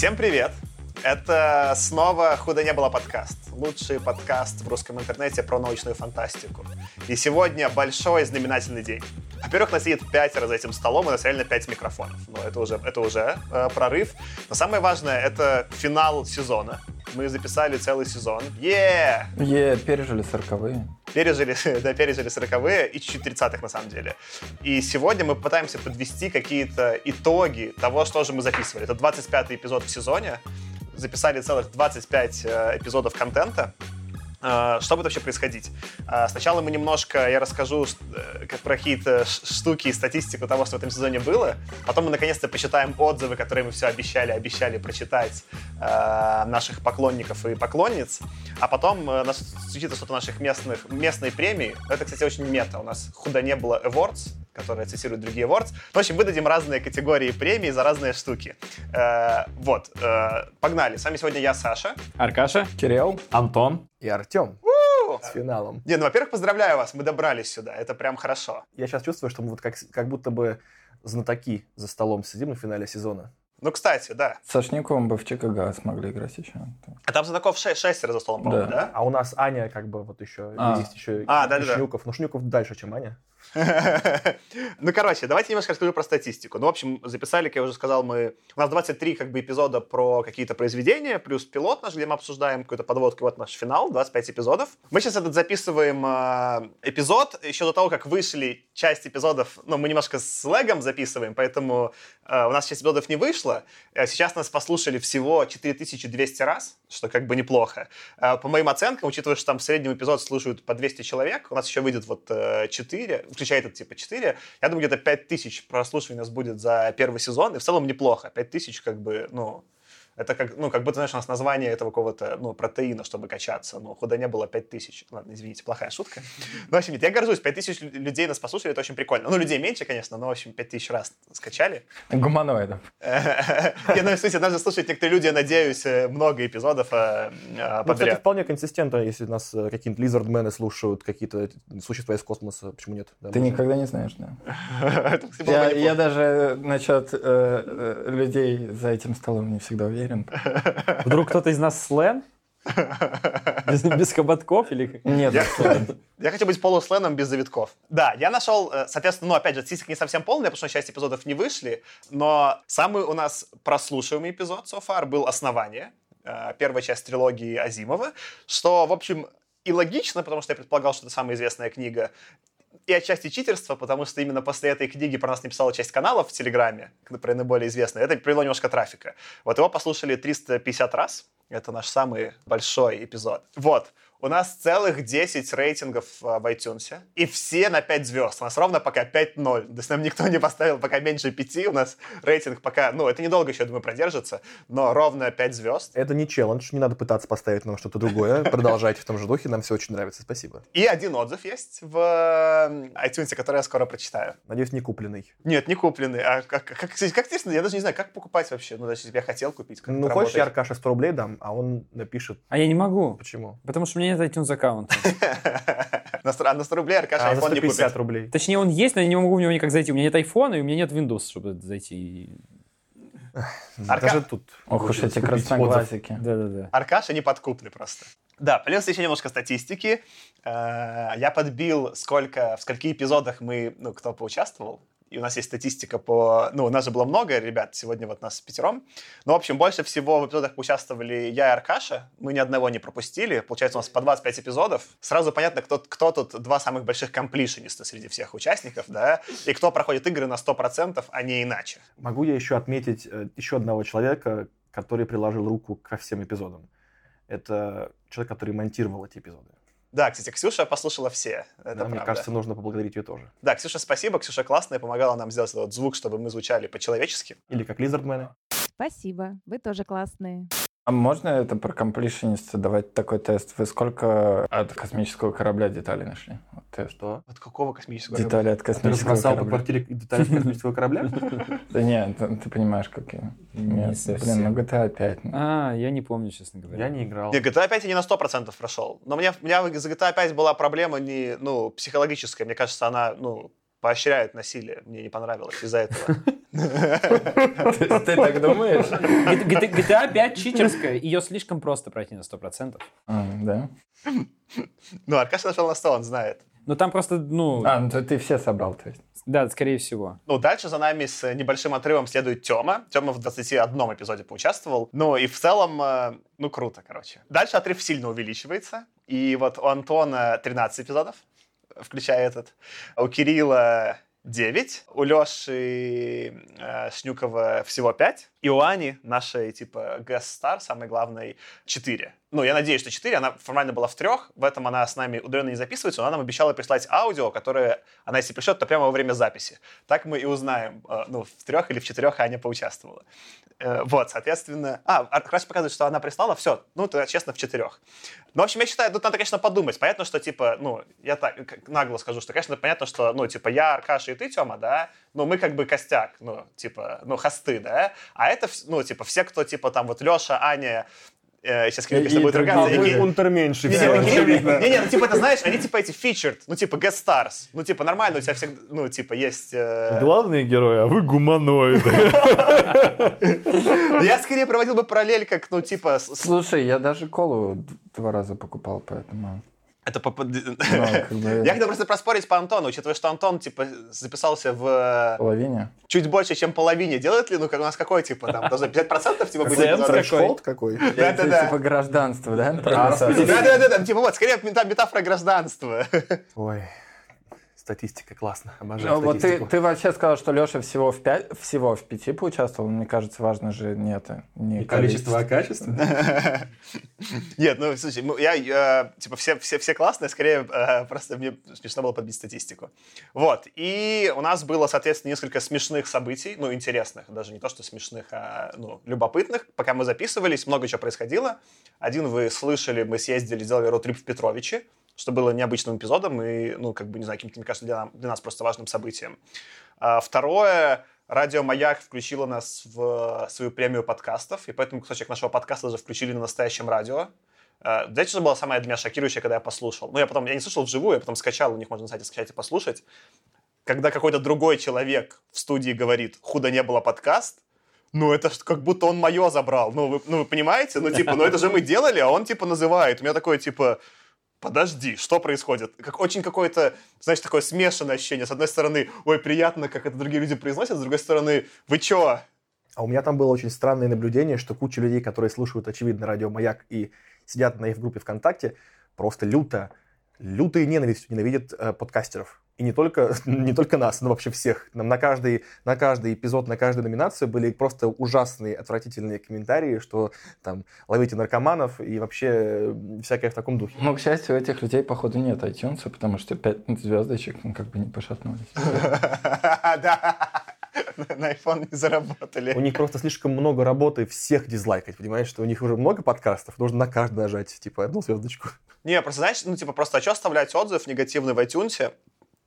Всем привет! Это снова «Худо не было» подкаст. Лучший подкаст в русском интернете про научную фантастику. И сегодня большой знаменательный день. Во-первых, нас сидит пятеро за этим столом, и у нас реально пять микрофонов. Ну, это уже, это уже э, прорыв. Но самое важное — это финал сезона. Мы записали целый сезон. Е! Е, пережили сороковые. Пережили, да, пережили сороковые и чуть-чуть тридцатых на самом деле. И сегодня мы пытаемся подвести какие-то итоги того, что же мы записывали. Это 25-й эпизод в сезоне. Записали целых 25 э, эпизодов контента. А, что будет вообще происходить? А, сначала мы немножко, я расскажу э, как про какие-то штуки и статистику того, что в этом сезоне было. Потом мы наконец-то почитаем отзывы, которые мы все обещали, обещали прочитать а, наших поклонников и поклонниц. А потом э, нас случится что-то наших местных, местной премии. Это, кстати, очень мета. У нас худо не было awards, которые цитируют другие awards. В общем, выдадим разные категории премий за разные штуки. Э, вот, погнали. С вами сегодня я, Саша. Аркаша. Кирилл. Антон и Артем с финалом. Не, ну, во-первых, поздравляю вас, мы добрались сюда, это прям хорошо. Я сейчас чувствую, что мы вот как, как будто бы знатоки за столом сидим на финале сезона. Ну, кстати, да. С Сашником бы в ЧКГ смогли играть еще. А там знатоков ше- шестеро за столом, по-моему, да. да? А у нас Аня как бы вот еще, а. есть еще а, да, да, Шнюков. Ну, Шнюков дальше, чем Аня. Ну, короче, давайте немножко расскажу про статистику. Ну, в общем, записали, как я уже сказал, мы... У нас 23 как бы эпизода про какие-то произведения, плюс пилот наш, где мы обсуждаем какую-то подводку. Вот наш финал, 25 эпизодов. Мы сейчас этот записываем э, эпизод еще до того, как вышли часть эпизодов. Ну, мы немножко с легом записываем, поэтому э, у нас часть эпизодов не вышло. Э, сейчас нас послушали всего 4200 раз, что как бы неплохо. Э, по моим оценкам, учитывая, что там в среднем эпизод слушают по 200 человек, у нас еще выйдет вот э, 4, включая этот типа 4, я думаю, где-то 5000 прослушиваний у нас будет за первый сезон, и в целом неплохо. 5000 как бы, ну, это как, ну, как будто, знаешь, у нас название этого какого-то, ну, протеина, чтобы качаться. Ну, куда не было 5000. Ладно, извините, плохая шутка. Ну, в общем, нет, я горжусь. 5000 людей нас послушали, это очень прикольно. Ну, людей меньше, конечно, но, в общем, 5000 раз скачали. Гуманоидов. Не, ну, в смысле, нас же слушают некоторые люди, я надеюсь, э, много эпизодов э, э, Ну, кстати, вполне консистентно, если нас какие-то лизардмены слушают, какие-то существа из космоса, почему нет? Ты никогда не знаешь, да. Я даже насчет людей за этим столом не всегда уверен уверен. Вдруг кто-то из нас слен? Без, без хоботков или Нет, я, я хочу быть полусленом без завитков. Да, я нашел, э, соответственно, ну, опять же, статистика не совсем полная, потому что часть эпизодов не вышли, но самый у нас прослушиваемый эпизод so far был «Основание», э, первая часть трилогии Азимова, что, в общем, и логично, потому что я предполагал, что это самая известная книга, и отчасти читерства, потому что именно после этой книги про нас написала часть каналов в Телеграме, про наиболее известные. Это привело немножко трафика. Вот его послушали 350 раз. Это наш самый большой эпизод. Вот у нас целых 10 рейтингов а, в iTunes, и все на 5 звезд. У нас ровно пока 5-0. То есть нам никто не поставил пока меньше 5. У нас рейтинг пока, ну, это недолго еще, думаю, продержится, но ровно 5 звезд. Это не челлендж, не надо пытаться поставить нам что-то другое. Продолжайте в том же духе, нам все очень нравится, спасибо. И один отзыв есть в iTunes, который я скоро прочитаю. Надеюсь, не купленный. Нет, не купленный. А как, как, как, как интересно, я даже не знаю, как покупать вообще. Ну, даже если я хотел купить. Ну, хочешь, я Аркаше 100 рублей дам, а он напишет. А я не могу. Почему? Потому что меня нет iTunes аккаунта. На 100, на 100 рублей Аркаша а iPhone не купит. рублей. Точнее, он есть, но я не могу в него никак зайти. У меня нет iPhone, и у меня нет Windows, чтобы зайти. Арка... Даже тут. Ох уж эти красноглазики. Да-да-да. Аркаша неподкупный просто. Да, плюс еще немножко статистики. Э, я подбил, сколько, в скольких эпизодах мы, ну, кто поучаствовал и у нас есть статистика по... Ну, у нас же было много ребят, сегодня вот нас пятером. Но, в общем, больше всего в эпизодах участвовали я и Аркаша. Мы ни одного не пропустили. Получается, у нас по 25 эпизодов. Сразу понятно, кто, кто тут два самых больших комплишениста среди всех участников, да, и кто проходит игры на 100%, а не иначе. Могу я еще отметить э, еще одного человека, который приложил руку ко всем эпизодам. Это человек, который монтировал эти эпизоды. Да, кстати, Ксюша послушала все. Это да, мне кажется, нужно поблагодарить ее тоже. Да, Ксюша, спасибо. Ксюша классная, помогала нам сделать этот звук, чтобы мы звучали по-человечески. Или как лизардмены. Спасибо, вы тоже классные. А можно это про completionist давать такой тест? Вы сколько от космического корабля деталей нашли? Вот тест. Что? От какого космического корабля? Детали от космического ты корабля. по квартире детали космического корабля? Да нет, ты понимаешь, какие. Нет, блин, ну GTA 5. А, я не помню, честно говоря. Я не играл. Нет, GTA 5 я не на 100% прошел. Но у меня, у меня за GTA 5 была проблема не, ну, психологическая. Мне кажется, она, ну, поощряет насилие. Мне не понравилось из-за этого. Ты так думаешь? GTA 5 читерская, ее слишком просто пройти на 100%. А, да? Ну, Аркаша нашел на 100, он знает. Ну, там просто, ну... А, ну ты все собрал, то есть. Да, скорее всего. Ну, дальше за нами с небольшим отрывом следует Тёма. Тёма в 21 эпизоде поучаствовал. Ну, и в целом, э, ну, круто, короче. Дальше отрыв сильно увеличивается. И вот у Антона 13 эпизодов, включая этот. У Кирилла 9, у Леши э, Шнюкова всего 5, и у Ани, нашей, типа, guest-star, самый главный, 4. Ну, я надеюсь, что 4, она формально была в трех, в этом она с нами удаленно не записывается, но она нам обещала прислать аудио, которое она, если пришлет, то прямо во время записи. Так мы и узнаем, э, ну, в трех или в четырех Аня поучаствовала. Э, вот, соответственно... А, как раз показывает, что она прислала, все, ну, то, честно, в четырех. Ну, в общем, я считаю, тут надо, конечно, подумать. Понятно, что, типа, ну, я так нагло скажу, что, конечно, понятно, что, ну, типа, я, Аркаша и ты, Тёма, да, ну, мы как бы костяк, ну, типа, ну, хосты, да, а это, ну, типа, все, кто, типа, там, вот Леша, Аня, э, сейчас Кирилл, если будет ругаться. И унтерменьши. Не, не, не, ну типа, ты знаешь, они типа эти featured, ну типа guest stars. Ну типа нормально, у тебя всегда, ну типа есть... Э... Главные герои, а вы гуманоиды. Я скорее проводил бы параллель, как, ну типа... Слушай, я даже колу два раза покупал, поэтому... Это по... Ну, Я хотел просто проспорить по Антону, учитывая, что Антон, типа, записался в... Половине? Чуть больше, чем половине. Делает ли, ну, как у нас какой, типа, там, должно 50% типа быть? Threshold какой? Да-да-да. Типа гражданство, да? Да-да-да, типа, вот, скорее метафора гражданства. Ой, статистика классно, обожаю ну, вот ты, ты вообще сказал, что Леша всего в, пять, всего в пяти поучаствовал. Мне кажется, важно же не это. Не, количество, а качество? Нет, ну, слушай, я, типа, все, все, все классные, скорее, э, просто мне смешно было подбить статистику. Вот, и у нас было, соответственно, несколько смешных событий, ну, интересных, даже не то, что смешных, а, ну, любопытных. Пока мы записывались, много чего происходило. Один вы слышали, мы съездили, сделали ротрип в Петровичи что было необычным эпизодом и, ну, как бы, не знаю, каким-то, мне кажется, для, нам, для нас просто важным событием. А, второе, Радио Маяк включила нас в свою премию подкастов, и поэтому кусочек нашего подкаста даже включили на настоящем радио. А, знаете, что было самое для меня шокирующее, когда я послушал? Ну, я потом, я не слушал вживую, я потом скачал, у них можно на сайте скачать и послушать. Когда какой-то другой человек в студии говорит «Худо не было подкаст», ну, это как будто он мое забрал. Ну, вы, ну, вы понимаете? Ну, типа, ну это же мы делали, а он, типа, называет. У меня такое, типа, подожди, что происходит? Как очень какое-то, знаешь, такое смешанное ощущение. С одной стороны, ой, приятно, как это другие люди произносят, с другой стороны, вы чё? А у меня там было очень странное наблюдение, что куча людей, которые слушают, очевидно, радио «Маяк» и сидят на их группе ВКонтакте, просто люто, лютой ненавистью ненавидят э, подкастеров и не только, не только нас, но вообще всех. Нам на каждый, на каждый эпизод, на каждую номинацию были просто ужасные, отвратительные комментарии, что там ловите наркоманов и вообще всякое в таком духе. Ну, к счастью, у этих людей, походу, нет iTunes, потому что пять звездочек ну, как бы не пошатнулись. Да, на iPhone не заработали. У них просто слишком много работы всех дизлайкать, понимаешь, что у них уже много подкастов, нужно на каждый нажать, типа, одну звездочку. Не, просто знаешь, ну, типа, просто а что оставлять отзыв негативный в iTunes?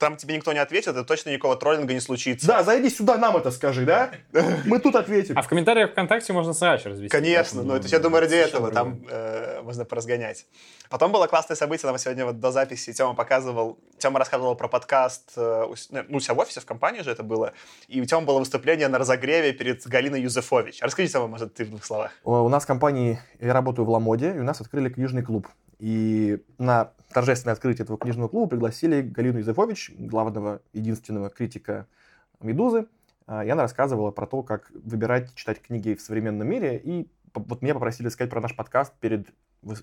там тебе никто не ответит, и точно никакого троллинга не случится. Да, зайди сюда, нам это скажи, да? Мы тут ответим. А в комментариях ВКонтакте можно срач развести. Конечно, но это я думаю, ради этого там э, можно поразгонять. Потом было классное событие, нам сегодня вот до записи Тёма показывал, Тёма рассказывал про подкаст, э, ну, у себя в офисе, в компании же это было, и у Тёмы было выступление на разогреве перед Галиной Юзефович. Расскажи, Тёма, может, ты в двух словах. У нас в компании, я работаю в Ламоде, и у нас открыли книжный клуб. И на торжественное открытие этого книжного клуба пригласили Галину Юзефович, главного, единственного критика «Медузы». А, и она рассказывала про то, как выбирать, читать книги в современном мире. И вот меня попросили сказать про наш подкаст перед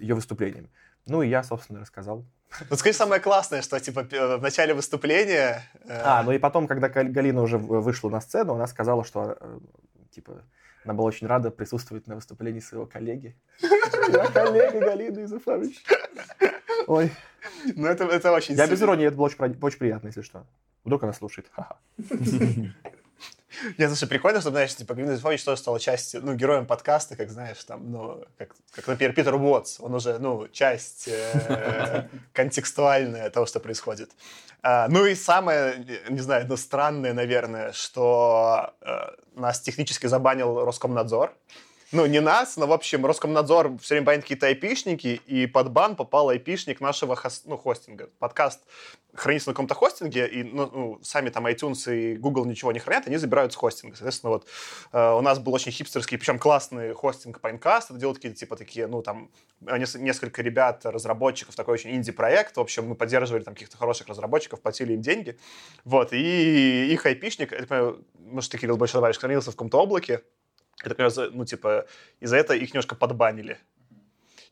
ее выступлением. Ну и я, собственно, рассказал. Ну, скажи самое классное, что, типа, в начале выступления... Э... А, ну и потом, когда Галина уже вышла на сцену, она сказала, что э, типа, она была очень рада присутствовать на выступлении своего коллеги. Я коллега Галины Изуфович. Ой. Ну, это, это очень... Я без иронии, это было очень, очень приятно, если что. Вдруг она слушает. Нет, слушай, прикольно, что, знаешь, типа, Галина Зифович тоже стала частью, ну, героем подкаста, как, знаешь, там, ну, как, как например, Питер Уотс, он уже, ну, часть э, контекстуальная того, что происходит. А, ну и самое, не знаю, ну, странное, наверное, что э, нас технически забанил Роскомнадзор, ну, не нас, но, в общем, Роскомнадзор все время банит какие-то айпишники, и под бан попал айпишник нашего хос- ну, хостинга. Подкаст хранится на каком-то хостинге, и ну, ну, сами там iTunes и Google ничего не хранят, они забирают с хостинга. Соответственно, вот э, у нас был очень хипстерский, причем классный хостинг Pinecast, это делают какие-то типа такие, ну, там, несколько ребят, разработчиков, такой очень инди-проект, в общем, мы поддерживали там каких-то хороших разработчиков, платили им деньги, вот, и их айпишник, я понимаю, может, ты, Кирилл, больше добавишь, хранился в каком-то облаке, это, кажется, ну, типа, из-за этого их немножко подбанили.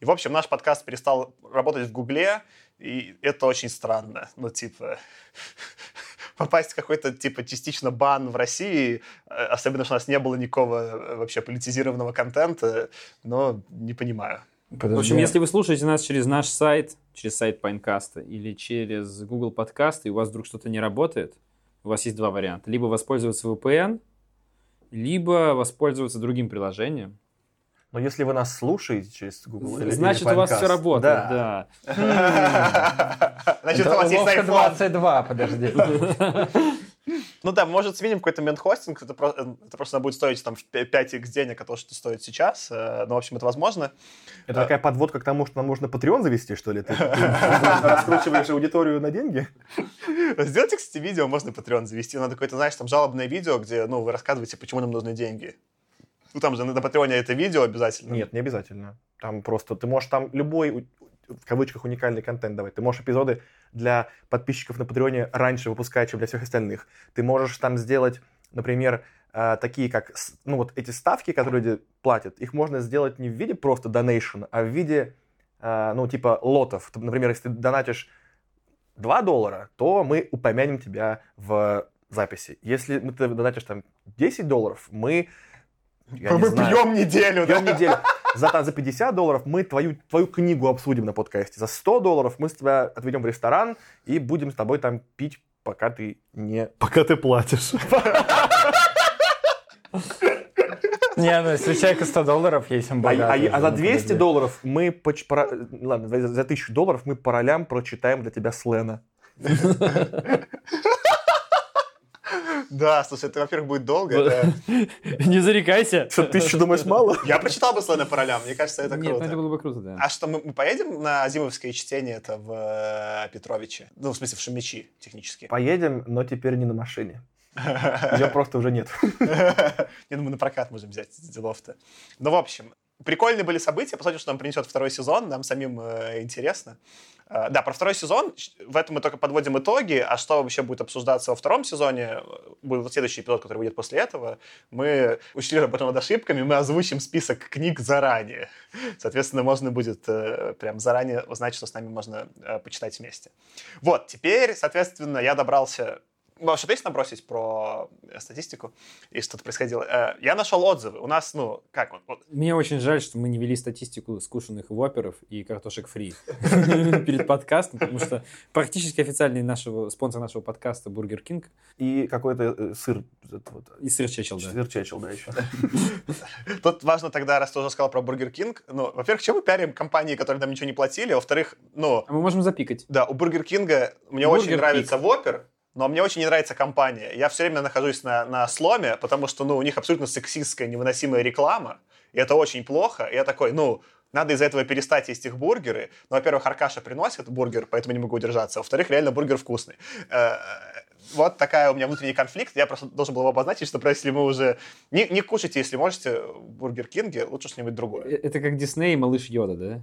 И, в общем, наш подкаст перестал работать в Гугле, и это очень странно. Ну, типа, попасть в какой-то, типа, частично бан в России, э, особенно, что у нас не было никакого э, вообще политизированного контента, но не понимаю. Подожди. В общем, если вы слушаете нас через наш сайт, через сайт Пайнкаста или через Google подкасты, и у вас вдруг что-то не работает, у вас есть два варианта. Либо воспользоваться VPN, либо воспользоваться другим приложением. Но если вы нас слушаете через Google или Значит, или у вас все работает, да. Значит, у вас есть iPhone. 22, подожди. Ну да, может, сменим какой-то мент-хостинг, это, это просто будет стоить там 5x денег, а то, что стоит сейчас. Э, ну, в общем, это возможно. Это такая подводка к тому, что нам можно Patreon завести, что ли? Ты раскручиваешь аудиторию на деньги? Сделайте, кстати, видео, можно Patreon завести. Надо какое-то, знаешь, там жалобное видео, где, ну, вы рассказываете, почему нам нужны деньги. Ну, там же на Патреоне это видео обязательно. Нет, не обязательно. Там просто, ты можешь там любой, в кавычках, уникальный контент давать. Ты можешь эпизоды для подписчиков на Патреоне раньше выпускать, чем для всех остальных. Ты можешь там сделать, например, э, такие как, ну вот эти ставки, которые люди платят, их можно сделать не в виде просто донейшн, а в виде, э, ну, типа лотов. Например, если ты донатишь 2 доллара, то мы упомянем тебя в записи. Если ты донатишь там 10 долларов, мы я мы пьем неделю, пьем да? неделю. За, за 50 долларов мы твою, твою книгу обсудим на подкасте. За 100 долларов мы с тебя отведем в ресторан и будем с тобой там пить, пока ты не... Пока ты платишь. Не, ну если у человека 100 долларов, есть он богатый. А, а, а за 200 долларов мы... По, по, ладно, за 1000 долларов мы по ролям прочитаем для тебя Слена. Да, слушай, это, во-первых, будет долго. Не зарекайся. Что, ты еще думаешь мало? Я прочитал бы Слена по ролям, мне кажется, это круто. Нет, это было бы круто, да. А что, мы поедем на зимовское чтение это в э, Петровиче? Ну, в смысле, в Шумичи, технически. Поедем, но теперь не на машине. Ее просто уже нет. Я думаю, на прокат можем взять делов-то. Ну, в общем, прикольные были события. Посмотрим, что нам принесет второй сезон. Нам самим э, интересно. Э, да, про второй сезон. В этом мы только подводим итоги. А что вообще будет обсуждаться во втором сезоне? Будет следующий эпизод, который выйдет после этого. Мы учли работу над ошибками. Мы озвучим список книг заранее. Соответственно, можно будет э, прям заранее узнать, что с нами можно э, почитать вместе. Вот, теперь, соответственно, я добрался что-то есть набросить про э, статистику и что-то происходило? Э, я нашел отзывы. У нас, ну, как вот. Мне очень жаль, что мы не вели статистику скушенных воперов и картошек фри перед подкастом, потому что практически официальный нашего, спонсор нашего подкаста Бургер Кинг. И какой-то э, сыр. И сыр чечил, да. Сыр чечил, да, еще. Тут важно тогда, раз ты уже сказал про Бургер Кинг, ну, во-первых, чем мы пиарим компании, которые нам ничего не платили, во-вторых, ну... А мы можем запикать. Да, у Бургер Кинга мне очень нравится вопер, но мне очень не нравится компания. Я все время нахожусь на, на сломе, потому что, ну, у них абсолютно сексистская, невыносимая реклама, и это очень плохо. Я такой, ну, надо из-за этого перестать есть их бургеры. Ну, во-первых, Аркаша приносит бургер, поэтому не могу удержаться. Во-вторых, реально бургер вкусный. Э, вот такая у меня внутренний конфликт. Я просто должен был его обозначить, что если мы уже... Не, не кушайте, если можете, Бургер Кинге, лучше что-нибудь другое. Э, это как Дисней и Малыш Йода, да?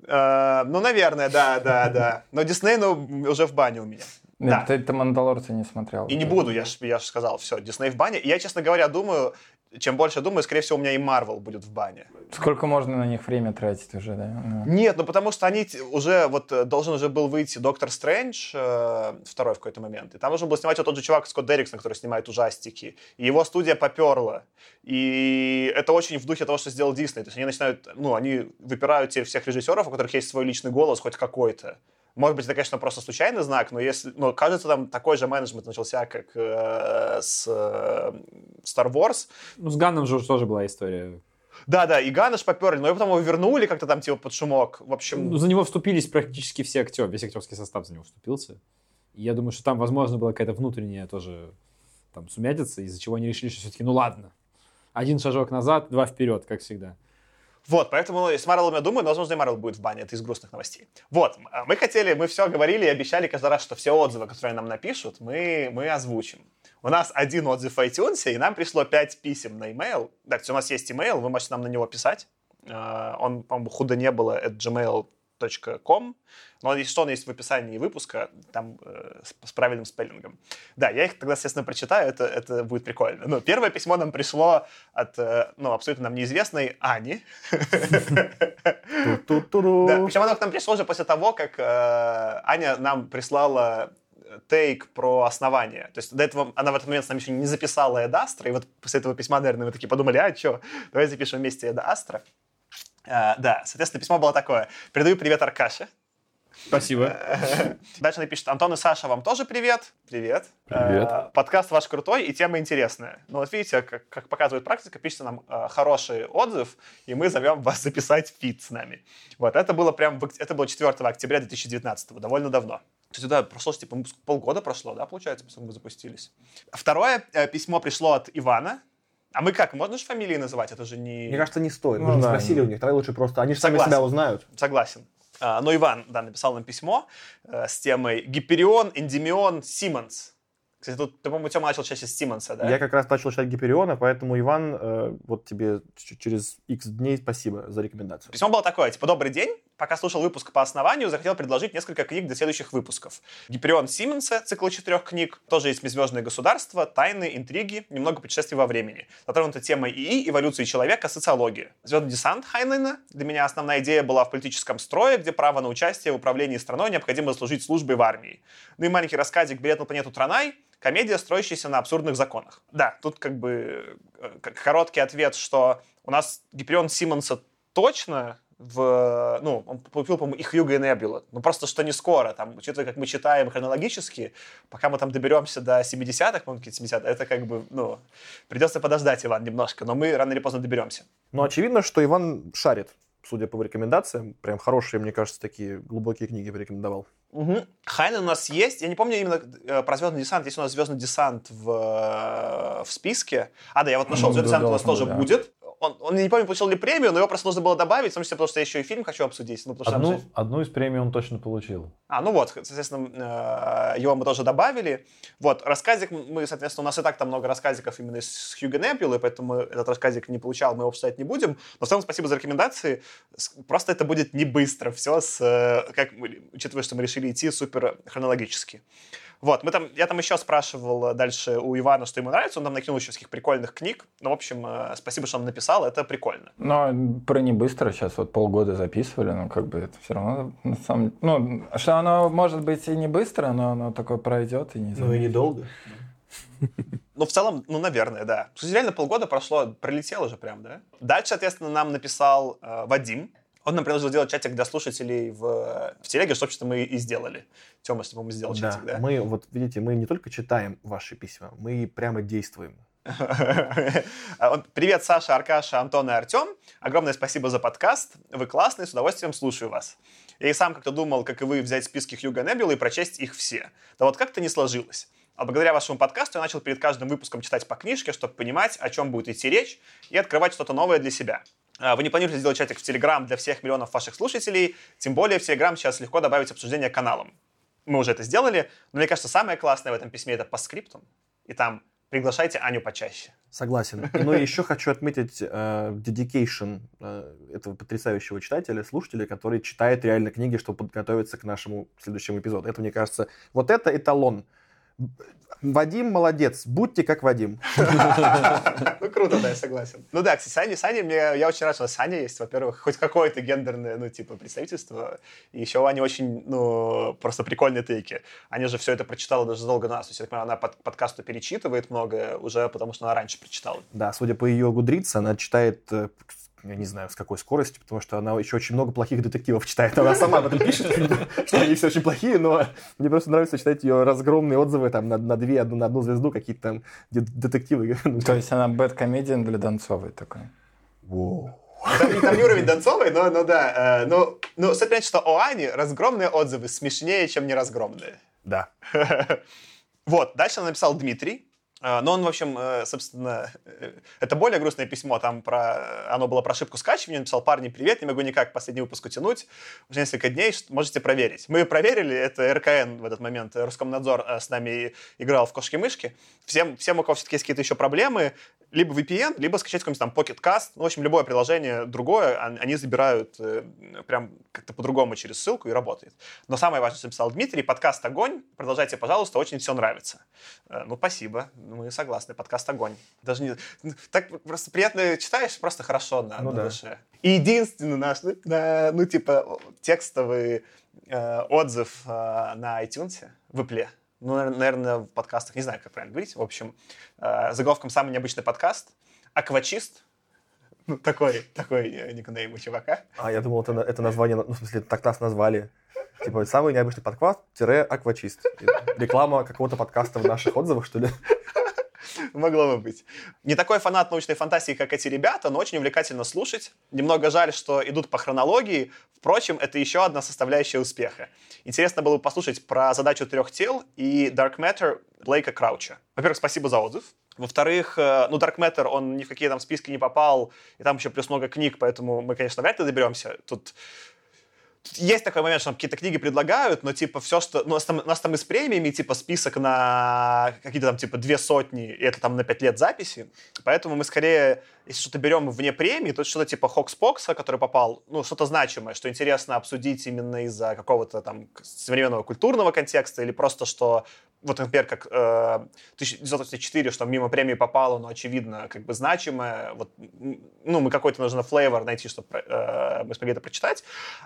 Э, ну, наверное, да, да, да. Но Дисней, ну, уже в бане у меня. Да. Ты, ты «Мандалорца» не смотрел. И не буду, я же я ж сказал, все, Дисней в бане. Я, честно говоря, думаю, чем больше думаю, скорее всего, у меня и Marvel будет в бане. Сколько можно на них время тратить уже, да? Ну. Нет, ну потому что они уже, вот э, должен уже был выйти Доктор Стрэндж, э, второй в какой-то момент, и там должен был снимать вот тот же чувак Скотт Дерриксон, который снимает ужастики, и его студия поперла, и это очень в духе того, что сделал Дисней, то есть они начинают, ну, они выпирают теперь всех режиссеров, у которых есть свой личный голос, хоть какой-то, может быть, это, конечно, просто случайный знак, но если, ну, кажется, там такой же менеджмент начался, как э, с э, Star Wars. Ну, с Ганном же тоже была история. Да, да, и Ганна поперли, но потом его вернули как-то там типа под шумок. В общем... Ну, за него вступились практически все актеры, весь актерский состав за него вступился. И я думаю, что там, возможно, была какая-то внутренняя тоже там сумятица, из-за чего они решили, что все-таки, ну ладно, один шажок назад, два вперед, как всегда. Вот, поэтому с Марвелом я думаю, но, возможно, и Марвел будет в бане. Это из грустных новостей. Вот, мы хотели, мы все говорили и обещали каждый раз, что все отзывы, которые нам напишут, мы, мы озвучим. У нас один отзыв в iTunes, и нам пришло 5 писем на email. Так, у нас есть email, вы можете нам на него писать. А, он, по-моему, худо не было, at gmail com, но если что, он есть в описании выпуска, там э, с, с правильным спеллингом. Да, я их тогда, естественно, прочитаю, это, это будет прикольно. Ну, первое письмо нам пришло от, э, ну, абсолютно нам неизвестной Ани. Причем оно к нам пришло уже после того, как э, Аня нам прислала take про основание. То есть до этого она в этот момент с нами еще не записала Ad Astra, и вот после этого письма, наверное, мы такие подумали, а что, давай запишем вместе Ad Astra. Э, да, соответственно, письмо было такое. Передаю привет Аркаше. Спасибо. Дальше напишет Антон и Саша, вам тоже привет. Привет. Привет. Э, подкаст ваш крутой и тема интересная. Ну вот видите, как, как показывает практика, пишите нам э, хороший отзыв, и мы зовем вас записать feat с нами. Вот, это было прям, это было 4 октября 2019, довольно давно. То есть, да, прошло, типа, полгода прошло, да, получается, после мы запустились. Второе э, письмо пришло от Ивана, а мы как, можно же фамилии называть? Это же не... Мне кажется, не стоит. Мы ну, же да, спросили у них, давай лучше просто, они же сами себя узнают. Согласен. А, но Иван, да, написал нам письмо э, с темой Гиперион, Эндемион, Симмонс. Кстати, тут, ты, по-моему, Тёма начал чаще с Симмонса, да? Я как раз начал читать Гипериона, поэтому, Иван, э, вот тебе через X дней спасибо за рекомендацию. Письмо было такое, типа, добрый день, пока слушал выпуск по основанию, захотел предложить несколько книг для следующих выпусков. Гиперион Сименса, цикл четырех книг, тоже есть «Межзвездное государство», «Тайны», «Интриги», немного путешествий во времени. Затронута тема ИИ, эволюции человека, социология. «Звездный десант» Хайнена. Для меня основная идея была в политическом строе, где право на участие в управлении страной необходимо служить службой в армии. Ну и маленький рассказик «Билет на планету Транай», комедия, строящаяся на абсурдных законах. Да, тут как бы э, короткий ответ, что у нас Гиперион Симмонса точно в, ну, он получил, по-моему, и Хьюга и Небула. Ну, просто что не скоро. Там, учитывая, как мы читаем хронологически, пока мы там доберемся до 70-х, по-моему, 70 это как бы, ну, придется подождать, Иван, немножко, но мы рано или поздно доберемся. Ну, очевидно, что Иван шарит, судя по рекомендациям. Прям хорошие, мне кажется, такие глубокие книги порекомендовал. Угу. Хайнен у нас есть. Я не помню именно э, про Звездный десант. Есть у нас Звездный десант в, э, в списке. А, да, я вот нашел. Звездный десант у нас тоже будет он, он не помню, получил ли премию, но его просто нужно было добавить, в том числе, потому что я еще и фильм хочу обсудить. Ну, одну, что... одну из премий он точно получил. А, ну вот, соответственно, э, его мы тоже добавили. Вот, рассказик, мы, соответственно, у нас и так там много рассказиков именно с Хьюго Неппилой, поэтому этот рассказик не получал, мы его обсуждать не будем. Но в целом спасибо за рекомендации. Просто это будет не быстро все, с, э, как, учитывая, что мы решили идти супер хронологически. Вот, мы там, я там еще спрашивал дальше у Ивана, что ему нравится, он нам накинул еще всяких прикольных книг. Ну, в общем, э, спасибо, что он написал, это прикольно. Но про не быстро сейчас вот полгода записывали, но как бы это все равно на самом ну, что оно может быть и не быстро, но оно такое пройдет и не Ну и недолго. Ну, в целом, ну, наверное, да. Реально полгода прошло, пролетело же прям, да? Дальше, соответственно, нам написал э, Вадим. Он нам предложил сделать чатик для слушателей в, в телеге, что, собственно, мы и сделали. Тёма, что мы сделал да, чатик, да? мы, вот видите, мы не только читаем ваши письма, мы прямо действуем. Привет, Саша, Аркаша, Антон и Артем. Огромное спасибо за подкаст. Вы классные, с удовольствием слушаю вас. Я и сам как-то думал, как и вы, взять списки Хьюга Небюла и прочесть их все. Да вот как-то не сложилось. А благодаря вашему подкасту я начал перед каждым выпуском читать по книжке, чтобы понимать, о чем будет идти речь, и открывать что-то новое для себя. А, вы не планируете сделать чатик в Телеграм для всех миллионов ваших слушателей, тем более в Телеграм сейчас легко добавить обсуждение каналом. Мы уже это сделали, но мне кажется, самое классное в этом письме это по скриптам, и там приглашайте Аню почаще. Согласен. Но еще хочу отметить uh, dedication uh, этого потрясающего читателя, слушателя, который читает реально книги, чтобы подготовиться к нашему следующему эпизоду. Это, мне кажется, вот это эталон Вадим молодец, будьте как Вадим. Ну, круто, да, я согласен. Ну да, кстати, Саня, Саня, мне, я очень рад, что Саня есть, во-первых, хоть какое-то гендерное, ну, типа, представительство. И еще они очень, ну, просто прикольные тейки. Они же все это прочитала даже задолго до нас. То есть, я так понимаю, она под подкасту перечитывает многое уже, потому что она раньше прочитала. Да, судя по ее гудрице, она читает э, я не знаю, с какой скоростью, потому что она еще очень много плохих детективов читает. Она сама об этом пишет, что они все очень плохие, но мне просто нравится читать ее разгромные отзывы там на, на две, одну, на одну звезду, какие-то там детективы. То есть она бэткомедиан для Донцовой такой. Там, там не уровень Донцовой, но, но да. Э, ну, ну, стоит понять, что у Ани разгромные отзывы смешнее, чем неразгромные. Да. Вот, дальше она написал Дмитрий. А, но он, в общем, э, собственно, э, это более грустное письмо, там про, оно было про ошибку скачивания, написал, парни, привет, не могу никак последний выпуск утянуть, уже несколько дней, можете проверить. Мы проверили, это РКН в этот момент, Роскомнадзор э, с нами играл в кошки-мышки. Всем, всем, у кого все-таки есть какие-то еще проблемы, либо VPN, либо скачать какой-нибудь там Pocket Cast, ну, в общем, любое приложение другое, они забирают прям как-то по-другому через ссылку и работает. Но самое важное, что написал Дмитрий, подкаст «Огонь», продолжайте, пожалуйста, очень все нравится. Ну, спасибо мы согласны, подкаст огонь. Даже не... Так просто приятно читаешь, просто хорошо на, ну, на да. душе. И единственный наш, ну, на, ну типа, текстовый э, отзыв э, на iTunes в Apple. Ну, наверное, в подкастах, не знаю, как правильно говорить. В общем, э, заголовком «Самый необычный подкаст». Аквачист, ну, такой, такой никнейм у чувака. А, я думал, это, это название, ну, в смысле, так нас назвали. Типа, самый необычный подкаст-аквачист. Реклама какого-то подкаста в наших отзывах, что ли? Могло бы быть. Не такой фанат научной фантастики, как эти ребята, но очень увлекательно слушать. Немного жаль, что идут по хронологии. Впрочем, это еще одна составляющая успеха. Интересно было бы послушать про задачу трех тел и Dark Matter Блейка Крауча. Во-первых, спасибо за отзыв. Во-вторых, э, ну, Dark Matter, он ни в какие там списки не попал, и там еще плюс много книг, поэтому мы, конечно, вряд ли доберемся. Тут есть такой момент, что какие-то книги предлагают, но типа все, что... Ну, у нас там, у нас там и с премиями, типа список на какие-то там типа две сотни, и это там на пять лет записи. Поэтому мы скорее, если что-то берем вне премии, то что-то типа Хокспокса, который попал, ну, что-то значимое, что интересно обсудить именно из-за какого-то там современного культурного контекста, или просто что вот, например, как э, 1984, что мимо премии попало, но, очевидно, как бы значимое. Вот, ну, мы какой-то нужно флейвор найти, чтобы э, мы смогли это прочитать.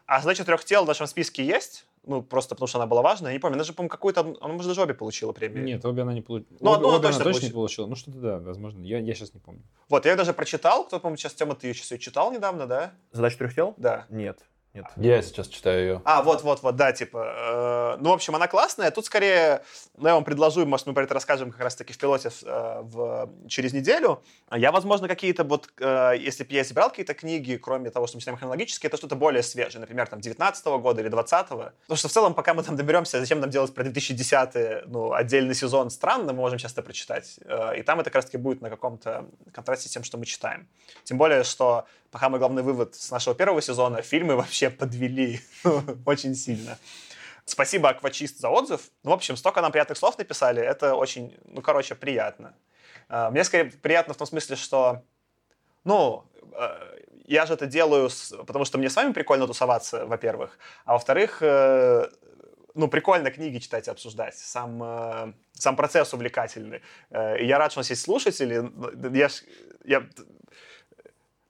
А задача трех тел в нашем списке есть, ну, просто потому что она была важная. Я не помню, она же, по-моему, какую-то... Она, может, даже обе получила премию. Нет, обе она не получила. Ну, одну обе, она точно, она точно получила. не получила. Ну, что-то да, возможно. Я, я сейчас не помню. Вот, я ее даже прочитал. Кто, по-моему, сейчас, Тема, ты ее сейчас ее читал недавно, да? Задача трех тел? Да. Нет. Нет. Я сейчас читаю ее. А, вот-вот-вот, да, типа. Э, ну, в общем, она классная. Тут скорее, ну, я вам предложу, может, мы про это расскажем как раз-таки в пилоте э, в, через неделю. Я, возможно, какие-то вот, э, если бы я избрал какие-то книги, кроме того, что мы читаем хронологически, это что-то более свежее, например, там, 19 -го года или 20 -го. Потому что в целом, пока мы там доберемся, зачем нам делать про 2010 ну, отдельный сезон странно, мы можем часто прочитать. Э, и там это как раз-таки будет на каком-то контрасте с тем, что мы читаем. Тем более, что пока мой главный вывод с нашего первого сезона, фильмы вообще подвели очень сильно. Спасибо, Аквачист, за отзыв. Ну, в общем, столько нам приятных слов написали. Это очень, ну, короче, приятно. А, мне скорее приятно в том смысле, что, ну, э, я же это делаю, потому что мне с вами прикольно тусоваться, во-первых. А во-вторых, э, ну, прикольно книги читать и обсуждать. Сам, э, сам процесс увлекательный. И я рад, что у нас есть слушатели. Я, я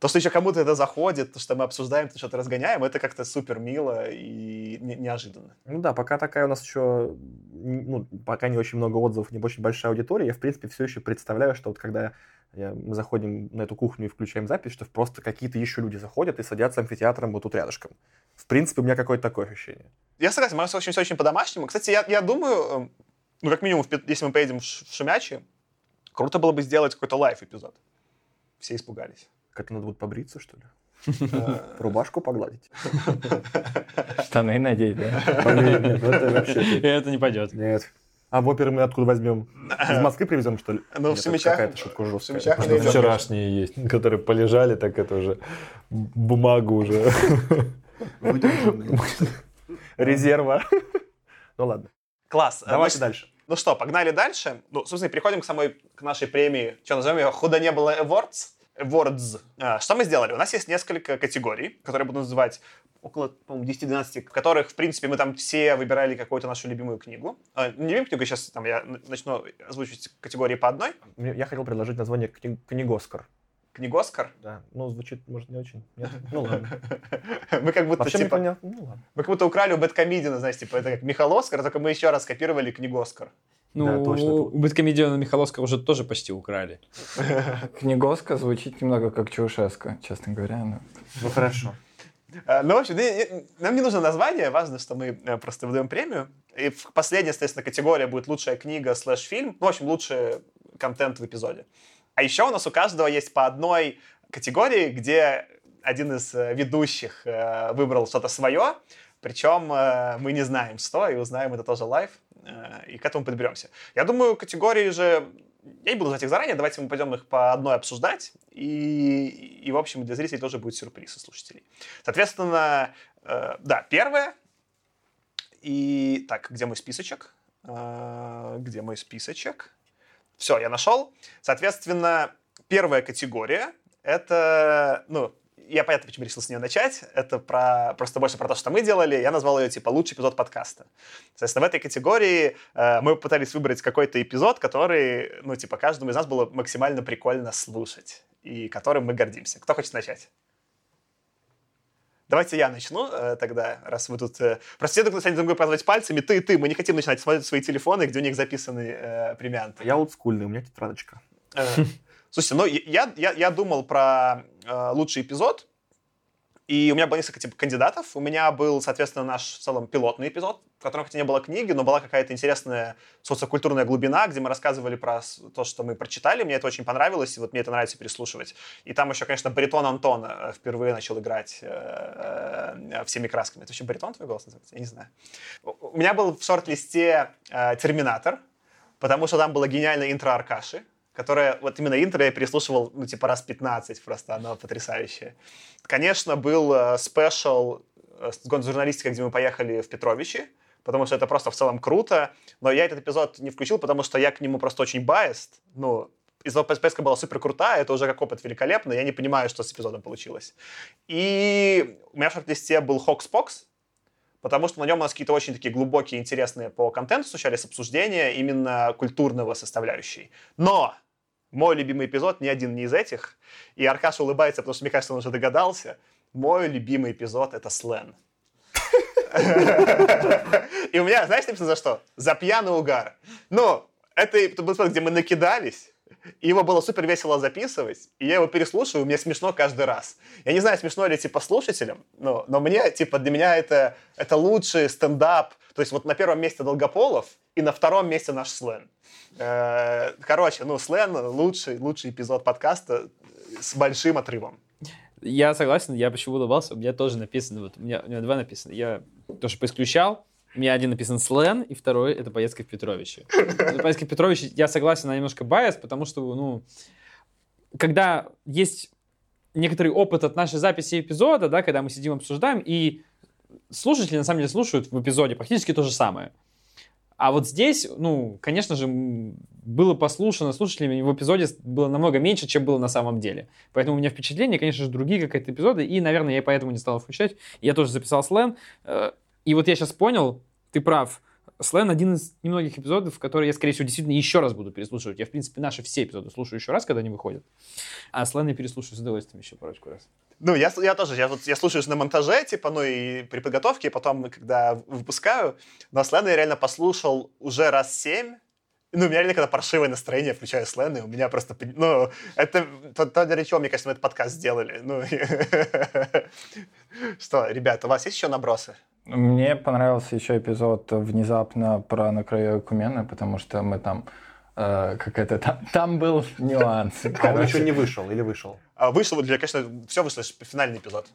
то, что еще кому-то это заходит, то, что мы обсуждаем, то, что-то разгоняем, это как-то супер мило и не- неожиданно. Ну да, пока такая у нас еще, ну, пока не очень много отзывов, не очень большая аудитория, я, в принципе, все еще представляю, что вот когда я, мы заходим на эту кухню и включаем запись, что просто какие-то еще люди заходят и садятся амфитеатром вот тут рядышком. В принципе, у меня какое-то такое ощущение. Я согласен, очень, все очень по-домашнему. Кстати, я, я думаю, эм, ну, как минимум, если мы поедем в Шумячи, круто было бы сделать какой-то live-эпизод. Все испугались. Как надо будет побриться, что ли? Рубашку погладить? Штаны надеть, да? Блин, нет, ну это вообще... Это не пойдет. Нет. А воперы мы откуда возьмем? Из Москвы привезем, что ли? Ну, в Нет, Шумячах- Какая-то шутка в жесткая. Шумячах Что найдем. вчерашние есть, которые полежали, так это уже бумагу уже. Резерва. Ну ладно. Класс. Давайте Ну, дальше. Ну что, погнали дальше. Ну, собственно, переходим к самой, к нашей премии. Что, назовем ее «Худо не было Awards». Words. А, Что мы сделали? У нас есть несколько категорий, которые буду называть около, по-моему, 10-12, в которых, в принципе, мы там все выбирали какую-то нашу любимую книгу. А, не любимую книгу, сейчас там я начну озвучивать категории по одной. Я хотел предложить название кни- книгоскар. Книгу Оскар. Да, ну, звучит, может, не очень. Нет? Ну, ладно. Мы как будто, Вообще типа, непонятно. Ну, ладно. мы как будто украли у Бэткомедиана, знаешь, типа, это как Михаил Оскар, только мы еще раз копировали книгу Оскар. Ну, Да, точно. у Бэткомедиана Михаловского уже тоже почти украли. Книгоска звучит немного как Чаушеско, честно говоря. но- Ну, хорошо. А, Ну, в общем, не- не- нам не нужно название, важно, что мы э, просто выдаем премию. И последняя, соответственно, категория будет лучшая книга слэш фильм. Ну, в общем, лучший контент в эпизоде. А еще у нас у каждого есть по одной категории, где один из э, ведущих э, выбрал что-то свое, причем э, мы не знаем что, и узнаем это тоже live, э, и к этому подберемся. Я думаю, категории же... Я не буду знать их заранее, давайте мы пойдем их по одной обсуждать, и, и в общем, для зрителей тоже будет сюрприз и слушателей. Соответственно, э, да, первое. И так, где мой списочек? Э, где мой списочек? Все, я нашел. Соответственно, первая категория это, ну, я понятно, почему решил с нее начать. Это про, просто больше про то, что мы делали. Я назвал ее, типа, лучший эпизод подкаста. Соответственно, в этой категории э, мы пытались выбрать какой-то эпизод, который, ну, типа, каждому из нас было максимально прикольно слушать. И которым мы гордимся. Кто хочет начать? Давайте я начну э, тогда, раз вы тут... Э, просто все друг на друга показывать пальцами. Ты, ты, мы не хотим начинать смотреть свои телефоны, где у них записаны э, премианты. Я олдскульный, у меня тетрадочка. Э, Слушайте, ну я, я, я думал про э, лучший эпизод, и у меня было несколько типа, кандидатов. У меня был, соответственно, наш в целом пилотный эпизод, в котором хотя не было книги, но была какая-то интересная социокультурная глубина, где мы рассказывали про то, что мы прочитали. Мне это очень понравилось, и вот мне это нравится переслушивать. И там еще, конечно, баритон Антона э, впервые начал играть э, э, всеми красками. Это вообще баритон твой голос называется? Я не знаю. У меня был в шорт-листе э, «Терминатор», потому что там было гениальное интро Аркаши, которое, вот именно интро я переслушивал, ну, типа, раз 15 просто, оно потрясающее. Конечно, был э, спешл э, журналистика, где мы поехали в Петровичи, потому что это просто в целом круто, но я этот эпизод не включил, потому что я к нему просто очень biased, ну, из-за поездка была супер крутая, это уже как опыт великолепно, я не понимаю, что с эпизодом получилось. И у меня в шорт-листе был Хокс Покс, потому что на нем у нас какие-то очень такие глубокие, интересные по контенту случались обсуждения именно культурного составляющей. Но мой любимый эпизод ни один не из этих, и Аркаша улыбается, потому что, мне кажется, он уже догадался. Мой любимый эпизод — это Слен. И у меня, знаешь, написано за что? За пьяный угар. Ну, это был эпизод, где мы накидались, и его было супер весело записывать, и я его переслушиваю, мне смешно каждый раз. Я не знаю, смешно ли типа слушателям, но, но мне, типа, для меня это, это лучший стендап. То есть вот на первом месте Долгополов, и на втором месте наш Слен. Э, Короче, ну, Слен лучший, лучший эпизод подкаста с большим отрывом. Я согласен, я почему улыбался, у меня тоже написано, вот у меня, у меня два написано. Я тоже поисключал, у меня один написан Слен, и второй — это поездка в Петровичи. Ну, Поездка в Петровичи, я согласен, она немножко bias, потому что, ну, когда есть некоторый опыт от нашей записи эпизода, да, когда мы сидим, обсуждаем, и слушатели, на самом деле, слушают в эпизоде практически то же самое. А вот здесь, ну, конечно же, было послушано слушателями, в эпизоде было намного меньше, чем было на самом деле. Поэтому у меня впечатления, конечно же, другие какие-то эпизоды, и, наверное, я поэтому не стал включать. Я тоже записал слен. И вот я сейчас понял, ты прав, Слен один из немногих эпизодов, которые я, скорее всего, действительно еще раз буду переслушивать. Я, в принципе, наши все эпизоды слушаю еще раз, когда они выходят. А Слен я переслушаю с удовольствием еще парочку раз. Ну, я, я тоже, я, вот, я слушаю на монтаже, типа, ну, и при подготовке, и потом, когда выпускаю. Но Слена я реально послушал уже раз семь. Ну, у меня реально, когда паршивое настроение, включаю Слен, и у меня просто, ну, это то, то, для чего, мне кажется, мы этот подкаст сделали. Ну, что, ребята, у вас есть еще набросы? Мне понравился еще эпизод внезапно про на краю Экумены, потому что мы там э, как это там, там был нюанс. А он еще не вышел или вышел? А, Вышел, вот, для, конечно, все вышло, финальный эпизод.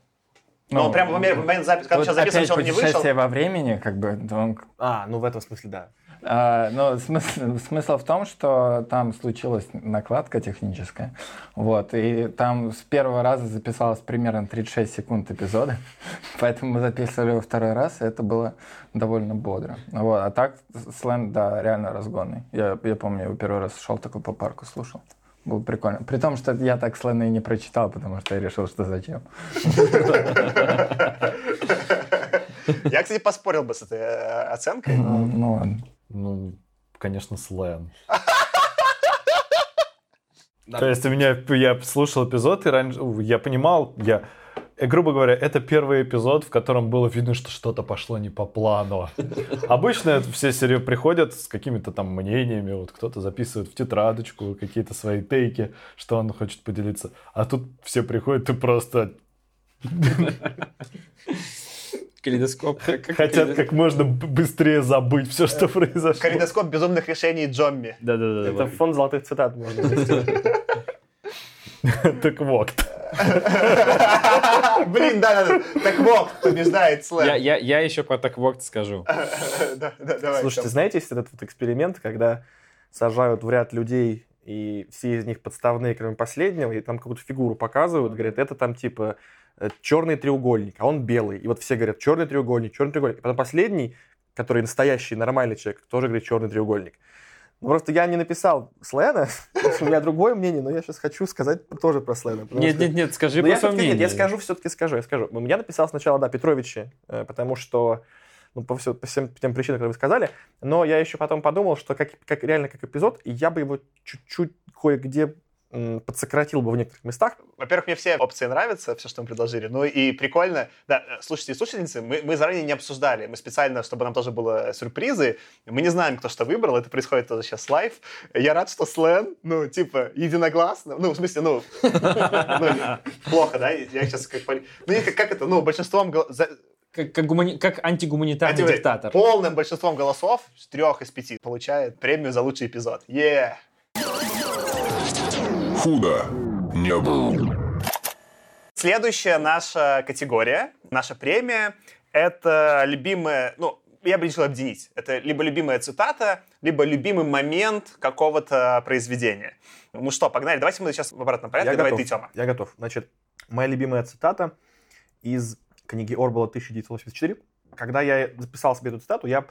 Ну, Ну, прямо в момент, в момент записи, когда сейчас записываем, он не вышел. во времени, как бы, он А, ну в этом смысле да. А, ну, смысл, смысл в том, что там случилась накладка техническая, вот, и там с первого раза записалось примерно 36 секунд эпизода, поэтому мы записывали его второй раз, и это было довольно бодро. Вот, а так, сленг, да, реально разгонный. Я, я помню, я его первый раз шел такой по парку, слушал. Было прикольно. При том, что я так слены и не прочитал, потому что я решил, что зачем. Я, кстати, поспорил бы с этой э, оценкой. Ну, ну ладно. Ну, конечно, слэм. То есть у меня, я слушал эпизод, и раньше я понимал, я, э, грубо говоря, это первый эпизод, в котором было видно, что что-то пошло не по плану. Обычно все серии приходят с какими-то там мнениями, вот кто-то записывает в тетрадочку какие-то свои тейки, что он хочет поделиться. А тут все приходят и просто Калейдоскоп. как- как хотят калейдоскоп. как можно быстрее забыть все, что произошло. Калейдоскоп безумных решений Джомми. Да-да-да. Это вот. фонд золотых цитат можно. Так вот. Блин, да-да-да. Так вот, побеждает Я, слэм. я, я еще по таквокт скажу. Да, да, давай. Слушайте, знаете, есть этот вот эксперимент, когда сажают в ряд людей, и все из них подставные, кроме последнего, и там какую-то фигуру показывают, говорят, это там типа черный треугольник, а он белый. И вот все говорят, черный треугольник, черный треугольник. И потом последний, который настоящий, нормальный человек, тоже говорит черный треугольник. Ну, просто я не написал Слена, у меня другое мнение, но я сейчас хочу сказать тоже про Слена. Нет, нет, нет, скажи я всё-таки- нет, мнению. я скажу, все-таки скажу, я скажу. Меня написал сначала, да, Петровичи, э, потому что, ну, по, всё- по всем тем причинам, которые вы сказали, но я еще потом подумал, что как, как реально как эпизод, я бы его чуть-чуть кое-где подсократил бы в некоторых местах. Во-первых, мне все опции нравятся, все, что мы предложили. Ну и прикольно. Да, э, слушайте слушательницы, мы, мы заранее не обсуждали. Мы специально, чтобы нам тоже было сюрпризы. Мы не знаем, кто что выбрал. Это происходит тоже сейчас live. Я рад, что Слен, ну, типа, единогласно. Ну, в смысле, ну, ну, плохо, да? Я сейчас как... Ну, как это, ну, большинством... Как, как, гумани- как антигуманитарный Антивей- диктатор. Полным большинством голосов, с трех из пяти, получает премию за лучший эпизод. Е! Худо не было. Следующая наша категория, наша премия, это любимая, ну, я бы решил объединить. Это либо любимая цитата, либо любимый момент какого-то произведения. Ну что, погнали. Давайте мы сейчас в обратном порядке. я Давай готов. ты, Тёма. Я готов. Значит, моя любимая цитата из книги Орбала 1984. Когда я записал себе эту цитату, я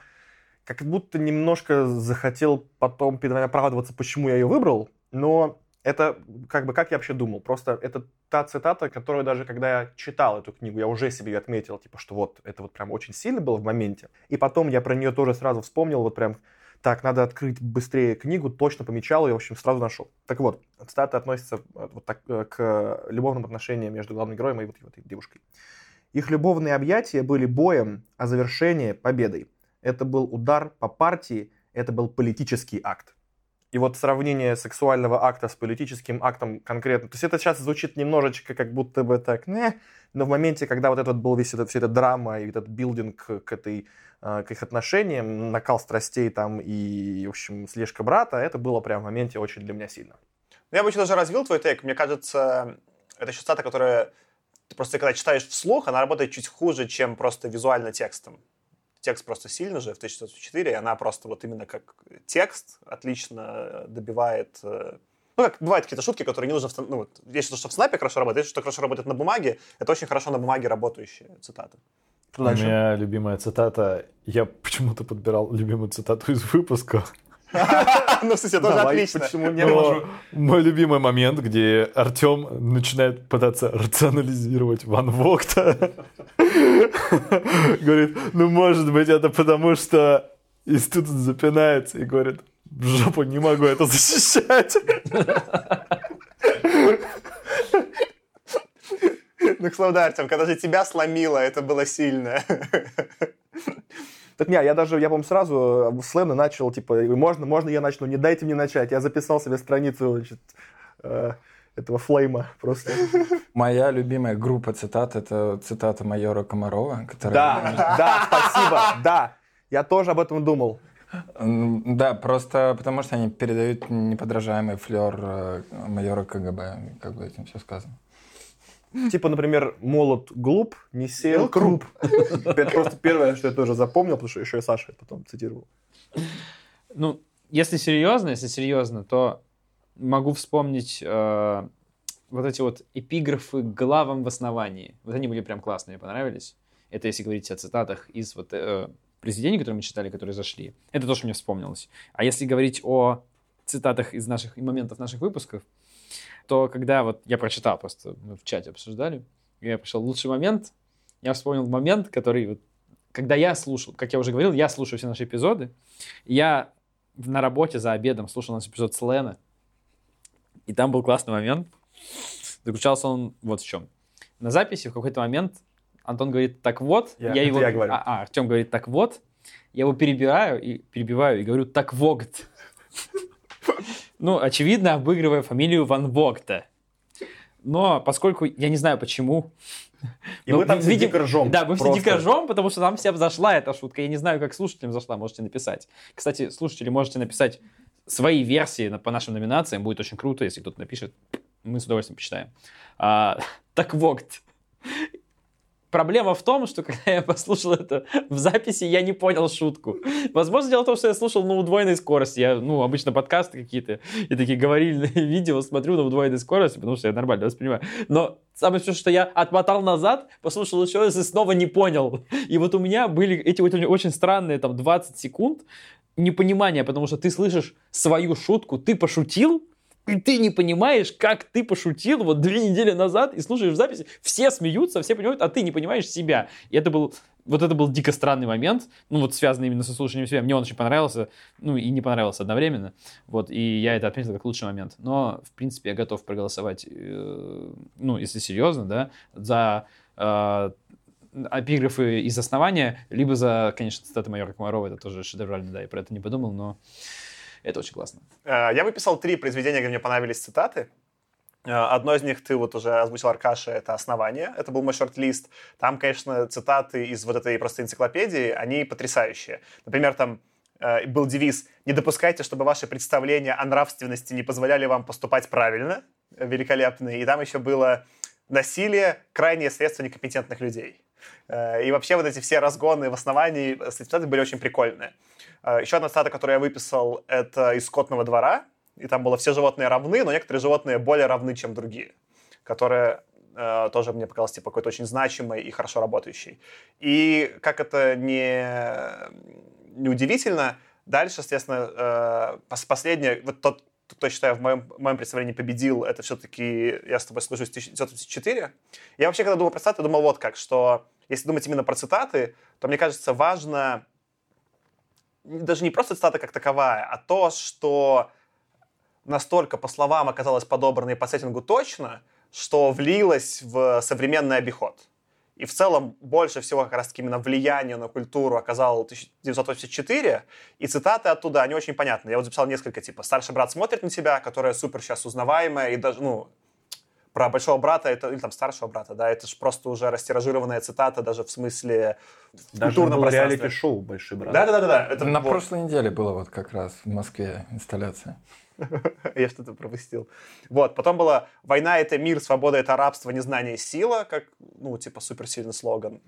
как будто немножко захотел потом перед вами оправдываться, почему я ее выбрал, но это как бы как я вообще думал. Просто это та цитата, которую даже когда я читал эту книгу, я уже себе её отметил, типа, что вот это вот прям очень сильно было в моменте. И потом я про нее тоже сразу вспомнил, вот прям так, надо открыть быстрее книгу, точно помечал ее, в общем, сразу нашел. Так вот, цитата относится э, вот так, э, к любовным отношениям между главным героем и вот этой девушкой. Их любовные объятия были боем, а завершение — победой. Это был удар по партии, это был политический акт. И вот сравнение сексуального акта с политическим актом конкретно, то есть это сейчас звучит немножечко как будто бы так, не, но в моменте, когда вот этот был весь этот, вся эта драма и этот билдинг к этой э, к их отношениям, накал страстей там и, в общем, слежка брата, это было прям в моменте очень для меня сильно. Я бы еще даже развил твой тейк. Мне кажется, это еще цитата, которая ты просто когда читаешь вслух, она работает чуть хуже, чем просто визуально текстом. Текст просто сильно же в 1904, и она просто вот именно как текст отлично добивает... э, Ну, как бывают какие-то шутки, которые не нужно... в Ну, вот, есть что, что в снапе хорошо работает, есть что хорошо работает на бумаге. Это очень хорошо на бумаге работающая цитата. Что У дальше? меня любимая цитата. Я почему-то подбирал любимую цитату из выпуска. Ну, в смысле, тоже отлично. Почему не можу? мой любимый момент, где Артем начинает пытаться рационализировать Ван Вогта. Говорит, ну может быть это потому, что и тут запинается и говорит, в жопу не могу это защищать. Ну, к слову, да, Артем, когда же тебя сломило, это было сильно. Так не, я даже, я, по-моему, сразу э, с Лена начал, типа, можно, можно я начну, не дайте мне начать. Я записал себе страницу, значит, э, этого флейма просто. Моя любимая группа цитат — это цитата майора Комарова, которая... Да, да, спасибо, да. Я тоже об этом думал. Да, просто потому что они передают неподражаемый флер э, майора КГБ, как бы этим все сказано. Типа, например, молот глуп, не сел круп. Это просто первое, что я тоже запомнил, потому что еще и Саша потом цитировал. Ну, если серьезно, если серьезно, то могу вспомнить э, вот эти вот эпиграфы к главам в основании. Вот они были прям классные, мне понравились. Это если говорить о цитатах из вот э, произведений, которые мы читали, которые зашли. Это то, что мне вспомнилось. А если говорить о цитатах из наших и моментов наших выпусков, то когда вот я прочитал просто, мы в чате обсуждали, я пришел лучший момент, я вспомнил момент, который вот, когда я слушал, как я уже говорил, я слушаю все наши эпизоды, я на работе за обедом слушал наш эпизод с Лена, и там был классный момент, заключался он вот в чем. На записи в какой-то момент Антон говорит, так вот, Я- я, его... я говорю. А, а, Артем говорит, так вот, я его перебираю и перебиваю и говорю, так Вогт. Ну, очевидно, обыгрывая фамилию Ван Вогта. Но поскольку я не знаю почему. И мы там ви- все видим- дико ржем. Да, мы все Просто. дико ржем, потому что нам всем зашла эта шутка. Я не знаю, как слушателям зашла, можете написать. Кстати, слушатели, можете написать свои версии по нашим номинациям. Будет очень круто, если кто-то напишет. Мы с удовольствием почитаем. А, так вот. Проблема в том, что когда я послушал это в записи, я не понял шутку. Возможно, дело в том, что я слушал на удвоенной скорости. Я, ну, обычно подкасты какие-то и такие говорильные видео смотрю на удвоенной скорости, потому что я нормально воспринимаю. Но самое смешное, что я отмотал назад, послушал еще раз и снова не понял. И вот у меня были эти вот очень странные там 20 секунд непонимания, потому что ты слышишь свою шутку, ты пошутил, и ты не понимаешь, как ты пошутил вот две недели назад и слушаешь записи, все смеются, все понимают, а ты не понимаешь себя. И это был, вот это был дико странный момент, ну вот связанный именно со слушанием себя. Мне он очень понравился, ну и не понравился одновременно. Вот, и я это отметил как лучший момент. Но, в принципе, я готов проголосовать, э, ну, если серьезно, да, за э, эпиграфы из основания, либо за, конечно, цитаты майора Комарова, это тоже шедеврально, да, я про это не подумал, но это очень классно. Э, Я выписал три произведения, где мне понравились цитаты. Э, Одно из них ты вот уже озвучил, Аркаша, это «Основание». Это был мой шорт-лист. Там, конечно, цитаты из вот этой просто энциклопедии, они потрясающие. Например, там э, был девиз «Не допускайте, чтобы ваши представления о нравственности не позволяли вам поступать правильно». Великолепный. И там еще было «Насилие – крайнее средство некомпетентных людей». Э, И вообще вот эти все разгоны в основании э, цитаты были очень прикольные. Э, Еще одна цитата, которую я выписал, это из «Скотного двора». И там было «Все животные равны, но некоторые животные более равны, чем другие». Которая э, тоже мне показалась типа, какой-то очень значимой и хорошо работающей. И как это не, не удивительно, дальше, естественно, э, пос- последнее, вот тот, кто, я считаю, в моем, моем представлении победил, это все-таки, я с тобой соглашусь, 1984. Я вообще, когда думал про цитаты, думал вот как, что если думать именно про цитаты, то, мне кажется, важно даже не просто цитата как таковая, а то, что настолько по словам оказалось подобрано и по сеттингу точно, что влилось в современный обиход. И в целом больше всего как раз таки именно влияние на культуру оказал 1984, и цитаты оттуда, они очень понятны. Я вот записал несколько, типа «Старший брат смотрит на тебя», которая супер сейчас узнаваемая, и даже, ну, про большого брата, это, или там старшего брата, да, это же просто уже растиражированная цитата даже в смысле в Даже культурном было пространстве. реалити-шоу «Большой брат». Да-да-да, это На вот. прошлой неделе было вот как раз в Москве инсталляция. Я что-то пропустил. Вот, потом была «Война — это мир, свобода — это рабство, незнание — сила», как, ну, типа, суперсильный слоган.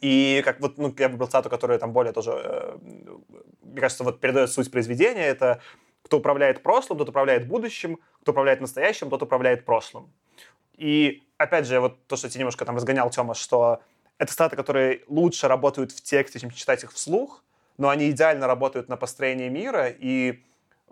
И как вот, ну, я выбрал цитату, которая там более тоже, э, мне кажется, вот передает суть произведения. Это кто управляет прошлым, тот управляет будущим, кто управляет настоящим, тот управляет прошлым. И, опять же, вот то, что я тебе немножко там разгонял, Тёма, что это цитаты, которые лучше работают в тексте, чем читать их вслух, но они идеально работают на построение мира, и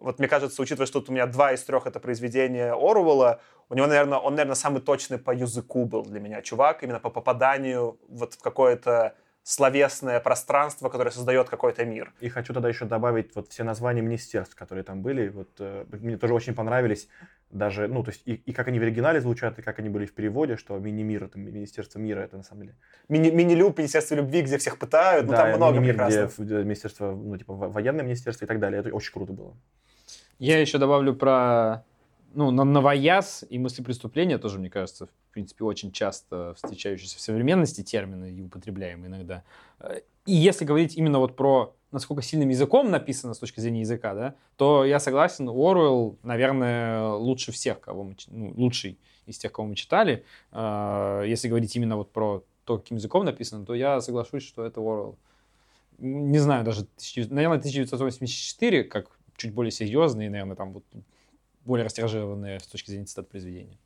вот мне кажется, учитывая, что тут у меня два из трех это произведения Оруэлла, у него, наверное, он, наверное, самый точный по языку был для меня чувак, именно по попаданию вот в какое-то словесное пространство, которое создает какой-то мир. И хочу тогда еще добавить вот все названия министерств, которые там были. Вот э, мне тоже очень понравились даже, ну, то есть и, и как они в оригинале звучат, и как они были в переводе, что мини-мир, это Министерство мира, это на самом деле. Мини- Мини-люб, Министерство любви, где всех пытают, ну да, там много мини-мир, прекрасных. где Министерство, ну, типа, во- военное министерство и так далее. Это очень круто было. Я еще добавлю про ну, на новояз и мысли преступления тоже, мне кажется, в принципе, очень часто встречающиеся в современности термины и употребляемые иногда. И если говорить именно вот про насколько сильным языком написано с точки зрения языка, да, то я согласен, Оруэлл, наверное, лучше всех, кого мы, ну, лучший из тех, кого мы читали. Э, Если говорить именно вот про то, каким языком написано, то я соглашусь, что это Оруэлл. Не знаю, даже, 1900 наверное, 1984, как чуть более серьезный, наверное, там вот более растиражированные с точки зрения цитат произведения.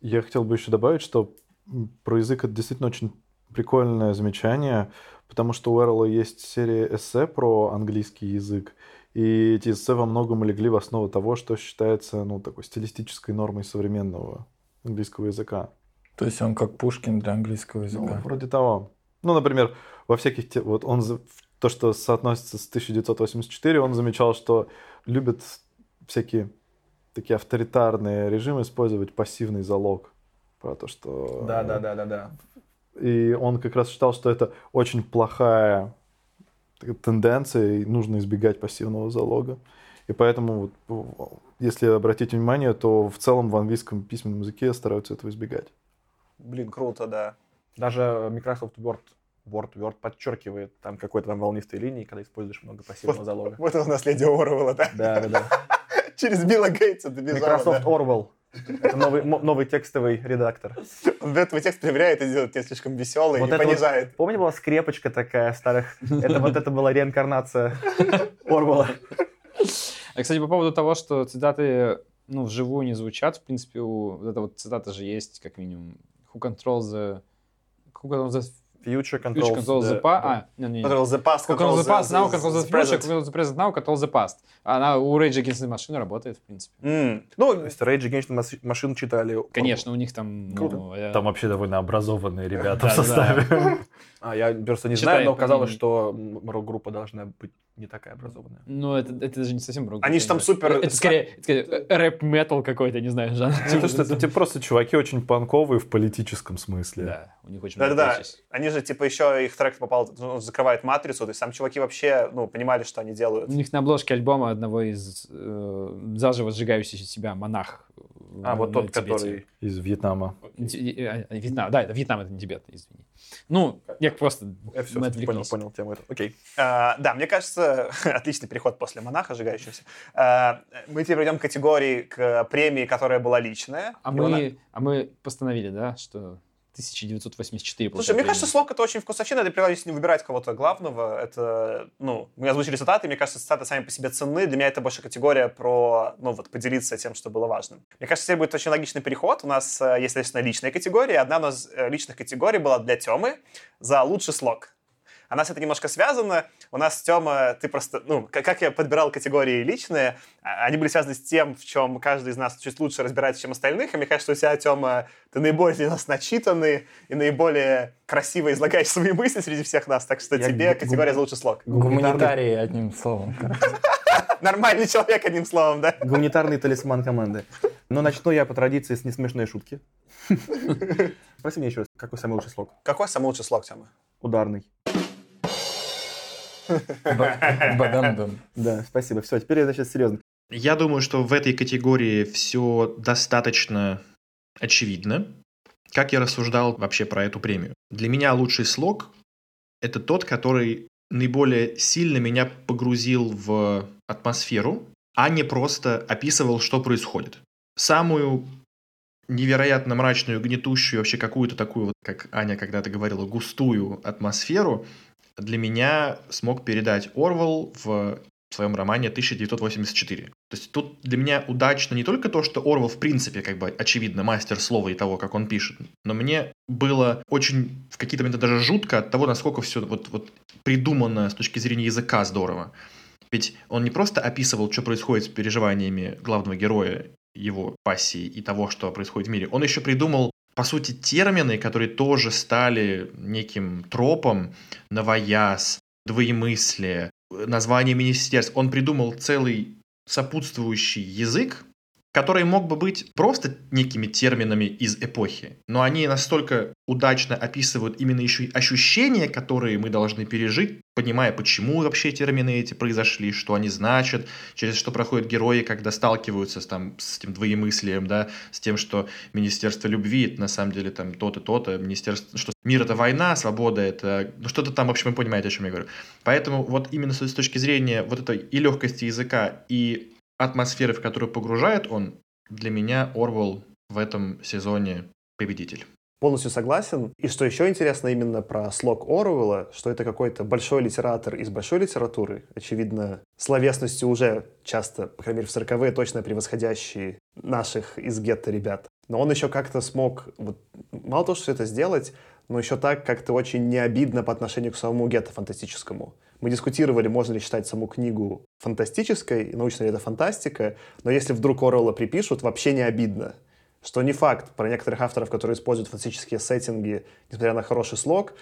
Я хотел бы еще добавить, что про язык это действительно очень прикольное замечание, потому что у Уэрла есть серия эссе про английский язык, И эти эссе во многом легли в основу того, что считается ну, такой стилистической нормой современного английского языка. То есть он как Пушкин для английского Ну, языка. вроде того. Ну, например, во всяких... те- Вот он... за- То, что соотносится с 1984, он замечал, что любят всякие такие авторитарные режимы использовать пассивный залог. Про то, что... Да, да, да, да, да. И он как раз считал, что это очень плохая тенденция, и нужно избегать пассивного залога. И поэтому, вот, если обратить внимание, то в целом в английском письменном языке стараются этого избегать. Блин, круто, да. Даже Microsoft Word, Word, Word подчеркивает там какой-то там волнистой линии, когда используешь много пассивного залога. Вот это наследие Оруэлла, да? Да, да, да. Через Билла Гейтса добежал. Microsoft Orwell. Это новый, новый текстовый редактор. Он этот текст проверяет и делает тебя слишком веселый Вот и это вот- понижает. Помни, была скрепочка такая старых? Это вот это была реинкарнация Орвала. А, кстати, по поводу того, что цитаты ну, вживую не звучат, в принципе, у... вот эта вот цитата же есть, как минимум. Who controls the... Who controls the Future future controls. controls the the- past? А, не, не, не. Control the past, Control the past, now control the future, present. control the present, now control the past. Она у Rage Against the Machine работает, в принципе. М, Ну, То есть Rage Against the Mach- Machine читали. Конечно, у них там... ну, Круто. э, Там вообще довольно образованные ребята в составе. А, я просто не Читай, знаю, но казалось, что рок-группа должна быть не такая образованная. Ну, это, это даже не совсем рок. Они ж там супер- Это скорее, это скорее э, рэп-метал какой-то, не знаю, жанр. Ну, то, что это типа, просто чуваки очень панковые в политическом смысле. Да, у них очень много Да-да-да. вещей. Они же, типа, еще их трек попал, ну, закрывает матрицу, то есть там чуваки вообще, ну, понимали, что они делают. У них на обложке альбома одного из э, заживо сжигающих себя монах. А, вот на тот, Тибете. который... Из Вьетнама. Э, э, Вьетнам, да, это Вьетнам, это не Тибет, извини. Ну, я просто... Я все мы понял, понял тему эту. Окей. А, да, мне кажется, отличный переход после монаха сжигающегося. А, мы теперь перейдем к категории, к премии, которая была личная. А И она- мы, а мы постановили, да, что 1984 Слушай, мне кажется, слог это очень вкусовщина, это прежде если не выбирать кого-то главного, это, ну, мы озвучили цитаты, мне кажется, цитаты сами по себе ценны, для меня это больше категория про, ну, вот, поделиться тем, что было важным. Мне кажется, теперь будет очень логичный переход, у нас э, есть, естественно, личная категория, одна из э, личных категорий была для Темы за лучший слог. У нас это немножко связано. У нас, Тёма, ты просто... Ну, как, я подбирал категории личные, а, они были связаны с тем, в чем каждый из нас чуть лучше разбирается, чем остальных. И мне кажется, у тебя, Тёма, ты наиболее для нас начитанный и наиболее красиво излагаешь свои мысли среди всех нас. Так что Я тебе категория за лучший слог. Гуманитарий, одним словом. Нормальный человек, одним словом, да? Гуманитарный талисман команды. Но начну я по традиции с несмешной шутки. Спроси меня еще раз, какой самый лучший слог? Какой самый лучший слог, Тёма? Ударный. Ба- Бадам-дам. Да, спасибо. Все, теперь я, значит, серьезно. Я думаю, что в этой категории все достаточно очевидно. Как я рассуждал вообще про эту премию? Для меня лучший слог – это тот, который наиболее сильно меня погрузил в атмосферу, а не просто описывал, что происходит. Самую невероятно мрачную, гнетущую, вообще какую-то такую, вот, как Аня когда-то говорила, густую атмосферу для меня смог передать Орвал в в своем романе 1984. То есть тут для меня удачно не только то, что Орвел в принципе как бы очевидно мастер слова и того, как он пишет, но мне было очень в какие-то моменты даже жутко от того, насколько все вот, вот придумано с точки зрения языка здорово. Ведь он не просто описывал, что происходит с переживаниями главного героя, его пассии и того, что происходит в мире. Он еще придумал, по сути, термины, которые тоже стали неким тропом, новояз, двоемыслие, название министерств. Он придумал целый сопутствующий язык, который мог бы быть просто некими терминами из эпохи, но они настолько удачно описывают именно еще и ощущения, которые мы должны пережить, понимая, почему вообще термины эти произошли, что они значат, через что проходят герои, когда сталкиваются с, там, с этим двоемыслием, да, с тем, что Министерство любви, это на самом деле там то-то, то-то, Министерство, что мир — это война, свобода — это... Ну, что-то там, в общем, вы понимаете, о чем я говорю. Поэтому вот именно с точки зрения вот этой и легкости языка, и атмосферы, в которую погружает он, для меня Орвел в этом сезоне победитель. Полностью согласен. И что еще интересно именно про слог Оруэлла, что это какой-то большой литератор из большой литературы, очевидно, словесностью уже часто, по крайней мере, в 40-е точно превосходящие наших из гетто ребят. Но он еще как-то смог, вот, мало того, что это сделать, но еще так как-то очень не обидно по отношению к самому гетто фантастическому. Мы дискутировали, можно ли считать саму книгу фантастической, научно ли это фантастика, но если вдруг Орвелла припишут, вообще не обидно. Что не факт про некоторых авторов, которые используют фантастические сеттинги, несмотря на хороший слог,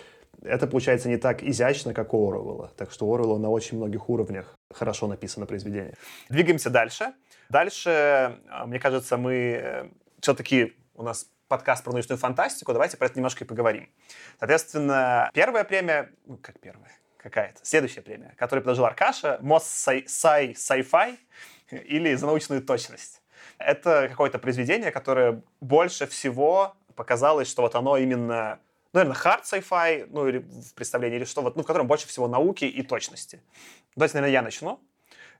это получается не так изящно, как у Оруэлла. Так что у Оруэлла на очень многих уровнях хорошо написано произведение. Двигаемся дальше. Дальше, э, мне кажется, мы все-таки у нас подкаст про научную фантастику, давайте про это немножко и поговорим. Соответственно, первая премия, ну, как первая, какая-то, следующая премия, которую предложил Аркаша, Сай Sci-Fi или за научную точность. Это какое-то произведение, которое больше всего показалось, что вот оно именно, ну, наверное, hard sci-fi, ну, или в представлении, или что, вот, ну, в котором больше всего науки и точности. Давайте, наверное, я начну.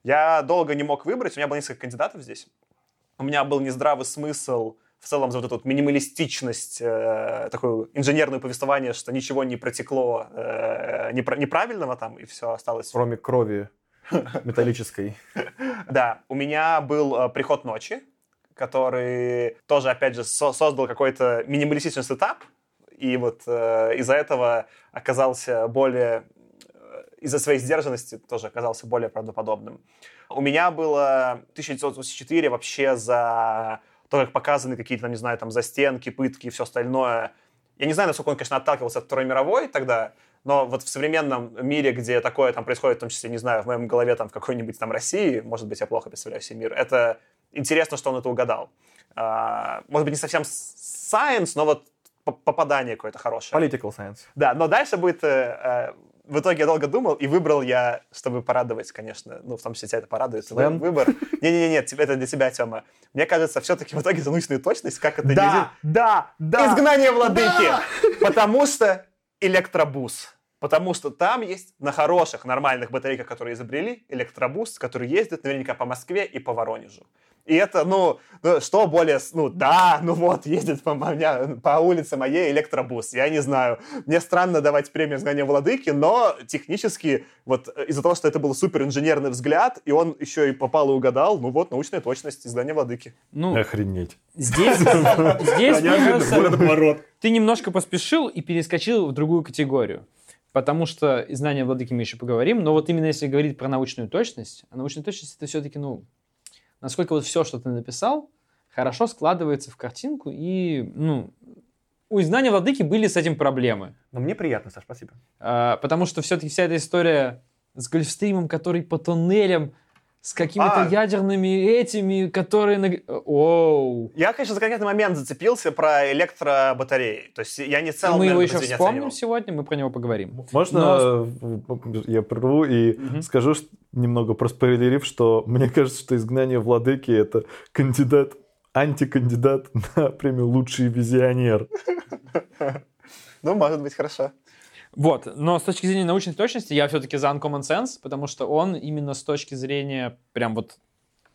Я долго не мог выбрать, у меня было несколько кандидатов здесь. У меня был нездравый смысл в целом за вот эту вот минималистичность, э, такое инженерное повествование, что ничего не протекло э, непра- неправильного там, и все осталось... Кроме крови металлической. Да, у меня был э, «Приход ночи», который тоже, опять же, со- создал какой-то минималистичный сетап, и вот э, из-за этого оказался более э, из-за своей сдержанности тоже оказался более правдоподобным. У меня было 1984 вообще за то, как показаны какие-то, не знаю, там, застенки, пытки и все остальное. Я не знаю, насколько он, конечно, отталкивался от Второй мировой тогда, но вот в современном мире, где такое там происходит, в том числе, не знаю, в моем голове там в какой-нибудь там России, может быть, я плохо представляю себе мир, это интересно, что он это угадал. А, может быть, не совсем science, но вот попадание какое-то хорошее. Political science. Да, но дальше будет... Э, в итоге я долго думал, и выбрал я, чтобы порадовать, конечно, ну, в том числе тебя это порадует, Слэм? выбор. Не-не-не, это для тебя, Тёма. Мне кажется, все-таки в итоге за научную точность, как это Да, да, не... да. Изгнание владыки! Потому что электробус. Потому что там есть на хороших, нормальных батарейках, которые изобрели, электробус, который ездит наверняка по Москве и по Воронежу. И это, ну, ну, что более, ну, да, ну вот, ездит по, меня, по улице моей электробус. Я не знаю. Мне странно давать премию «Знания владыки», но технически, вот из-за того, что это был супер инженерный взгляд, и он еще и попал и угадал, ну вот, научная точность «Знания владыки». Ну, Охренеть. здесь, здесь мне кажется, поворот. ты немножко поспешил и перескочил в другую категорию. Потому что и знания владыки мы еще поговорим, но вот именно если говорить про научную точность, а научная точность это все-таки, ну, насколько вот все, что ты написал, хорошо складывается в картинку, и, ну, у знания владыки были с этим проблемы. Но мне приятно, Саш, спасибо. А, потому что все-таки вся эта история с Гольфстримом, который по туннелям, с какими-то А. ядерными этими, которые... на- Оу. Я, конечно, за конкретный момент зацепился про электробатареи. То есть я не И целом, мы его еще вспомним оценивал. сегодня, мы про него поговорим. Можно э, я прерву и Мгм. скажу что- немного проспойлерив, что мне кажется, что изгнание владыки это кандидат, антикандидат на премию лучший визионер. Ну, может быть, хорошо. Вот, но с точки зрения научной точности я все-таки за Uncommon Sense, потому что он именно с точки зрения прям вот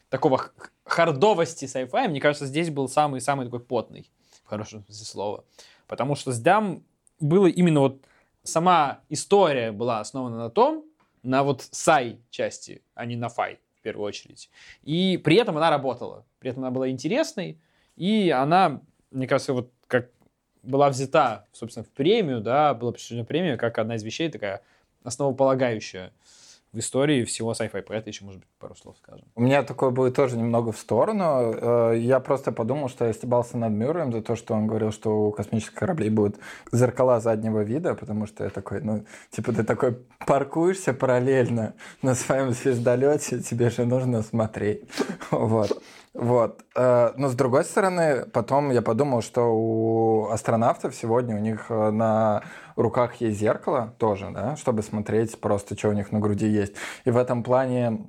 такого хардовости sci-fi, мне кажется, здесь был самый-самый такой потный, в хорошем смысле слова. Потому что с Дам было именно вот сама история была основана на том, на вот sci части, а не на фай в первую очередь. И при этом она работала. При этом она была интересной, и она, мне кажется, вот как была взята, собственно, в премию, да, была присуждена премия, как одна из вещей такая основополагающая в истории всего sci-fi. Про это еще, может быть, пару слов скажем. У меня такое будет тоже немного в сторону. Э, Я просто подумал, что я стебался над Мюрреем за то, что он говорил, что у космических кораблей будут зеркала заднего вида, потому что я такой, ну, типа ты такой паркуешься параллельно на своем звездолете, тебе же нужно смотреть. Вот. Вот. Э, Но с другой стороны, потом я подумал, что у астронавтов сегодня у них э, на руках есть зеркало тоже, да, чтобы смотреть просто, что у них на груди есть. И в этом плане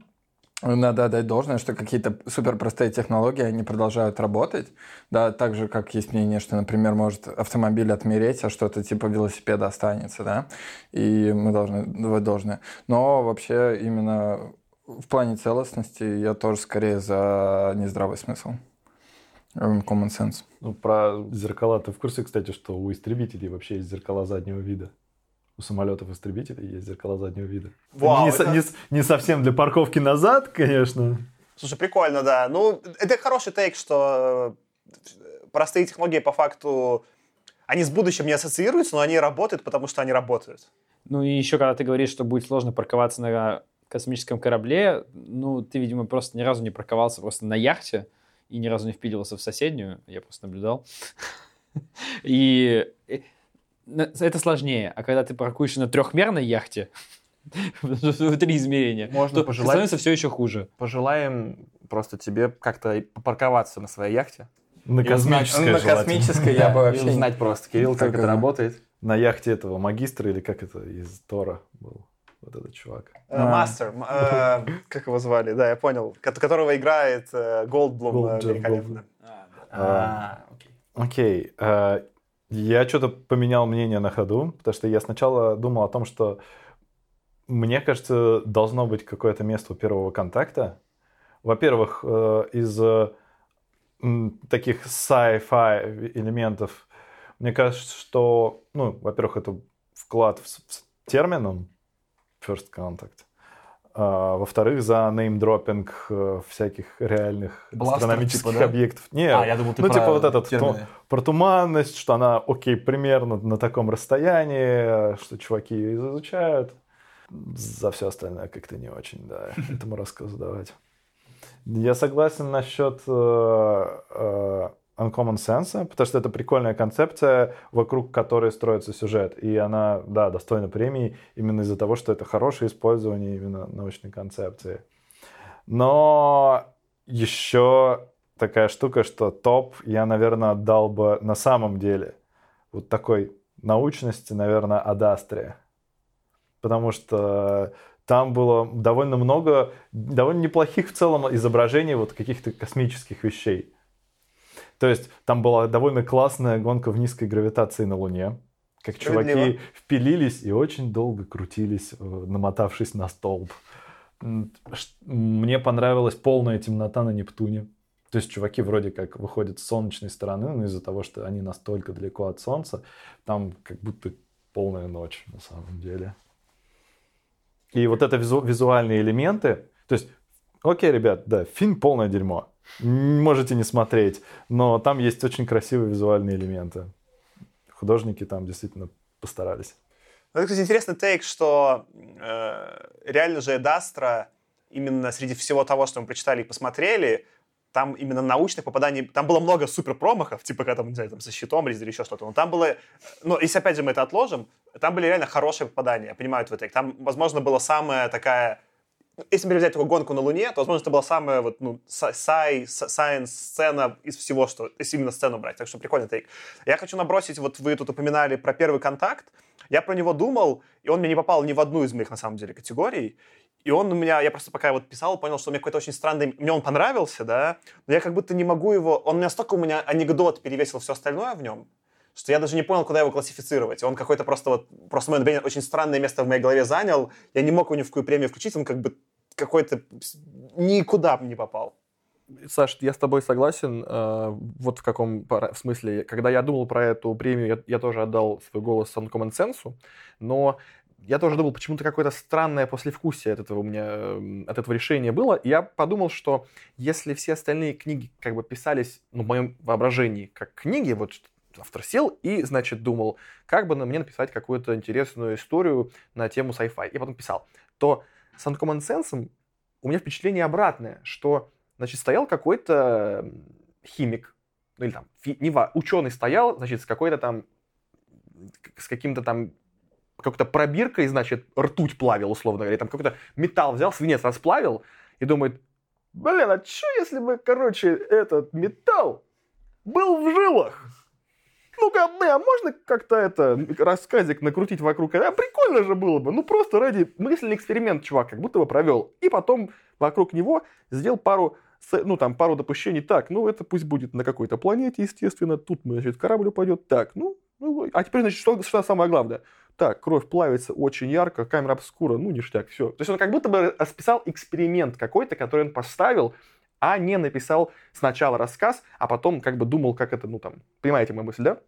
надо отдать должное, что какие-то суперпростые технологии, они продолжают работать. Да, так же, как есть мнение, что, например, может автомобиль отмереть, а что-то типа велосипеда останется, да, и мы должны давать должное. Но вообще именно в плане целостности я тоже скорее за нездравый смысл. Эм, Common sense. Ну, про зеркала ты в курсе, кстати, что у истребителей вообще есть зеркала заднего вида? У самолетов истребителей есть зеркала заднего вида. Вау, не, со- это- не с- не совсем для парковки назад, конечно. Слушай, прикольно, да. Ну, это хороший тейк, что э, простые технологии по факту, они с будущим не ассоциируются, но они работают, потому что они работают. Ну и еще, когда ты говоришь, что будет сложно парковаться на космическом корабле, ну, ты, видимо, просто ни разу не парковался просто на яхте и ни разу не впиливался в соседнюю. Я просто наблюдал. И э, это сложнее. А когда ты паркуешь на трехмерной яхте, в три измерения, Можно то пожелать- становится все еще хуже. Пожелаем просто тебе как-то попарковаться на своей яхте. На космической На космической я бы вообще... узнать просто, Кирилл, как это работает. На яхте этого магистра или как это из Тора был вот этот чувак. Э, Мастер, м- э, как его звали, да, я понял, ко- которого играет э, Голдблум великолепно. А, окей. Окей. Я что-то поменял мнение на ходу, потому что я сначала думал о том, что мне кажется, должно быть какое-то место у первого контакта. Во-первых, из таких sci-fi элементов, мне кажется, что, ну, во-первых, это вклад в термином first contact. А, во-вторых, за неймдропинг э, всяких реальных Бластер, астрономических типа, да? объектов. Не, А, я думал, ты ну, про типа вот этот то- про туманность, что она, окей, примерно на таком расстоянии, что чуваки ее изучают. За все остальное как-то не очень, да, этому рассказу давать. Я согласен насчет э, э, Uncommon Sense, потому что это прикольная концепция, вокруг которой строится сюжет. И она, да, достойна премии именно из-за того, что это хорошее использование именно научной концепции. Но еще такая штука, что топ я, наверное, отдал бы на самом деле вот такой научности, наверное, Адастре. Потому что там было довольно много, довольно неплохих в целом изображений вот каких-то космических вещей. То есть там была довольно классная гонка в низкой гравитации на Луне. Как чуваки впилились и очень долго крутились, э, намотавшись на столб. Мне понравилась полная темнота на Нептуне. То есть чуваки вроде как выходят с солнечной стороны, но из-за того, что они настолько далеко от Солнца, там как будто полная ночь на самом деле. И вот это визу- визуальные элементы, то есть, окей, ребят, да, фильм полное дерьмо, можете не смотреть, но там есть очень красивые визуальные элементы. Художники там действительно постарались. Ну, это, кстати, интересный тейк, что э, реально же Эдастра именно среди всего того, что мы прочитали и посмотрели, там именно научных попаданий, там было много супер промахов, типа когда там, не знаю, там со щитом резали еще что-то, но там было, ну, если опять же мы это отложим, там были реально хорошие попадания, я понимаю твой тейк. Там, возможно, была самая такая если взять такую гонку на Луне, то, возможно, это была самая вот, ну, сай, сайенс-сцена из всего, что... Если именно сцену брать. Так что прикольный тейк. Я хочу набросить, вот вы тут упоминали про первый контакт. Я про него думал, и он мне не попал ни в одну из моих, на самом деле, категорий. И он у меня, я просто пока вот писал, понял, что у меня какой-то очень странный... Мне он понравился, да, но я как будто не могу его... Он настолько у меня анекдот перевесил все остальное в нем, что я даже не понял, куда его классифицировать. Он какой-то просто вот, просто мой например, очень странное место в моей голове занял. Я не мог его ни в какую премию включить, он как бы какой-то никуда не попал. Саш, я с тобой согласен. э, Вот в каком в смысле, когда я думал про эту премию, я, я тоже отдал свой голос Uncommon Sense, но я тоже думал, почему-то какое-то странное послевкусие от этого у меня, э, от этого решения было. И я подумал, что если все остальные книги как бы писались, ну, в моем воображении, как книги, вот автор сел и, значит, думал, как бы на мне написать какую-то интересную историю на тему sci-fi, и потом писал, то с Uncommon Sense у меня впечатление обратное, что, значит, стоял какой-то химик, ну или там, фи- не ученый стоял, значит, с какой-то там, с каким-то там, какой-то пробиркой, значит, ртуть плавил, условно говоря, там какой-то металл взял, свинец расплавил и думает, блин, а что если бы, короче, этот металл был в жилах? Ну-ка, а можно как-то это, рассказик накрутить вокруг? А прикольно же было бы. Ну, просто ради мысленный эксперимент чувак как будто бы провел. И потом вокруг него сделал пару, ну, там, пару допущений. Так, ну, это пусть будет на какой-то планете, естественно. Тут, значит, корабль упадет. Так, ну, ну, а теперь, значит, что, что самое главное? Так, кровь плавится очень ярко, камера обскура, ну, ништяк, все. То есть он как будто бы расписал эксперимент какой-то, который он поставил, а не написал сначала рассказ, а потом как бы думал, как это, ну, там, понимаете мою мысль, да?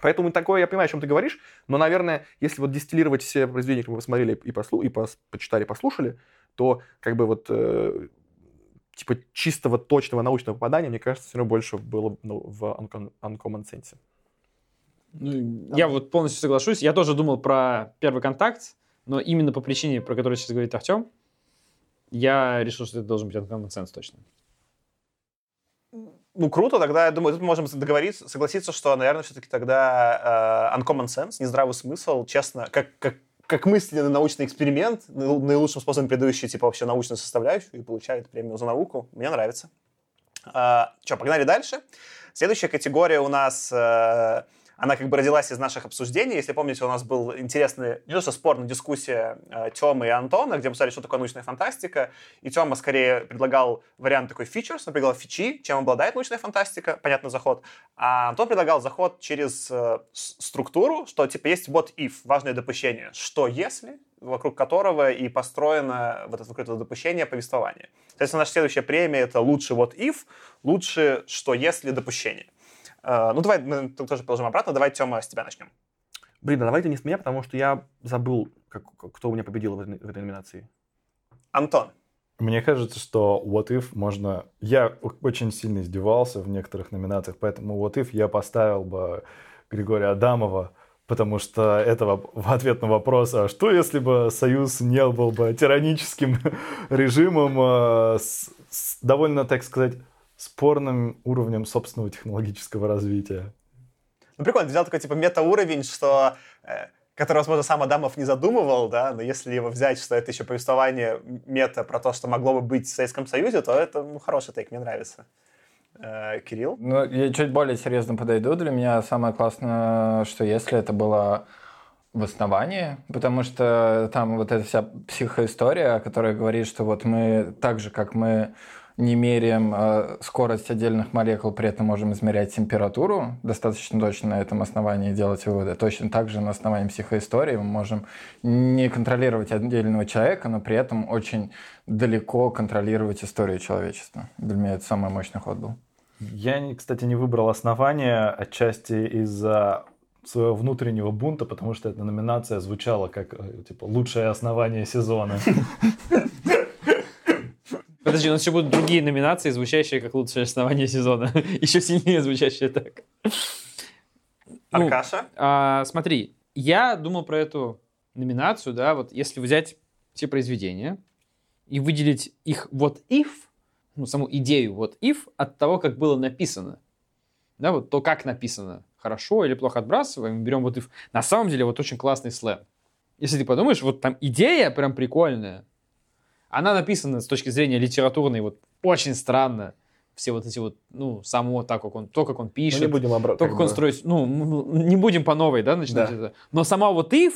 Поэтому такое, я понимаю, о чем ты говоришь, но, наверное, если вот дистиллировать все произведения, которые мы посмотрели и, послу, и пос, почитали, послушали, то как бы вот э, типа чистого, точного научного попадания, мне кажется, все равно больше было ну, в Uncommon, Uncommon Sense. Ну, я вот полностью соглашусь. Я тоже думал про первый контакт, но именно по причине, про которую сейчас говорит Артем, я решил, что это должен быть Uncommon Sense точно. Ну, круто, тогда, я думаю, тут можем договориться, согласиться, что, наверное, все-таки тогда э, uncommon sense, нездравый смысл, честно, как, как, как мысленный научный эксперимент, наил- наилучшим способом передающий, типа, вообще научную составляющую и получает премию за науку. Мне нравится. Че, погнали дальше. Следующая категория у нас, э, она как бы родилась из наших обсуждений. Если помните, у нас был интересный, не то что спор, дискуссия э, Тёмы и Антона, где мы сказали, что такое научная фантастика. И Тёма скорее предлагал вариант такой features, он предлагал фичи, чем обладает научная фантастика, понятный заход. А Антон предлагал заход через э, структуру, что типа есть what if, важное допущение, что если, вокруг которого и построено вот это, вокруг этого допущения повествование. Соответственно, наша следующая премия — это лучше what if, лучше что если допущение. Э, Ну, давай мы тут тоже положим обратно. Давай, Тёма, с тебя начнем. Блин, а давайте не с меня, потому что я забыл, как- кто у меня победил в этой, в этой номинации. Антон. Мне кажется, что What If можно... Я очень сильно издевался в некоторых номинациях, поэтому What If я поставил бы Григория Адамова, потому что это в ответ на вопрос, а что если бы Союз не был бы тираническим режимом э, с, с довольно, так сказать, спорным уровнем собственного технологического развития? Ну, прикольно, ты взял такой, типа, метауровень, что... э, который, возможно, сам Адамов не задумывал, да, но если его взять, что это еще повествование мета про то, что могло бы быть в Советском Союзе, то это ну, хороший тейк, мне нравится. Э, Кирилл? Ну, я чуть более серьезно подойду. Для меня самое классное, что если это было в основании, потому что там вот эта вся психоистория, которая говорит, что вот мы так же, как мы не меряем э, скорость отдельных молекул, при этом можем измерять температуру достаточно точно на этом основании делать выводы. Точно так же на основании психоистории мы можем не контролировать отдельного человека, но при этом очень далеко контролировать историю человечества. Для меня это самый мощный ход был. Я, кстати, не выбрал основание отчасти из-за своего внутреннего бунта, потому что эта номинация звучала как э, типа лучшее основание сезона. Подожди, у нас еще будут другие номинации, звучащие как лучшее основание сезона. Еще сильнее звучащие так. Ну, Аркаша? а, смотри, я думал про эту номинацию, да, вот если взять все произведения и выделить их вот if, ну, саму идею вот if от того, как было написано. Да, вот то, как написано, хорошо или плохо отбрасываем, берем вот if. На самом деле, вот очень классный сленг. Если ты подумаешь, вот там идея прям прикольная. Она написана с точки зрения литературной вот очень странно. Все вот эти вот, ну, само так, как он, то, как он Ну, пишет. не будем обра- То, как как он бы- строит, ну, не будем по новой, да, начинать Да. это. Но сама вот if,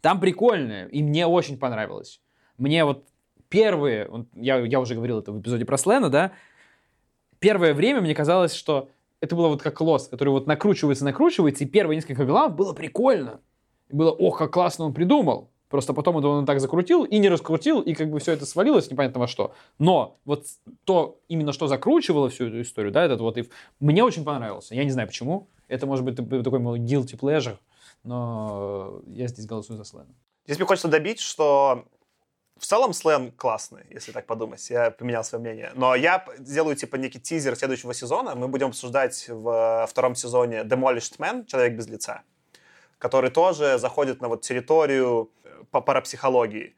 там прикольная, и мне очень понравилось. Мне вот первые, я, я уже говорил это в эпизоде про Слена, да, первое время мне казалось, что это было вот как лос, который вот накручивается, накручивается, и первые несколько глав было прикольно. Было, ох, как классно он придумал. Просто потом это он так закрутил и не раскрутил, и как бы все это свалилось непонятно во что. Но вот то, именно что закручивало всю эту историю, да, этот вот if, мне очень понравился. Я не знаю почему. Это может быть такой мой guilty pleasure, но я здесь голосую за Слена. Здесь мне хочется добить, что в целом слэн классный, если так подумать. Я поменял свое мнение. Но я сделаю типа некий тизер следующего сезона. Мы будем обсуждать в втором сезоне Demolished Man, Человек без лица, который тоже заходит на вот территорию по парапсихологии.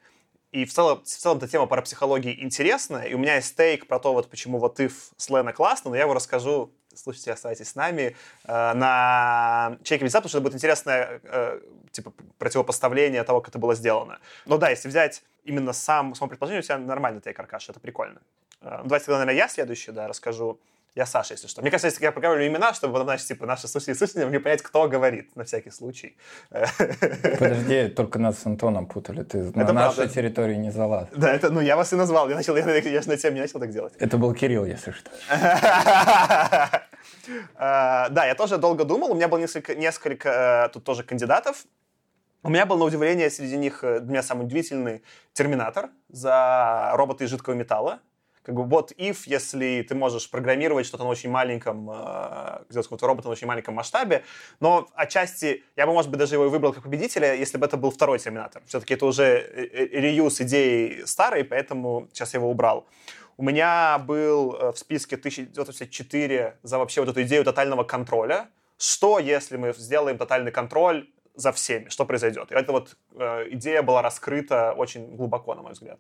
И в целом, в целом эта тема парапсихологии интересная, и у меня есть стейк про то, вот почему вот if Слена классно, но я его расскажу, слушайте, оставайтесь с нами, э, на «Человеке без лица», потому что это будет интересное э, типа противопоставление того, как это было сделано. Но да, если взять именно сам, само предположение, у тебя нормальный тейк, Аркаша, это прикольно. Э, ну, давайте наверное, я следующий, да, расскажу. Я Саша, если что. Мне кажется, если я проговорю имена, чтобы потом, значит, типа, наши слушатели и слушатели могли понять, кто говорит, на всякий случай. Подожди, только нас с Антоном путали. Ты на Это нашей правда. территории не залаз. Да, это, ну, я вас и назвал. Я начал, я, я же на теме не начал так делать. Это был Кирилл, если что. Э, Да, я тоже долго думал. У меня было несколько, несколько э, тут тоже кандидатов. У меня был, на удивление, среди них э, для меня самый удивительный «Терминатор» за роботы из жидкого металла. Как бы вот if, если ты можешь программировать что-то на очень маленьком, э, сделать какого-то робота на очень маленьком масштабе, но отчасти я бы, может быть, даже его и выбрал как победителя, если бы это был второй Терминатор. Все-таки это уже э, э, реюз идеи старой, поэтому сейчас я его убрал. У меня был э, в списке 1984 за вообще вот эту идею тотального контроля. что если мы сделаем тотальный контроль за всеми, что произойдет. И эта вот э, идея была раскрыта очень глубоко, на мой взгляд.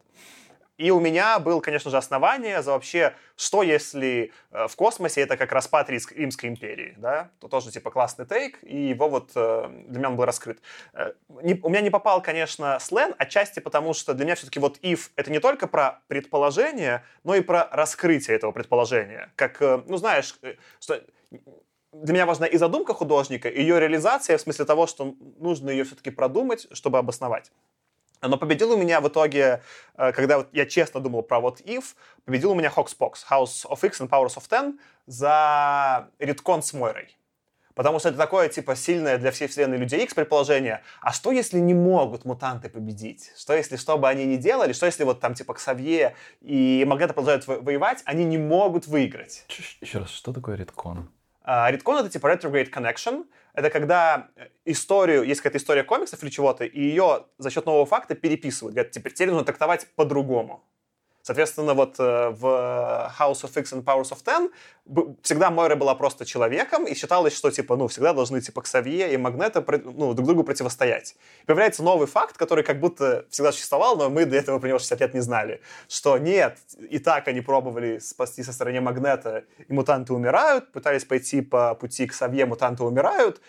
И у меня было, конечно же, основание за вообще, что если э, в космосе это как распад Римской империи, да, то тоже типа классный тейк, и его вот э, для меня он был раскрыт. Э, не- у меня не попал, конечно, слен, отчасти потому, что для меня все-таки вот if это не только про предположение, но и про раскрытие этого предположения. Как, ну знаешь, что для меня важна и задумка художника, и ее реализация в смысле того, что нужно ее все-таки продумать, чтобы обосновать. Но победил у меня в итоге, э, когда вот я честно думал про вот if, победил у меня Hoxpox, House of X and Powers of Ten за редкон с Мойрой. Потому что это такое, типа, сильное для всей вселенной Людей X предположение. А что, если не могут мутанты победить? Что, если что бы они ни делали? Что, если вот там, типа, Ксавье и Магнета продолжают во- воевать, они не могут выиграть? Еще раз, что такое редкон? А, Редкон — это типа retrograde connection. Это когда историю, есть какая-то история комиксов или чего-то, и ее за счет нового факта переписывают. Говорят, теперь, теперь нужно трактовать по-другому. Соответственно, вот э, в House of X and Powers of Ten всегда Мойра была просто человеком, и считалось, что, типа, ну, всегда должны, типа, Ксавье и Магнета ну, друг другу противостоять. Появляется новый факт, который как будто всегда существовал, но мы до этого про него 60 лет не знали, что нет, и так они пробовали спасти со стороны Магнета, и мутанты умирают, пытались пойти по пути Ксавье, мутанты умирают,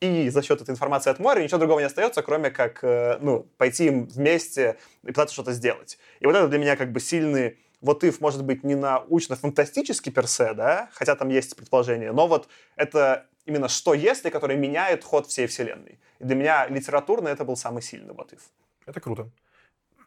и за счет этой информации от моря ничего другого не остается, кроме как э, ну, пойти им вместе и пытаться что-то сделать. И вот это для меня как бы сильный вот if может быть не научно-фантастический персе, да, хотя там есть предположение, но вот это именно что если, которое меняет ход всей вселенной. И для меня литературно это был самый сильный вот if. Это круто.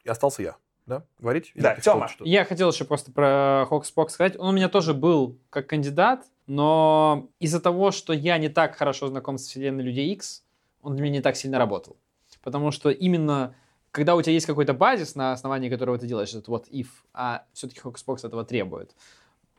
И остался я, да? Говорить? Или Да, Тёма. что-то? Я хотел еще просто про Хокспок сказать. Он у меня тоже был как кандидат, но из-за того, что я не так хорошо знаком с вселенной Людей X, он для меня не так сильно работал. Потому что именно когда у тебя есть какой-то базис, на основании которого ты делаешь этот вот if, а все-таки Хокспокс этого требует,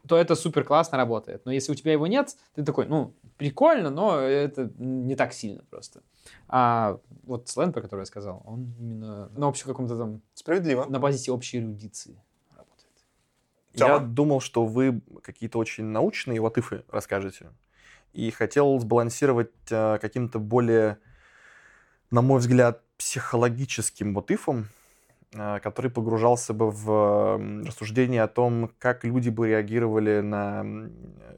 то это супер классно работает. Но если у тебя его нет, ты такой, ну, прикольно, но это не так сильно просто. А вот сленг, про который я сказал, он именно на общем каком-то там, Справедливо. на базе общей эрудиции работает. Я думал, что вы какие-то очень научные ватыфы расскажете. И хотел сбалансировать э, каким-то более, на мой взгляд, психологическим э, который погружался бы в рассуждение о том, как люди бы реагировали на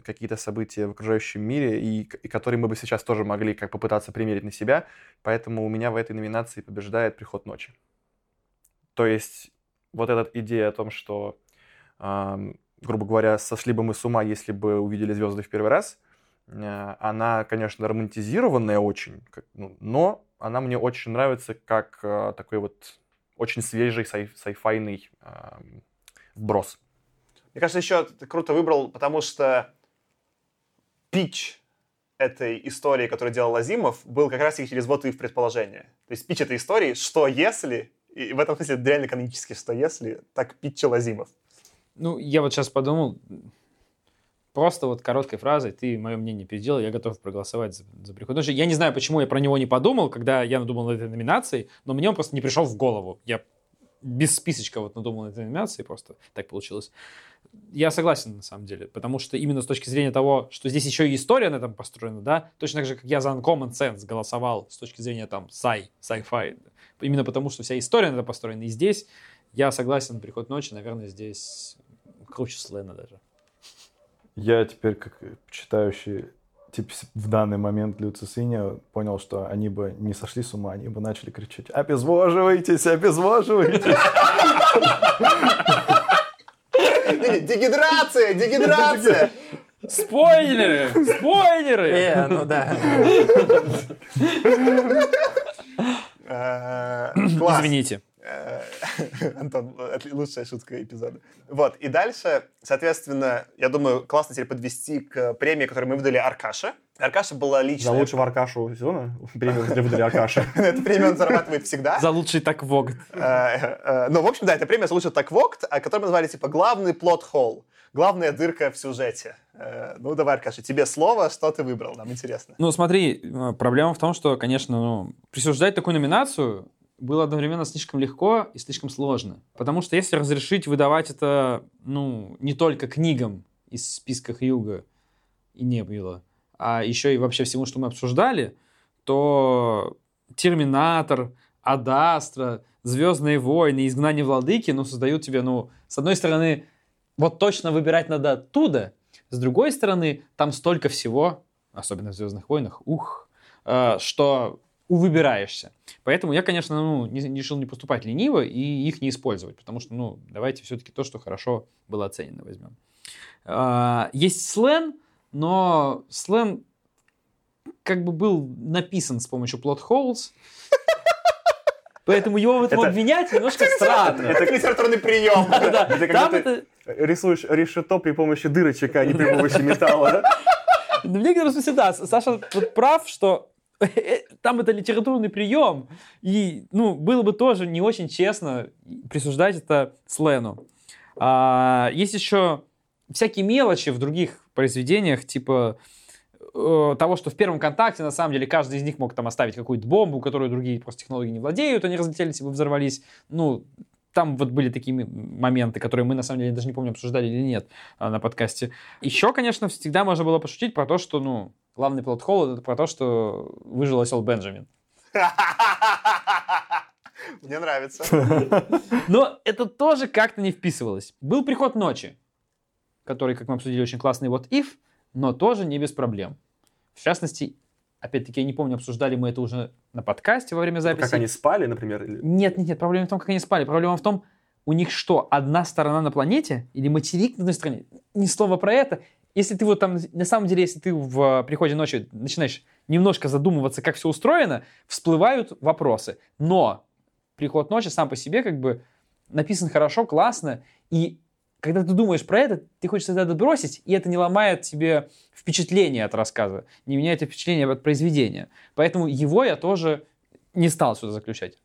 какие-то события в окружающем мире, и, и которые мы бы сейчас тоже могли как попытаться примерить на себя. Поэтому у меня в этой номинации побеждает «Приход ночи». То есть вот эта идея о том, что Ам, грубо говоря, сошли бы мы с ума, если бы увидели звезды в первый раз. Э, Она, конечно, романтизированная очень, как- ну, но она мне очень нравится как э, такой вот очень свежий сай- сайфайный ам, вброс. Мне кажется, еще ты круто выбрал, потому что пич этой истории, которую делал Азимов, был как раз-таки через вот и в предположение. То есть пич этой истории, что если, и в этом смысле реально канонически, что если, так питчил Азимов. Ну, я вот сейчас подумал, просто вот короткой фразой, ты мое мнение переделал, я готов проголосовать за, за приход. Потому я не знаю, почему я про него не подумал, когда я надумал над этой номинацией, но мне он просто не пришел в голову. Я без списочка вот надумал над этой номинацией, просто так получилось. Я согласен, на самом деле, потому что именно с точки зрения того, что здесь еще и история на этом построена, да, точно так же, как я за Uncommon Sense голосовал с точки зрения там sci, sci-fi, именно потому что вся история на этом построена, и здесь я согласен, приход ночи, наверное, здесь круче Слена даже. Я теперь, как читающий типа, в данный момент Люцисиня, понял, что они бы не сошли с ума, они бы начали кричать «Обезвоживайтесь, обезвоживайтесь!» Дегидрация! Дегидрация! Спойлеры! Спойлеры! Э, ну да. Э, Класс. Извините. Э, Антон, лучшая шутка эпизода. Вот, и дальше, соответственно, я думаю, классно теперь подвести к премии, которую мы выдали Аркаше. Аркаша была За личная... лучшего Аркашу сезона премию выдали Аркаша. Эту премию он зарабатывает всегда. За лучший так вогт. Э, э, Ну, в общем, да, это премия за лучший таквокт, а который мы назвали, типа, главный плод-холл. Главная дырка в сюжете. Ну, давай, Аркаша, тебе слово, что ты выбрал, нам интересно. Ну, смотри, проблема в том, что, конечно, ну, присуждать такую номинацию было одновременно слишком легко и слишком сложно. Потому что если разрешить выдавать это, ну, не только книгам из списка Хьюга и не было, а еще и вообще всему, что мы обсуждали, то Терминатор, Адастра, Звездные войны, Изгнание владыки, ну, создают тебе, ну, с одной стороны, вот точно выбирать надо оттуда, с другой стороны, там столько всего, особенно в Звездных войнах, ух, э, что выбираешься. Поэтому я, конечно, ну, не, решил не поступать лениво и их не использовать, потому что, ну, давайте все-таки то, что хорошо было оценено, возьмем. Э, есть слен, но слен как бы был написан с помощью plot holes, Поэтому его в этом Это- обвинять немножко странно. Это литературный прием. Это ты рисуешь решето при помощи дырочек, а не при помощи металла. да? в некотором смысле, да, Саша вот прав, что там это литературный прием, и, ну, было бы тоже не очень честно присуждать это Слену. А, есть еще всякие мелочи в других произведениях, типа э, того, что в первом контакте, на самом деле, каждый из них мог там оставить какую-то бомбу, которую другие просто технологии не владеют, они разлетелись и взорвались. Ну, там вот были такие моменты, которые мы, на самом деле, даже не помню, обсуждали или нет а, на подкасте. Еще, конечно, всегда можно было пошутить про то, что, ну, главный плод холод это про то, что выжил осел Бенджамин. Мне нравится. Но это тоже как-то не вписывалось. Был приход ночи, который, как мы обсудили, очень классный вот if, но тоже не без проблем. В частности, опять-таки, я не помню, обсуждали мы это уже на подкасте во время записи. Как они спали, например. Нет, нет, нет, проблема в том, как они спали. Проблема в том, у них что, одна сторона на планете или материк на одной стороне? Ни слова про это. Если ты вот там, на самом деле, если ты в э, приходе ночи начинаешь немножко задумываться, как все устроено, всплывают вопросы. Но приход ночи сам по себе как бы написан хорошо, классно, и когда ты думаешь про это, ты хочешь это отбросить, и это не ломает тебе впечатление от рассказа, не меняет впечатление от произведения. Поэтому его я тоже не стал сюда заключать.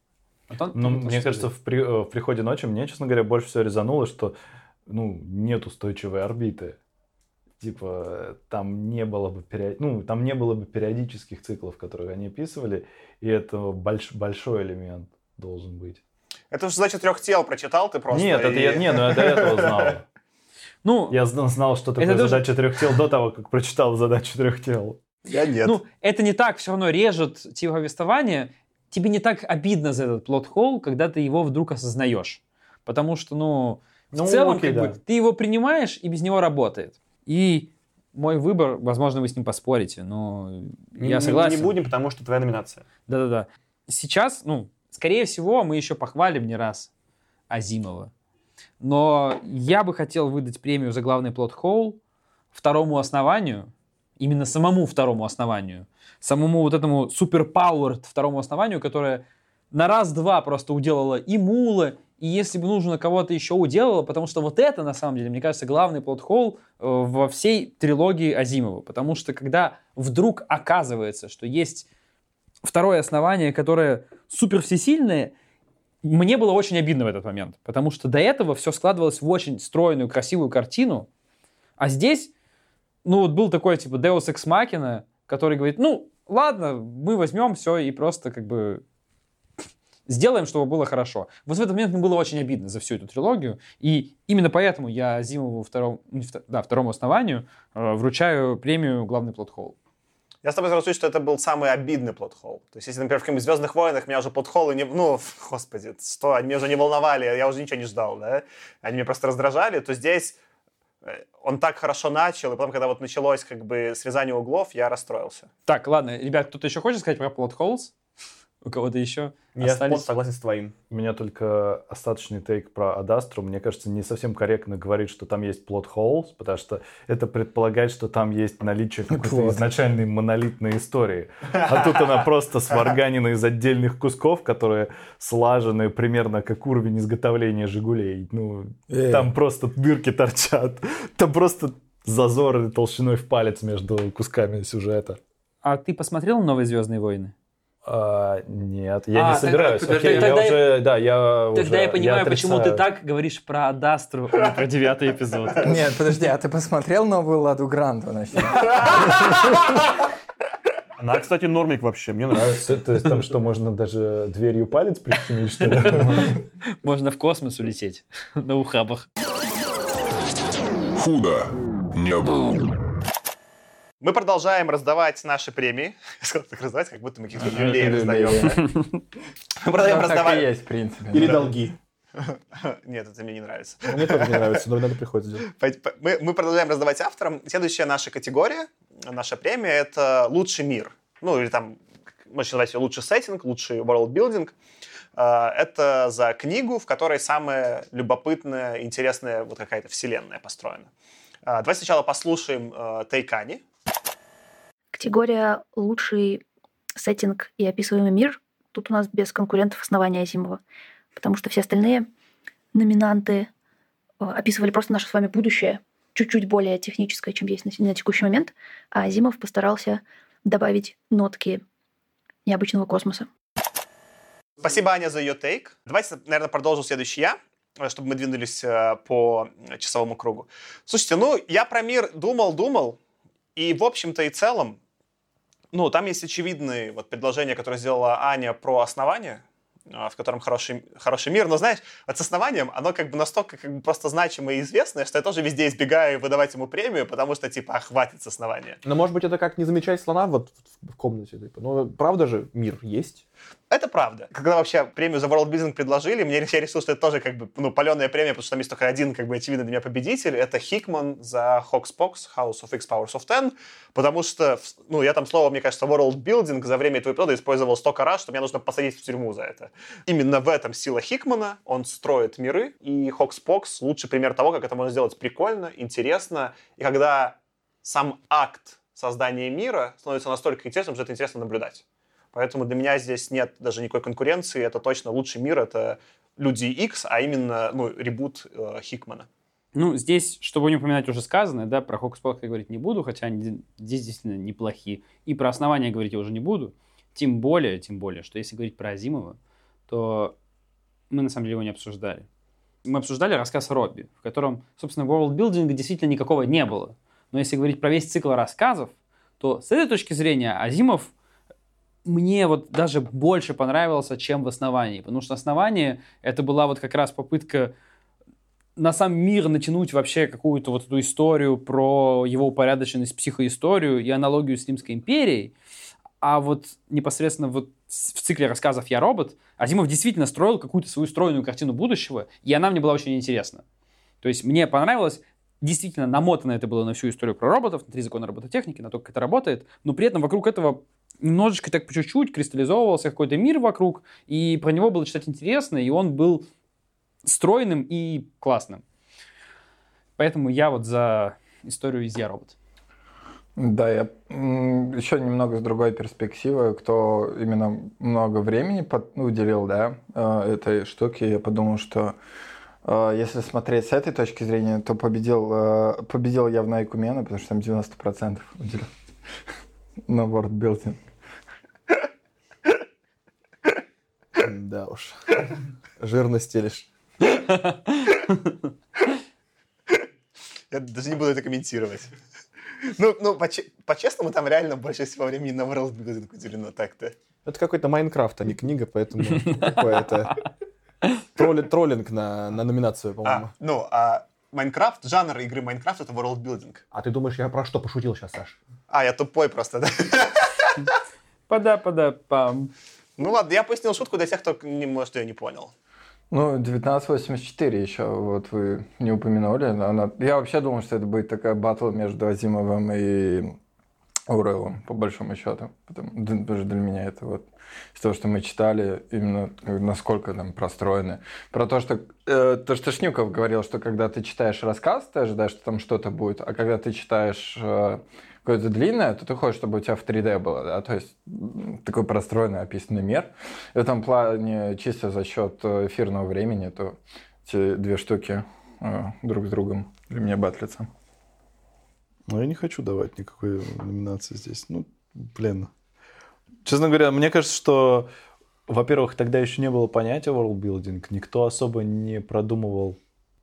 Антон, Ну, мне что кажется, в, при- э, в приходе ночи мне, честно говоря, больше всего резануло, что ну, нет устойчивой орбиты. Типа, там не было бы период... ну, там не было бы периодических циклов, которые они описывали, и это больш- большой элемент должен быть. Это же значит трех тел прочитал ты просто. Нет, это и- я, не, ну я до этого знал. Ну, Я зна- знал, что такое Это тоже- задача трех тел до того, как прочитал задачу трех тел. Я нет. ну, это не так все равно режет тебе повествование. Тебе не так обидно за этот плод-холл, когда ты его вдруг осознаешь. Потому что, ну, в Ну, целом, окей, как да. бы, ты его принимаешь, и без него работает. И мой выбор, возможно, вы с ним поспорите, но Не- я согласен. Не будем, потому что твоя номинация. Да-да-да. Сейчас, ну, скорее всего, мы еще похвалим не раз Азимова. Но я бы хотел выдать премию за главный плод Хоул второму основанию, именно самому второму основанию, самому вот этому суперпауэр второму основанию, которое на раз-два просто уделало и Мула, и если бы нужно кого-то еще уделало, потому что вот это, на самом деле, мне кажется, главный плод Холл во всей трилогии Азимова. Потому что когда вдруг оказывается, что есть второе основание, которое супер всесильное, мне было очень обидно в этот момент, потому что до этого все складывалось в очень стройную, красивую картину, а здесь, ну вот был такой типа Deus Ex Machina, который говорит, ну ладно, мы возьмем все и просто как бы сделаем, чтобы было хорошо. Вот в этот момент мне было очень обидно за всю эту трилогию, и именно поэтому я Зимову второму, да, второму основанию э, вручаю премию «Главный плод Холл». Я с тобой соглашусь, что это был самый обидный плотхол. То есть, если, например, в каких-нибудь «Звездных войнах» меня уже плотхолы не... Ну, господи, что, они меня уже не волновали, я уже ничего не ждал, да? Они меня просто раздражали, то здесь э, он так хорошо начал, и потом, когда вот началось как бы срезание углов, я расстроился. Так, ладно, ребят, кто-то еще хочет сказать про Холлс? У кого-то еще Я остались? согласен с твоим. У меня только остаточный тейк про Адастру. Мне кажется, не совсем корректно говорить, что там есть плод holes, потому что это предполагает, что там есть наличие какой-то изначальной монолитной истории. А тут она просто сварганена из отдельных кусков, которые слажены примерно как уровень изготовления «Жигулей». Ну, Э. там просто дырки торчат. Там просто зазоры толщиной в палец между кусками сюжета. А ты посмотрел «Новые Звездные войны»? А, нет, я А, не собираюсь. тогда- Окей, я тогда- уже, да, я Тогда уже- я понимаю, почему ты так говоришь про Адастру, а не про девятый эпизод. Нет, подожди, а ты посмотрел новую Ладу Гранду? Она, кстати, нормик вообще, мне нравится. То, то есть там что, можно даже дверью палец прищемить, что ли? Можно в космос улететь на ухабах. Худо не было. Мы продолжаем раздавать наши премии. Я сказал, так раздавать, как будто мы каких-то люлей Люлей, раздаем. да. Мы продолжаем Ну, раздавать. есть, в принципе. Или долги. Нет, это мне не нравится. Мне тоже не нравится, но иногда приходится делать. Мы, мы продолжаем раздавать авторам. Следующая наша категория, наша премия — это лучший мир. Ну, или там, можно назвать ее лучший сеттинг, лучший world-building. А, Это за книгу, в которой самая любопытная, интересная вот какая-то вселенная построена. А, Давай сначала послушаем э, Тайкани. Категория «Лучший сеттинг и описываемый мир». Тут у нас без конкурентов основания Азимова, потому что все остальные номинанты э, описывали просто наше с вами будущее, чуть-чуть более техническое, чем есть на, на текущий момент, а Азимов постарался добавить нотки необычного космоса. Спасибо, Аня, за ее тейк. Давайте, наверное, продолжим следующий я, э, чтобы мы двинулись э, по часовому кругу. Слушайте, ну, я про мир думал, думал, и в общем-то и целом, ну, там есть очевидные вот предложения, которые сделала Аня про основание, а, в котором хороший, хороший мир. Но знаешь, вот с основанием оно как бы настолько как бы просто значимое и известное, что я тоже везде избегаю выдавать ему премию, потому что, типа, а, хватит с основания. Но может быть это как не замечать слона вот в комнате. Типа. Ну, правда же, мир есть. Это правда. Когда вообще премию за World Building предложили, мне я решил, что это тоже как бы ну, паленая премия, потому что там есть только один, как бы, очевидно для меня победитель. Это Хикман за Hoxpox, House of X Powers of Ten, потому что, ну, я там слово, мне кажется, World Building за время этого эпизода использовал столько раз, что мне нужно посадить в тюрьму за это. Именно в этом сила Хикмана. Он строит миры, и Hoxpox лучший пример того, как это можно сделать прикольно, интересно, и когда сам акт создания мира становится настолько интересным, что это интересно наблюдать. Поэтому для меня здесь нет даже никакой конкуренции. Это точно лучший мир. Это Люди X, а именно ну, ребут э, Хикмана. Ну, здесь, чтобы не упоминать уже сказанное, да, про Хокспок я говорить не буду, хотя они здесь действительно неплохие. И про основания говорить я уже не буду. Тем более, тем более, что если говорить про Азимова, то мы на самом деле его не обсуждали. Мы обсуждали рассказ Робби, в котором, собственно, ворлдбилдинга действительно никакого не было. Но если говорить про весь цикл рассказов, то с этой точки зрения Азимов мне вот даже больше понравился, чем в основании. Потому что основание это была вот как раз попытка на сам мир натянуть вообще какую-то вот эту историю про его упорядоченность, психоисторию и аналогию с Римской империей. А вот непосредственно вот в цикле рассказов «Я робот» Азимов действительно строил какую-то свою стройную картину будущего, и она мне была очень интересна. То есть мне понравилось, действительно намотано это было на всю историю про роботов, на три закона робототехники, на то, как это работает, но при этом вокруг этого немножечко так по чуть-чуть кристаллизовывался какой-то мир вокруг, и про него было читать интересно, и он был стройным и классным. Поэтому я вот за историю из «Я робот». Да, я еще немного с другой перспективы, кто именно много времени под- ну, уделил, да, э, этой штуке, я подумал, что э, если смотреть с этой точки зрения, то победил, э, победил явно Айкумена, потому что там 90% уделил на worldbuilding. Да уж. Жирно стелишь. Я даже не буду это комментировать. Ну, ну поче- по-честному, там реально больше всего времени на World Building уделено так-то. Это какой-то Майнкрафт, а не книга, поэтому какой-то тролли- троллинг на, на номинацию, по-моему. А, ну, а Майнкрафт, жанр игры Майнкрафт — это World Building. А ты думаешь, я про что пошутил сейчас, Саш? А, я тупой просто, да? Пада-пада-пам. Ну ладно, я пояснил шутку для тех, кто, не, может, ее не понял. Ну, 1984 еще, вот вы не упомянули. Она... Я вообще думал, что это будет такая батл между Азимовым и Урелом, по большому счету. Потому даже для меня это вот из того, что мы читали, именно насколько там простроены. Про то, что э, то, что Шнюков говорил, что когда ты читаешь рассказ, ты ожидаешь, что там что-то будет, а когда ты читаешь э, какое-то длинное, то ты хочешь, чтобы у тебя в 3D было, да, то есть такой простроенный описанный мир. В этом плане чисто за счет э, эфирного времени, то эти две штуки э, друг с другом для меня батлятся. Ну, я не хочу давать никакой номинации здесь. Ну, блин. Честно говоря, мне кажется, что, во-первых, тогда еще не было понятия worldbuilding. Никто особо не продумывал,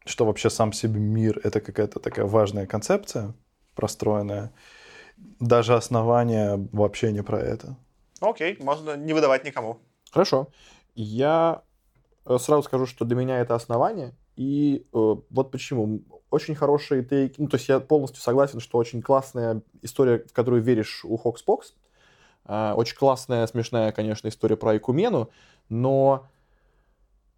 что вообще сам себе мир — это какая-то такая важная концепция, простроенная. Даже основание вообще не про это. Окей, можно не выдавать никому. Хорошо. Я э, сразу скажу, что для меня это основание. И э, вот почему. очень хороший тейк. Ну, то есть я полностью согласен, что очень классная история, в которую веришь у Хокспокс. А, Очень классная, смешная, конечно, история про Айкумену, но,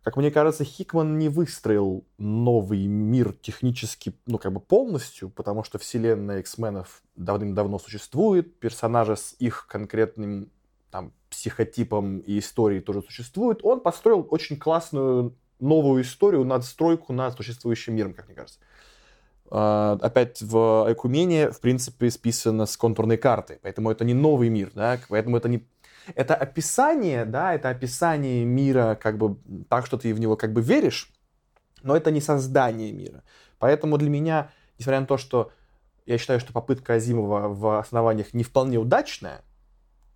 как мне кажется, Хикман не выстроил новый мир технически, ну, как бы полностью, потому что вселенная X-менов давным-давно существует, персонажи с их конкретным там, психотипом и историей тоже существуют. Он построил очень классную новую историю, надстройку над существующим миром, как мне кажется. А, опять в Айкумене, в принципе, списано с контурной карты, поэтому это не новый мир, да, поэтому это не... Это описание, да, это описание мира как бы так, что ты в него как бы веришь, но это не создание мира. Поэтому для меня, несмотря на то, что я считаю, что попытка Азимова в основаниях не вполне удачная,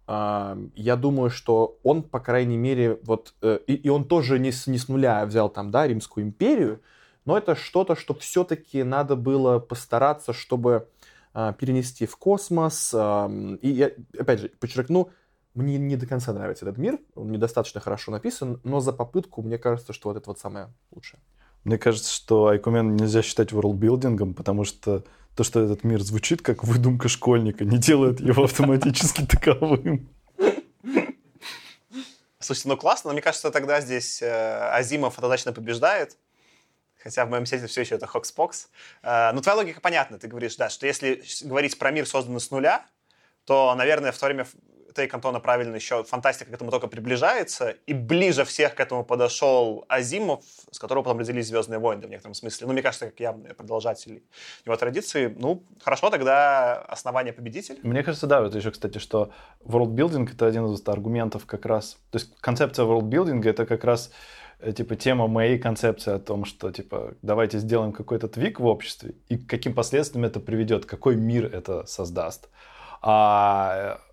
а, я думаю, что он, по крайней мере, вот, э, и, и он тоже не с, не с нуля взял там, да, Римскую империю, но это что-то, что все-таки надо было постараться, чтобы а, перенести в космос. и я, опять же, подчеркну, мне не до конца нравится этот мир, он недостаточно хорошо написан, но за попытку мне кажется, что вот это вот самое лучшее. Мне кажется, что Айкумен нельзя считать worldbuilding ом, потому что то, что этот мир звучит как выдумка школьника, не делает его автоматически таковым. Слушайте, ну классно, но мне кажется, тогда здесь э, Азимов однозначно побеждает. Хотя в моем сете все еще это Хокспокс. Э, ну, твоя логика понятна. Ты говоришь, да, что если говорить про мир, созданный с нуля, то, наверное, в то время take Антона правильно еще фантастика к этому только приближается, и ближе всех к этому подошел Азимов, с которого потом родились «Звездные войны» в некотором смысле. Ну, мне кажется, как явный продолжатель его традиции. Ну, хорошо, тогда основание победитель. Мне кажется, да, это еще, кстати, что worldbuilding это один из аргументов как раз. То есть концепция worldbuilding это как раз э, типа тема моей концепции о том, что типа давайте сделаем какой-то твик в обществе и к каким последствиям это приведет, какой мир это создаст. А э,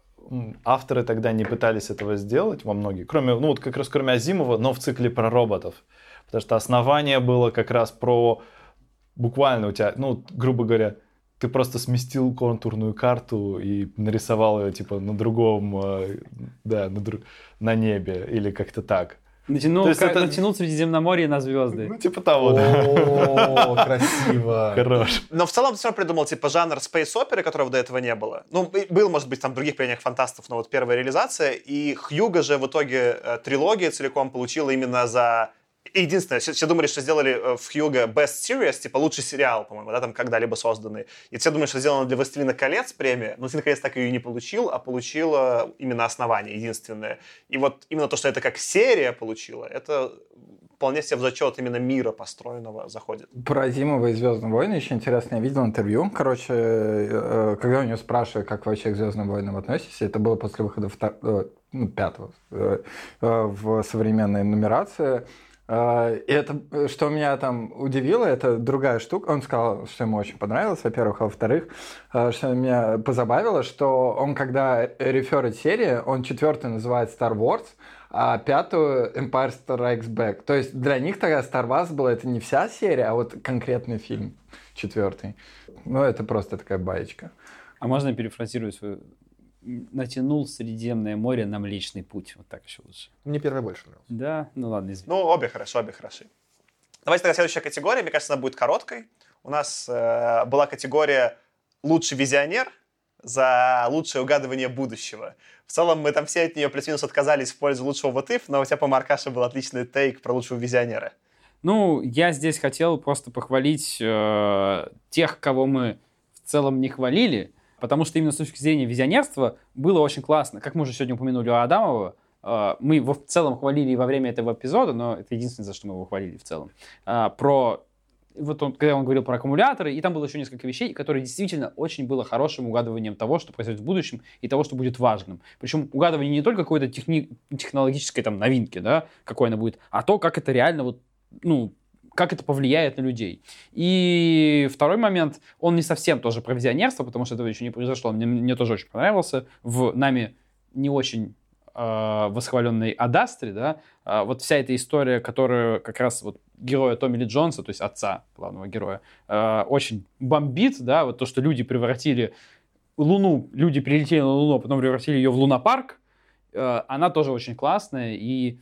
авторы тогда не пытались этого сделать во многих, кроме, ну вот как раз кроме Азимова, но в цикле про роботов. Потому что основание было как раз про буквально у тебя, ну, грубо говоря, ты просто сместил контурную карту и нарисовал ее типа на другом, э, да, на, друг- на небе или как-то так. Натянул, То есть как- это- натянул Средиземноморье на звезды. Ну, типа того, да. О, красиво. Хорош. Но в целом ты все равно придумал, типа, жанр space оперы, которого до этого не было. Ну, был, может быть, там в других произведениях фантастов, но вот первая реализация. И Хьюга же в итоге э, трилогия целиком получила именно за... Единственное, все, все думали, что сделали э, в Хьюга Best Series, типа лучший сериал, по-моему, да, там когда-либо созданный. И все думали, что сделано для «Властелина колец» премия, но «Властелин колец» так ее и не получил, а получила именно основание, единственное. И вот именно то, что это как серия получила, это вполне себе в зачет именно мира построенного заходит. Про Азимова и Звездные войны еще интересно. Я видел интервью. Короче, э, когда у него спрашивали, как вообще к Звездным войнам относитесь, это было после выхода втор- э, ну, пятого э, э, в современной нумерации. И это, э, что меня там удивило, это другая штука. Он сказал, что ему очень понравилось, во-первых. А во-вторых, э, что меня позабавило, что он, когда реферит серии, он четвертую называет Star Wars, а пятую Empire Strikes Back. То есть для них тогда Star Wars была это не вся серия, а вот конкретный фильм четвертый. Ну, это просто такая баечка. А можно я перефразирую свою? Натянул Средиземное море на Млечный путь. Вот так еще лучше. Мне первая больше нравилась. Да, ну ладно, извини. Ну, обе хорошо, обе хороши. Давайте тогда следующая категория. Мне кажется, она будет короткой. У нас э, была категория «Лучший визионер» за лучшее угадывание будущего. В целом мы там все от нее плюс-минус отказались в пользу лучшего вот if, но у тебя, по Маркаше был отличный тейк про лучшего визионера. Ну, я здесь хотел просто похвалить э, тех, кого мы в целом не хвалили, потому что именно с точки зрения визионерства было очень классно. Как мы уже сегодня упомянули у Адамова, э, мы его в целом хвалили во время этого эпизода, но это единственное, за что мы его хвалили в целом. А, про вот он, когда он говорил про аккумуляторы, и там было еще несколько вещей, которые действительно очень было хорошим угадыванием того, что произойдет в будущем, и того, что будет важным. Причем угадывание не только какой-то техни- технологической там новинки, да, какой она будет, а то, как это реально вот, ну, как это повлияет на людей. И второй момент, он не совсем тоже про визионерство, потому что этого еще не произошло. Мне, мне тоже очень понравился. В нами не очень э, восхваленной Адастре, да, а вот вся эта история, которую как раз вот героя Томми Ли Джонса, то есть отца главного героя, э, очень бомбит, да, вот то, что люди превратили Луну, люди прилетели на Луну, а потом превратили ее в лунопарк, э, она тоже очень классная, и э,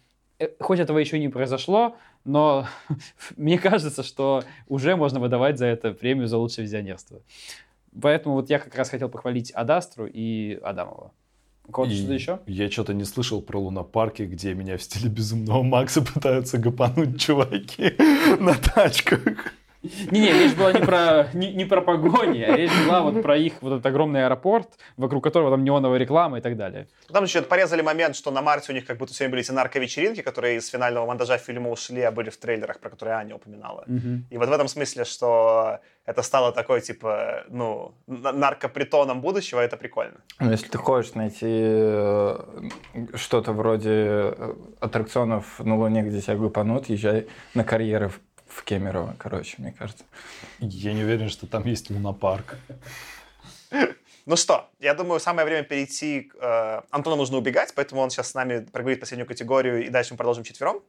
хоть этого еще не произошло, но мне кажется, что уже можно выдавать за это премию за лучшее визионерство. Поэтому вот я как раз хотел похвалить Адастру и Адамова. У кого-то что-то еще? Я что-то не слышал про лунопарки, где меня в стиле Безумного Макса пытаются гапануть чуваки на тачках. Не-не, речь была не про, не, не про погони, а речь была вот про их вот этот огромный аэропорт, вокруг которого там неоновая реклама и так далее. Там еще порезали момент, что на Марсе у них как будто сегодня были эти нарковечеринки, которые из финального монтажа фильма ушли, а были в трейлерах, про которые Аня упоминала. И вот в этом смысле, что это стало такой, типа, ну, наркопритоном будущего, это прикольно. Ну, если ты хочешь найти э, что-то вроде э, аттракционов на Луне, где тебя гупанут, езжай на карьеры в, в Кемерово, короче, мне кажется. Я не уверен, что там есть лунопарк. Ну что, я думаю, самое время перейти. к, э, Антону нужно убегать, поэтому он сейчас с нами проговорит последнюю категорию, и дальше мы продолжим четвером.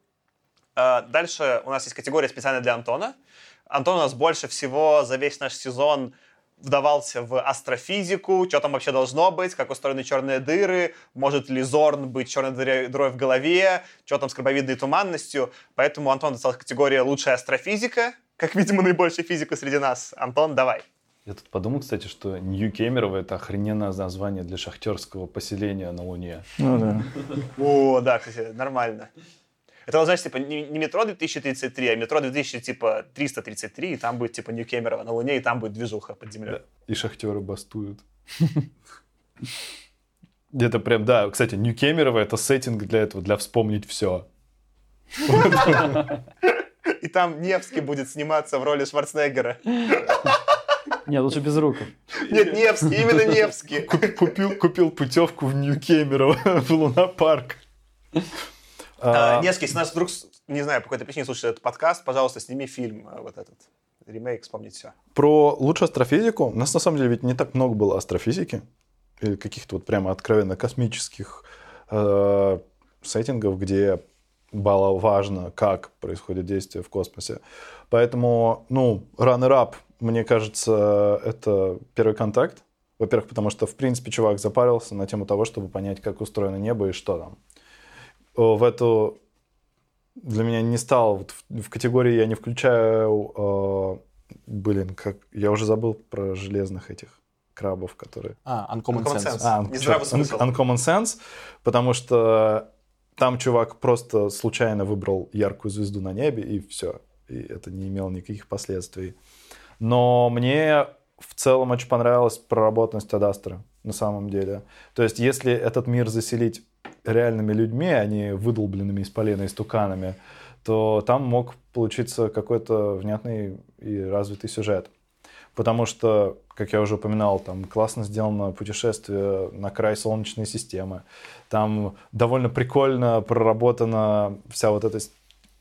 Э, Дальше у нас есть категория специально для Антона. Антон у нас больше всего за весь наш сезон вдавался в астрофизику, что там вообще должно быть, как устроены черные дыры, может ли Зорн быть черной дырой дырой в голове, что там с крабовидной туманностью. Поэтому Антон досталась категория «Лучшая астрофизика», как, видимо, наибольшая физика среди нас. Антон, давай. Я тут подумал, кстати, что Нью-Кемерово это охрененное название для шахтерского поселения на Луне. Ну да. О, да, кстати, нормально. Это, значит, типа, не, не метро 2033, а метро 2000, типа, 333, и там будет, типа, Нью-Кемерово на Луне, и там будет движуха под землей. И шахтеры бастуют. Это прям, да, кстати, Нью-Кемерово это сеттинг для этого, для вспомнить все. И там Невский будет сниматься в роли Шварценеггера. Не, лучше без рук. Нет, Невский, именно Невский. Купил, купил путевку в Нью-Кемерово, в лунопарк. А, А, Невский, если нас вдруг, не знаю, по какой-то причине слушает этот подкаст, пожалуйста, сними фильм э, вот этот. Ремейк, вспомнить все. Про лучшую астрофизику. У нас на самом деле ведь не так много было астрофизики. Или каких-то вот прямо откровенно космических э, сеттингов, где было важно, как происходит действие в космосе. Поэтому, ну, runner-up, мне кажется, это первый контакт. Во-первых, потому что, в принципе, чувак запарился на тему того, чтобы понять, как устроено небо и что там. В эту для меня не стало, вот в, в категории я не включаю, э, блин, как, я уже забыл про железных этих крабов, которые... А, Uncommon Uncommon Sense. Sense. А, здравый смысл. Un- Uncommon Sense, потому что там чувак просто случайно выбрал яркую звезду на небе, и все. И это не имело никаких последствий. Но мне в целом очень понравилась проработанность Адастера, на самом деле. То есть, если этот мир заселить реальными людьми, а не выдолбленными из полена истуканами, то там мог получиться какой-то внятный и развитый сюжет. Потому что, как я уже упоминал, там классно сделано путешествие на край Солнечной системы. Там довольно прикольно проработана вся вот эта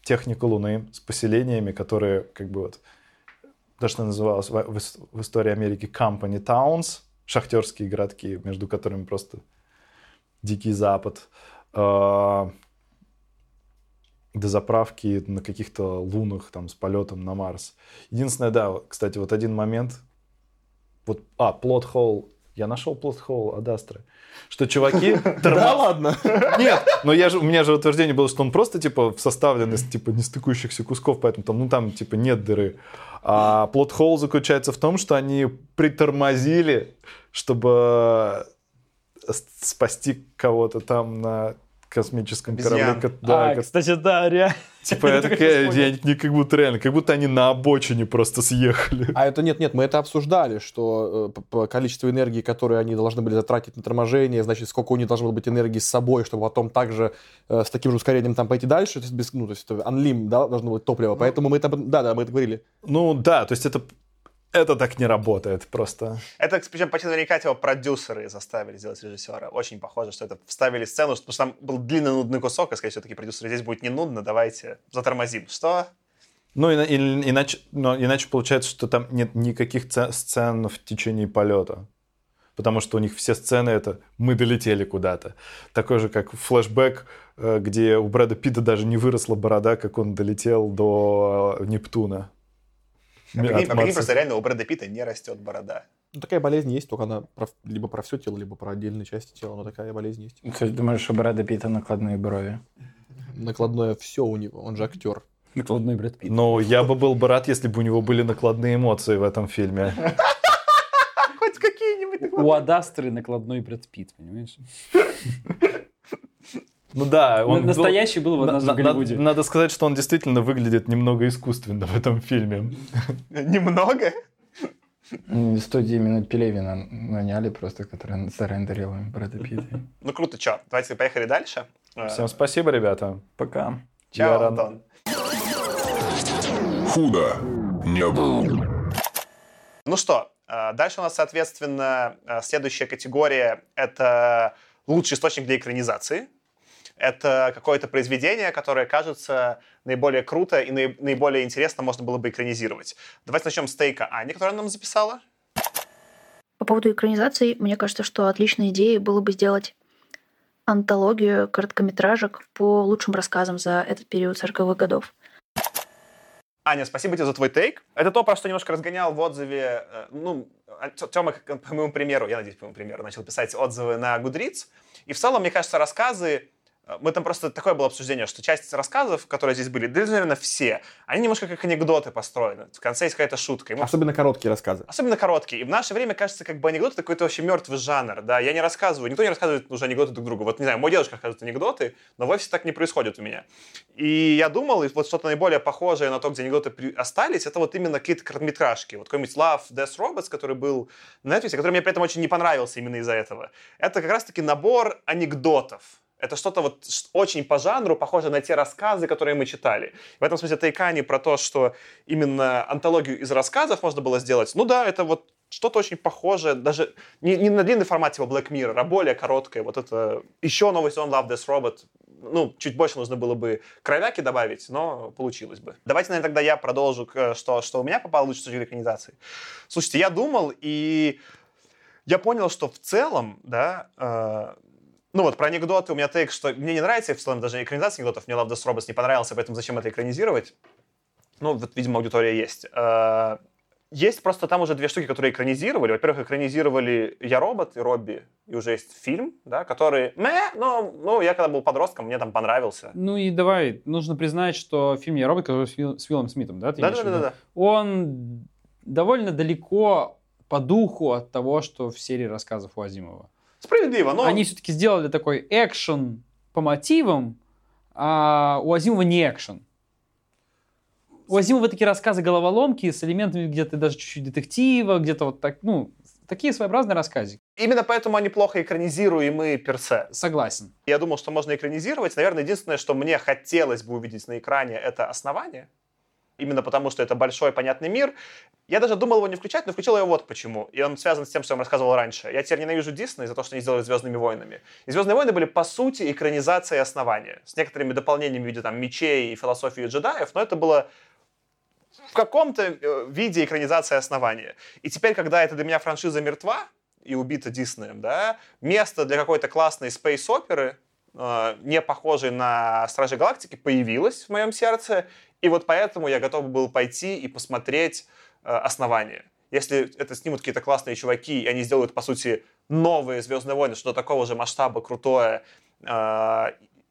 техника Луны с поселениями, которые как бы вот то, что называлось в истории Америки company towns, шахтерские городки, между которыми просто Дикий Запад, э, до заправки на каких-то лунах там с полетом на Марс. Единственное, да, кстати, вот один момент, вот, а, плот холл, я нашел плот холл Адастры, что чуваки Да ладно? нет, но я же, у меня же утверждение было, что он просто, типа, составлен из, типа, нестыкующихся кусков, поэтому там, ну, там, типа, нет дыры. А плот холл заключается в том, что они притормозили, чтобы спасти кого-то там на космическом Обезьян. корабле. ко- Да, а, ко- кстати, да, реально. типа, я такая, я не как будто реально, как будто они на обочине просто съехали. А это нет-нет, мы это обсуждали, что э, по количеству энергии, которую они должны были затратить на торможение, значит, сколько у них должно быть энергии с собой, чтобы потом также э, с таким же ускорением там пойти дальше, то есть, без, ну, то есть это unlim, да, должно быть топливо. Поэтому мы это, да-да, мы это говорили. Ну, да, то есть это, это так не работает просто. Это, причем, почти наверняка его продюсеры заставили сделать режиссера. Очень похоже, что это вставили сцену, потому что там был длинный нудный кусок, и сказать, все-таки продюсеры, здесь будет не нудно, давайте затормозим. Что? Ну, ина- и- иначе, но иначе получается, что там нет никаких це- сцен в течение полета. Потому что у них все сцены это «мы долетели куда-то». Такой же, как флешбэк, э, где у Брэда Питта даже не выросла борода, как он долетел до э, Нептуна. А прикинь, а прикинь, просто реально у Брэда Питта не растет борода. Ну, такая болезнь есть, только она про- либо про все тело, либо про отдельные части тела, но такая болезнь есть. То есть думаешь, у Брэда Питта накладные брови? накладное все у него, он же актер. Накладной Брэд Питт. Ну, я бы был бы рад, если бы у него были накладные эмоции в этом фильме. Хоть какие-нибудь. У Адастры накладной Брэд Питт, понимаешь? Ну да, он был- Настоящий был в На- однажды в на- Голливуде. Надо, надо сказать, что он действительно выглядит немного искусственно в этом фильме. Немного. Студии именно Пелевина наняли просто, который зарендерил Брэда Питта. Ну круто, что? Давайте поехали дальше. Э, Всем спасибо, ребята. Пока. Чао. Антон. Худо не было. Ну что, э, дальше у нас, соответственно, э, следующая категория — это лучший источник для экранизации. Это какое-то произведение, которое кажется наиболее круто и наи- наиболее интересно можно было бы экранизировать. Давайте начнем с тейка Ани, которая нам записала. По поводу экранизации, мне кажется, что отличной идеей было бы сделать антологию короткометражек по лучшим рассказам за этот период 40-х годов. Аня, спасибо тебе за твой тейк. Это то, про что немножко разгонял в отзыве, э, ну, Тёма, как по моему примеру, я надеюсь, по моему примеру, начал писать отзывы на Goodreads. И в целом, мне кажется, рассказы, мы там просто такое было обсуждение, что часть рассказов, которые здесь были, да, наверное, все, они немножко как анекдоты построены. В конце есть какая-то шутка. Мы Особенно короткие рассказы. Особенно короткие. И в наше время, кажется, как бы анекдоты какой-то вообще мертвый жанр. Да, я не рассказываю, никто не рассказывает уже анекдоты друг другу. Вот, не знаю, мой дедушка рассказывает анекдоты, но вовсе так не происходит у меня. И я думал, и вот что-то наиболее похожее на то, где анекдоты при- остались, это вот именно какие-то короткометражки. Вот какой-нибудь Love, Death Robots, который был на Netflix, который мне при этом очень не понравился именно из-за этого. Это как раз-таки набор анекдотов. Это что-то вот очень по жанру, похоже на те рассказы, которые мы читали. В этом смысле Тайкани про то, что именно антологию из рассказов можно было сделать. Ну да, это вот что-то очень похожее, даже не, не на длинный формат типа Black Mirror, а более короткое. Вот это еще новый сезон Love Death Robot. Ну, чуть больше нужно было бы кровяки добавить, но получилось бы. Давайте, наверное, тогда я продолжу, что, что у меня попало лучше с экранизации. Слушайте, я думал, и я понял, что в целом, да, э, ну вот про анекдоты у меня тейк, что мне не нравится в целом даже экранизация анекдотов, мне Love Death Robots не понравился, поэтому зачем это экранизировать? Ну, вот, видимо, аудитория есть. Э, Есть просто там уже две штуки, которые экранизировали. Во-первых, экранизировали «Я робот» и «Робби», и уже есть фильм, да, который, мэ, ну, ну, я когда был подростком, мне там понравился. Ну и давай, нужно признать, что фильм «Я робот», который с, Уилл- с Уиллом Смитом, да? Да-да-да. он довольно далеко по духу от того, что в серии рассказов у Азимова. Справедливо, но... Они все-таки сделали такой экшен по мотивам, а у Азимова не экшен. У Азимова такие рассказы головоломки с элементами где-то даже чуть-чуть детектива, где-то вот так, ну, такие своеобразные рассказы. Именно поэтому они плохо экранизируемы персе. Согласен. Я думал, что можно экранизировать. Наверное, единственное, что мне хотелось бы увидеть на экране, это основание. Именно потому, что это большой понятный мир. Я даже думал его не включать, но включил его вот почему. И он связан с тем, что я вам рассказывал раньше. Я теперь ненавижу Дисней за то, что они сделали «Звездными войнами». И «Звездные войны» были, по сути, экранизацией основания. С некоторыми дополнениями в виде там, мечей и философии джедаев, но это было в каком-то э, виде экранизация основания. И теперь, когда эта для меня франшиза мертва и убита Диснеем, да, место для какой-то классной спейс-оперы, э, не похожей на Стражи Галактики, появилось в моем сердце. И вот поэтому я готов был пойти и посмотреть э, основание. Если это снимут какие-то классные чуваки, и они сделают, по сути, новые Звездные войны, что такого же масштаба крутое, э,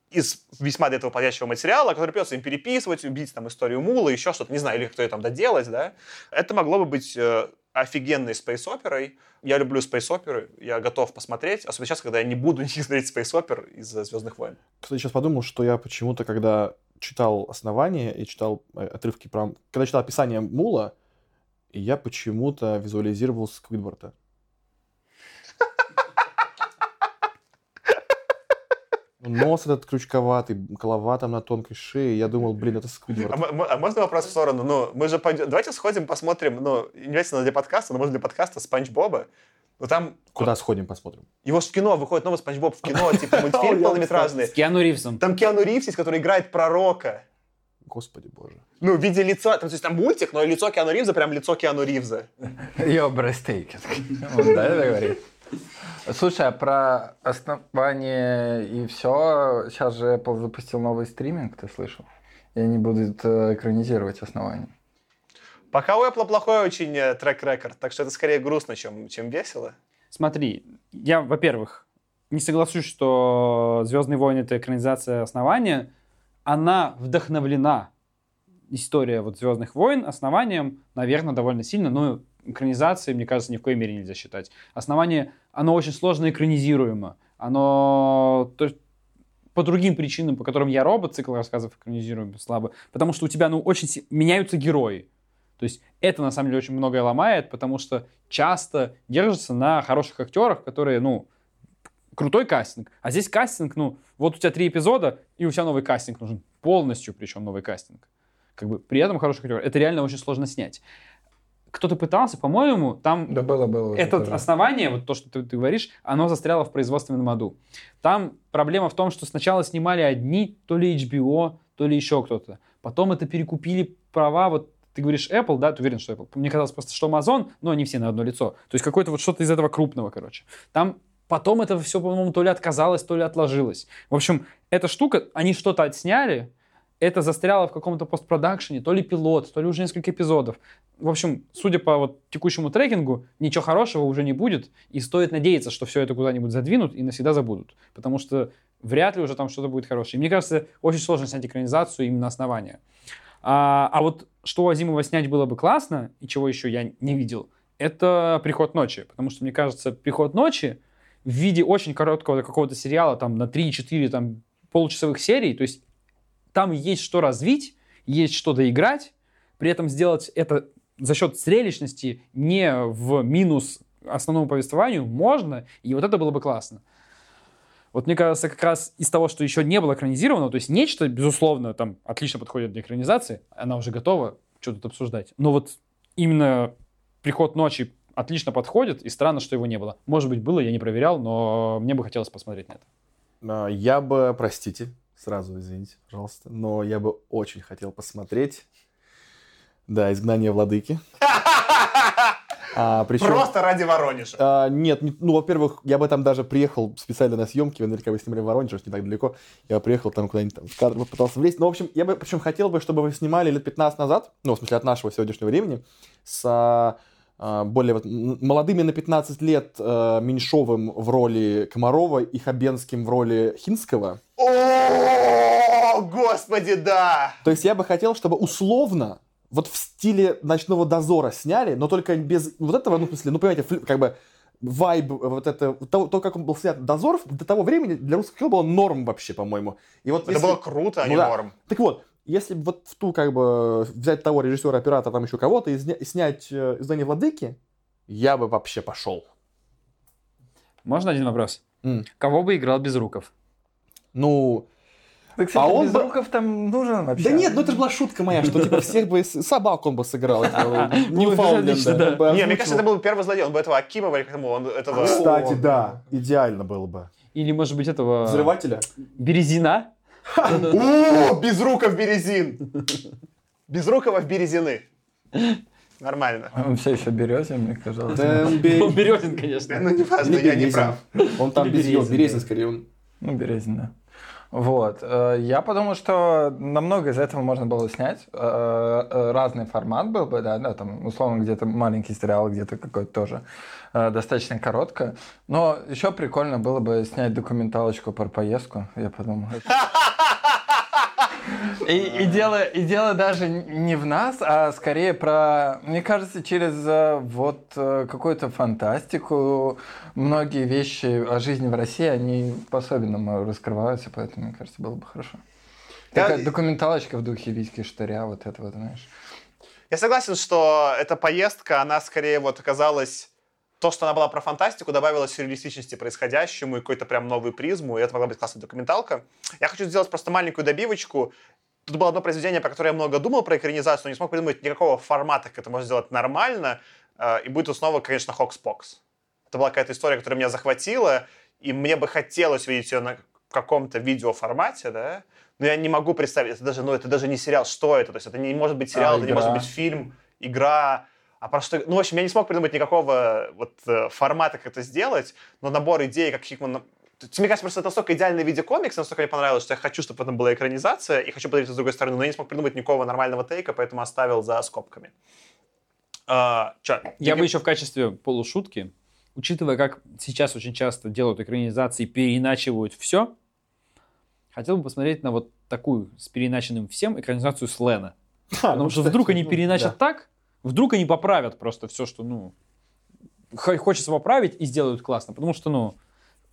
из весьма для этого подходящего материала, который придется им переписывать, убить там историю Мула, еще что-то, не знаю, или кто ее там доделать, да. Это могло бы быть э, офигенной спейс-оперой. Я люблю спейс-оперы, я готов посмотреть, особенно сейчас, когда я не буду не смотреть спейс-опер из «Звездных войн». Кстати, сейчас подумал, что я почему-то, когда читал «Основание» и читал э, отрывки про... Когда читал описание Мула, я почему-то визуализировал Сквидварда. Нос этот крючковатый, голова там на тонкой шее. Я думал, блин, это А, Сквидвард. м- а можно вопрос в сторону? Ну, мы же пойдем... Давайте сходим, посмотрим, ну, не обязательно для подкаста, но может для подкаста Спанч Боба. Ну, там... Куда сходим, посмотрим? Его в кино выходит новый Спанч Боб в кино, типа мультфильм полнометражный. С Киану Ривзом. Там Киану Ривз есть, который играет пророка. Господи боже. Ну, в виде лица, там, то есть там мультик, но лицо Киану Ривза прям лицо Киану Ривза. Йо, брестейки. Он, да, это говорит? Слушай, а про основание и все, сейчас же Apple запустил новый стриминг, ты слышал? И они будут э, экранизировать основание. Пока у Apple плохой очень э, трек-рекорд, так что это скорее грустно, чем, чем весело. Смотри, я, во-первых, не соглашусь, что «Звездные войны» — это экранизация основания, она вдохновлена история вот Звездных войн основанием, наверное, довольно сильно, но экранизации, мне кажется, ни в коей мере нельзя считать. Основание, оно очень сложно экранизируемо. Оно то, по другим причинам, по которым я робот, цикл рассказов экранизируем слабо, потому что у тебя, ну, очень меняются герои. То есть это, на самом деле, очень многое ломает, потому что часто держится на хороших актерах, которые, ну, крутой кастинг. А здесь кастинг, ну, вот у тебя три эпизода, и у тебя новый кастинг нужен. Полностью, причем новый кастинг. Как бы при этом хороший актер. Это реально очень сложно снять. Кто-то пытался, по-моему, там Да было, было. это тоже. основание, вот то, что ты, ты говоришь, оно застряло в производственном аду. Там проблема в том, что сначала снимали одни, то ли HBO, то ли еще кто-то. Потом это перекупили права, вот ты говоришь Apple, да, ты уверен, что Apple. Мне казалось просто, что Amazon, но они все на одно лицо. То есть какое-то вот что-то из этого крупного, короче. Там потом это все, по-моему, то ли отказалось, то ли отложилось. В общем, эта штука, они что-то отсняли, это застряло в каком-то постпродакшене, то ли пилот, то ли уже несколько эпизодов. В общем, судя по вот текущему трекингу, ничего хорошего уже не будет, и стоит надеяться, что все это куда-нибудь задвинут и навсегда забудут, потому что вряд ли уже там что-то будет хорошее. И мне кажется, очень сложно снять экранизацию именно основания. А, а вот что у Азимова снять было бы классно, и чего еще я не видел, это «Приход ночи», потому что, мне кажется, «Приход ночи» в виде очень короткого какого-то сериала, там, на 3-4 там, получасовых серий, то есть там есть что развить, есть что доиграть, при этом сделать это за счет зрелищности не в минус основному повествованию можно, и вот это было бы классно. Вот мне кажется, как раз из того, что еще не было экранизировано, то есть нечто, безусловно, там отлично подходит для экранизации, она уже готова, что тут обсуждать. Но вот именно «Приход ночи» отлично подходит, и странно, что его не было. Может быть, было, я не проверял, но мне бы хотелось посмотреть на это. А, Я бы, простите, сразу извините, пожалуйста, но я бы очень хотел посмотреть, да, «Изгнание владыки». А, причем, Просто ради Воронежа. а, нет, не- ну, во-первых, я бы там даже приехал специально на съемки, вы наверняка вы снимали в Воронеже, не так далеко. Я приехал там куда-нибудь там в кадр пытался влезть. Но, в общем, я бы, причем хотел бы, чтобы вы снимали лет 15 назад, ну, в смысле, от нашего сегодняшнего времени, с более вот, молодыми на 15 лет а, Меньшовым в роли Комарова и Хабенским в роли Хинского. О, господи, да! То есть я бы хотел, чтобы условно вот в стиле «Ночного дозора» сняли, но только без вот этого, ну, в смысле, ну, понимаете, как бы вайб, вот это, то, то, как он был снят «Дозор», до того времени для русского кино было норм вообще, по-моему. И вот Это если- было круто, а Ну не да. норм. Так вот, если бы вот в ту, как бы, взять того режиссера, оператора, там еще кого-то, и, сня- и снять э, «Издание Владыки», я бы вообще пошел. Можно один вопрос? М. Кого бы играл Безруков? Ну, Да, кстати, А он бы- Безруков там нужен вообще? да нет, ну это же была шутка моя, что типа всех бы, с- собак он бы сыграл. да. Бы Не, мне кажется, это был бы первый злодей. Он бы этого Акимова или как ему, он этого... Кстати, да, идеально было бы. Или, может быть, этого... Взрывателя? Березина? О, Безруков Березин! Безрукова в Березины. Нормально. Он все еще березин, мне казалось. Он Березин, конечно. Ну, не важно, я не прав. Он там без его, Березин, скорее. Он... Ну, Березин, да. Вот. э, Я подумал, что намного из этого можно было снять. Э, э, Разный формат был бы, да, да, там, условно, где-то маленький сериал, где-то какой-то тоже достаточно коротко. Но еще прикольно было бы снять документалочку про поездку, я подумал. И, и, дело, и дело даже не в нас, а скорее про, мне кажется, через э, вот э, какую-то фантастику многие вещи о жизни в России, они по-особенному раскрываются, поэтому, мне кажется, было бы хорошо. Такая документалочка в духе Витьки Штыря, вот это вот, знаешь. Я согласен, что эта поездка, она скорее вот оказалась... То, что она была про фантастику, добавила сюрреалистичности происходящему и какой-то прям новый призму, и это могла быть классная документалка. Я хочу сделать просто маленькую добивочку. Тут было одно произведение, про которое я много думал про экранизацию, но не смог придумать никакого формата, как это можно сделать нормально. Э, И будет снова, конечно, Хокспокс. Это была какая-то история, которая меня захватила, и мне бы хотелось видеть ее на каком-то видеоформате, да, но я не могу представить, это даже, ну, это даже не сериал, что это, то есть это не может быть сериал, А, это не может быть фильм, игра, а про что, ну, в общем, я не смог придумать никакого вот э, формата, как это сделать, но набор идей, как Хикман... Мне кажется, просто это настолько идеальный виде комикс, настолько мне понравилось, что я хочу, чтобы это была экранизация, и хочу подарить с другой стороны, но я не смог придумать никакого нормального тейка, поэтому оставил за скобками. А, чё? Я Ты- бы еще в качестве полушутки, учитывая, как сейчас очень часто делают экранизации, переиначивают все, хотел бы посмотреть на вот такую с переиначенным всем экранизацию Слена. А, Потому ну, что кстати, вдруг они ну, переначат да. так, вдруг они поправят просто все, что, ну, хочется поправить и сделают классно. Потому что, ну,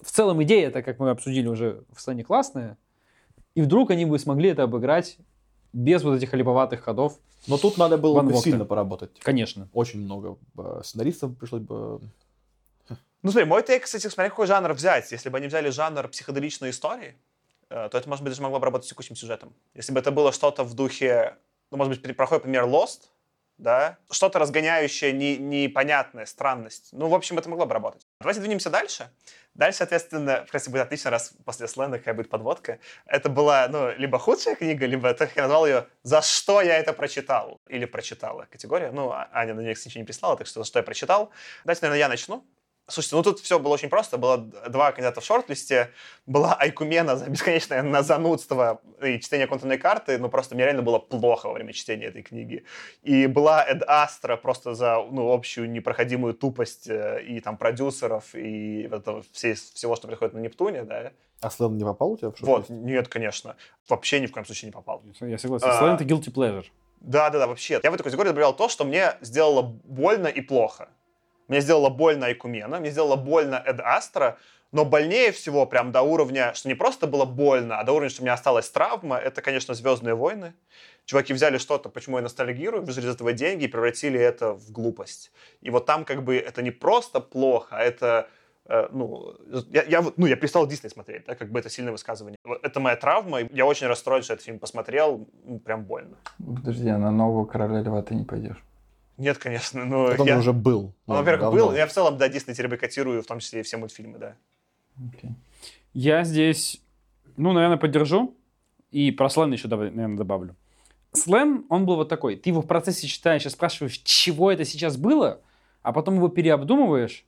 в целом идея, это, как мы обсудили уже в Слене, классная. И вдруг они бы смогли это обыграть без вот этих липоватых ходов. Но тут надо было Ван бы сильно поработать. Конечно. Очень много э, сценаристов пришлось бы... Ну, смотри, мой тейк, кстати, смотри, какой жанр взять. Если бы они взяли жанр психоделичной истории, э, то это, может быть, даже могло бы работать с текущим сюжетом. Если бы это было что-то в духе, ну, может быть, проходит пример Lost, да, что-то разгоняющее не, непонятная странность. Ну, в общем, это могло бы работать. Давайте двинемся дальше. Дальше, соответственно, кстати, будет отлично, раз после слэна какая будет подводка. Это была, ну, либо худшая книга, либо, так я назвал ее «За что я это прочитал?» или «Прочитала» категория. Ну, а- Аня на нее, кстати, ничего не писала, так что «За что я прочитал?» Давайте, наверное, я начну. Слушайте, ну тут все было очень просто. Было два кандидата в шорт-листе. Была Айкумена за бесконечное на занудство и чтение контурной карты. Ну, просто мне реально было плохо во время чтения этой книги. И была Эд Астра просто за ну, общую непроходимую тупость э, и там продюсеров, и вот этого все- всего, что происходит на Нептуне, да. А Слен не попал у тебя в Вот, шорт-лист? нет, конечно. Вообще ни в коем случае не попал. Я согласен. А. Слен это guilty pleasure. Да, да, да, вообще. Я в эту категорию добавлял то, что мне сделало больно и плохо. Мне сделало больно Айкумена, мне сделало больно Эд Астра, но больнее всего, прям до уровня, что не просто было больно, а до уровня, что у меня осталась травма, это, конечно, «Звездные войны». Чуваки взяли что-то, почему я ностальгирую, выжили из этого деньги и превратили это в глупость. И вот там как бы это не просто плохо, а это э, ну, я, я, ну, я перестал Дисней смотреть, да, как бы это сильное высказывание. Это моя травма, я очень расстроен, что этот фильм посмотрел, прям больно. Подожди, а на нового короля льва ты не пойдешь. Нет, конечно, но Вот он я... уже был. Ну, во-первых, давно. был. Я в целом, да, Дисней теперь бойкотирую, в том числе и все мультфильмы, да. Окей. Я здесь, ну, наверное, поддержу. И про слен еще, наверное, добавлю. Слен, он был вот такой. Ты его в процессе читаешь и спрашиваешь, чего это сейчас было, а потом его переобдумываешь,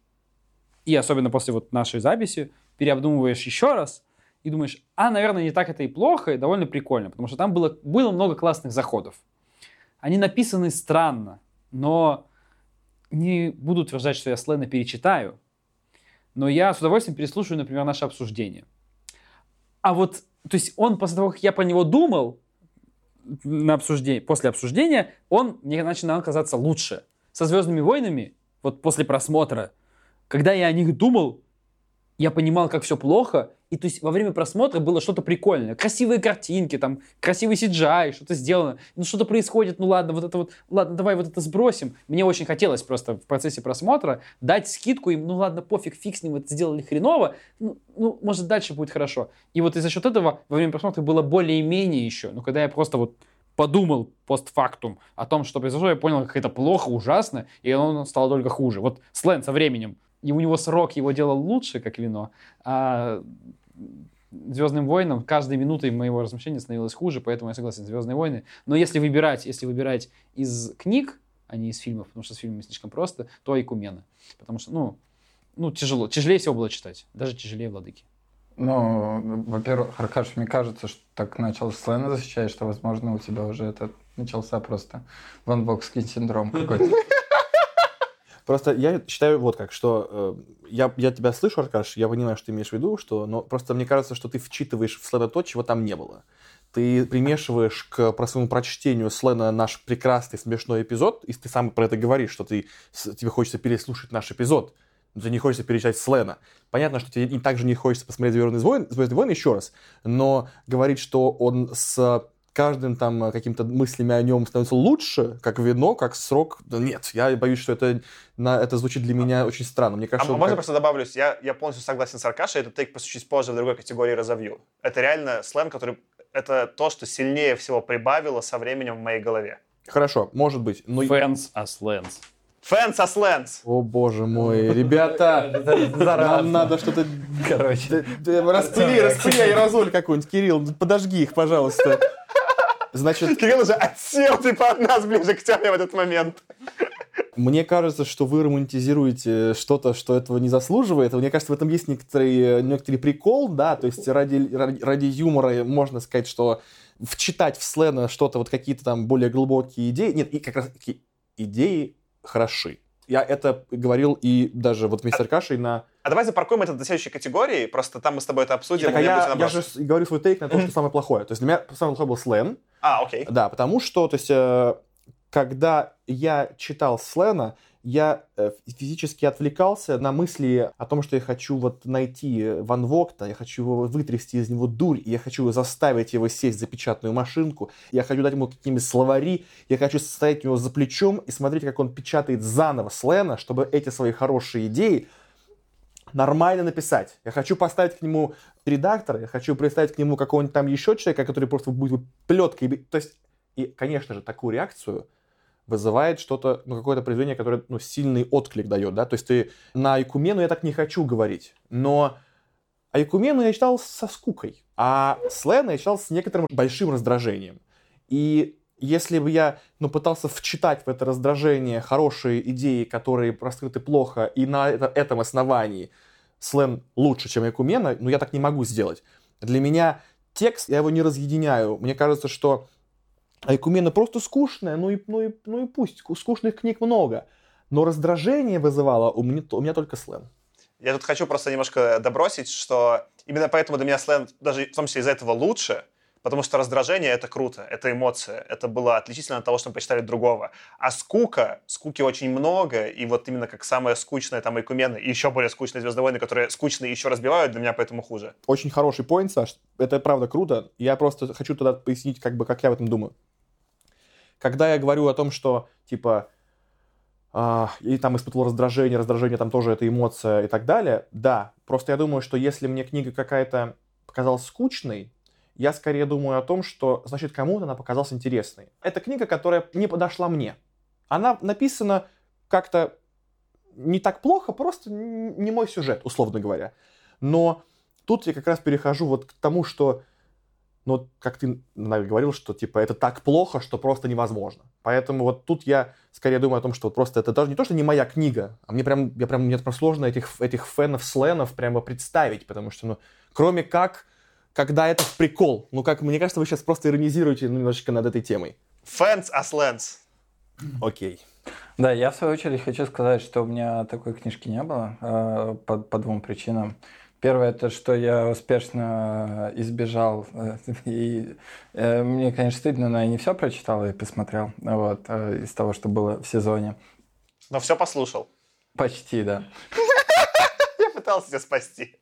и особенно после вот нашей записи, переобдумываешь еще раз, и думаешь, а, наверное, не так это и плохо, и довольно прикольно, потому что там было, было много классных заходов. Они написаны странно, но не буду утверждать, что я Слена перечитаю, но я с удовольствием переслушаю, например, наше обсуждение. А вот, то есть он после того, как я про него думал, на обсуждение, после обсуждения, он мне начинал казаться лучше. Со «Звездными войнами», вот после просмотра, когда я о них думал, я понимал, как все плохо, и то есть во время просмотра было что-то прикольное. Красивые картинки, там, красивый CGI, что-то сделано. Ну, что-то происходит, ну ладно, вот это вот, ладно, давай вот это сбросим. Мне очень хотелось просто в процессе просмотра дать скидку им, ну ладно, пофиг, фиг с ним, это сделали хреново, ну, ну, может, дальше будет хорошо. И вот и за счет этого во время просмотра было более-менее еще. Но когда я просто вот подумал постфактум о том, что произошло, я понял, как это плохо, ужасно, и он стал только хуже. Вот Слен со временем, и у него срок его делал лучше, как вино, а Звездным войнам каждой минутой моего размышления становилось хуже, поэтому я согласен, Звездные войны. Но если выбирать, если выбирать из книг, а не из фильмов, потому что с фильмами слишком просто, то Айкумена. Потому что, ну, ну, тяжело. Тяжелее всего было читать. Даже тяжелее Владыки. Ну, во-первых, Аркаш, мне кажется, что так начал Слена защищать, что, возможно, у тебя уже это начался просто Ван Вокский синдром какой-то. Просто я считаю вот как, что э, я, я тебя слышу, Аркаш, я понимаю, что ты имеешь в виду, что, но просто мне кажется, что ты вчитываешь в Слена то, чего там не было. Ты примешиваешь к про своему прочтению Слена наш прекрасный смешной эпизод, и ты сам про это говоришь, что ты, тебе хочется переслушать наш эпизод, но тебе не хочется перечитать Слена. Понятно, что тебе также не хочется посмотреть «Звездные войны», «Звездные войны» еще раз, но говорить, что он с каждым там э, каким-то мыслями о нем становится лучше, как вино, как срок. Да нет, я боюсь, что это, на, это звучит для меня очень странно. Мне А кажется, он можно как- просто добавлюсь? Я, я полностью согласен с Аркашей, этот тейк просто чуть позже в другой категории разовью. Это реально сленг, который... Это то, что сильнее всего прибавило со временем в моей голове. Хорошо, может быть. Но... Fans as Lens. Фэнс а сленс! О, боже мой, ребята, нам надо что-то... Короче. Распыли, распыли аэрозоль какой-нибудь, Кирилл, подожги их, пожалуйста. Значит, Кирилл уже отсел типа от нас ближе к теме в этот момент. мне кажется, что вы романтизируете что-то, что этого не заслуживает. Мне кажется, в этом есть некоторый, некоторый прикол, да, то есть ради, ради, ради юмора можно сказать, что вчитать в Слена что-то, вот какие-то там более глубокие идеи. Нет, и как раз идеи хороши. Я это говорил и даже вот вместе с Аркашей на... А давай запаркуем это до следующей категории, просто там мы с тобой это обсудим. Так, а я, я же говорю свой тейк на то, что самое плохое. То есть для меня самое плохое был слен. А, окей. Да, потому что, то есть, э, когда я читал Слена, я э, физически отвлекался на мысли о том, что я хочу вот найти Ван Вогта, я хочу его вытрясти из него дурь, я хочу заставить его сесть за печатную машинку, я хочу дать ему какие-нибудь словари, я хочу стоять у него за плечом и смотреть, как он печатает заново Слена, чтобы эти свои хорошие идеи нормально написать. Я хочу поставить к нему редактора, я хочу представить к нему какого-нибудь там еще человека, который просто будет плеткой. То есть, и, конечно же, такую реакцию вызывает что-то, ну, какое-то произведение, которое, ну, сильный отклик дает, да, то есть ты на Айкумену я так не хочу говорить, но Айкумену я читал со скукой, а Слена я читал с некоторым большим раздражением. И если бы я, ну, пытался вчитать в это раздражение хорошие идеи, которые раскрыты плохо, и на это- этом основании Слен лучше, чем Айкумена, ну, я так не могу сделать. Для меня текст, я его не разъединяю. Мне кажется, что Айкумена просто скучная, ну и, ну и, ну и пусть, скучных книг много. Но раздражение вызывало у меня, у меня только Слен. Я тут хочу просто немножко добросить, что именно поэтому для меня сленг даже в том числе из-за этого лучше, потому что раздражение — это круто, это эмоция, это было отличительно от того, что мы почитали другого. А скука, скуки очень много, и вот именно как самое скучное там Айкумены, и еще более скучные Звездные войны, которые скучные еще разбивают, для меня поэтому хуже. Очень хороший поинт, Саш. Это правда круто. Я просто хочу тогда пояснить, как бы, как я в этом думаю. Когда я говорю о том, что, типа, а, и там испытывал раздражение, раздражение там тоже это эмоция и так далее, да. Просто я думаю, что если мне книга какая-то показалась скучной, я скорее думаю о том, что, значит, кому-то она показалась интересной. Это книга, которая не подошла мне. Она написана как-то не так плохо, просто не мой сюжет, условно говоря. Но тут я как раз перехожу вот к тому, что, ну, как ты Навик, говорил, что, типа, это так плохо, что просто невозможно. Поэтому вот тут я скорее думаю о том, что просто это даже не то, что не моя книга, а мне прям, я прям, мне прям сложно этих, этих фенов сленов прямо представить, потому что, ну, кроме как, когда это в прикол. Ну, как, мне кажется, вы сейчас просто иронизируете ну, немножечко над этой темой. Фэнс, а сленс. Окей. Да, я в свою очередь хочу сказать, что у меня такой книжки не было э, по, по двум причинам. Первое, это что я успешно избежал, э, и э, мне, конечно, стыдно, но я не все прочитал и посмотрел, вот, из того, что было в сезоне. Но все послушал. Почти, да. Я пытался тебя спасти.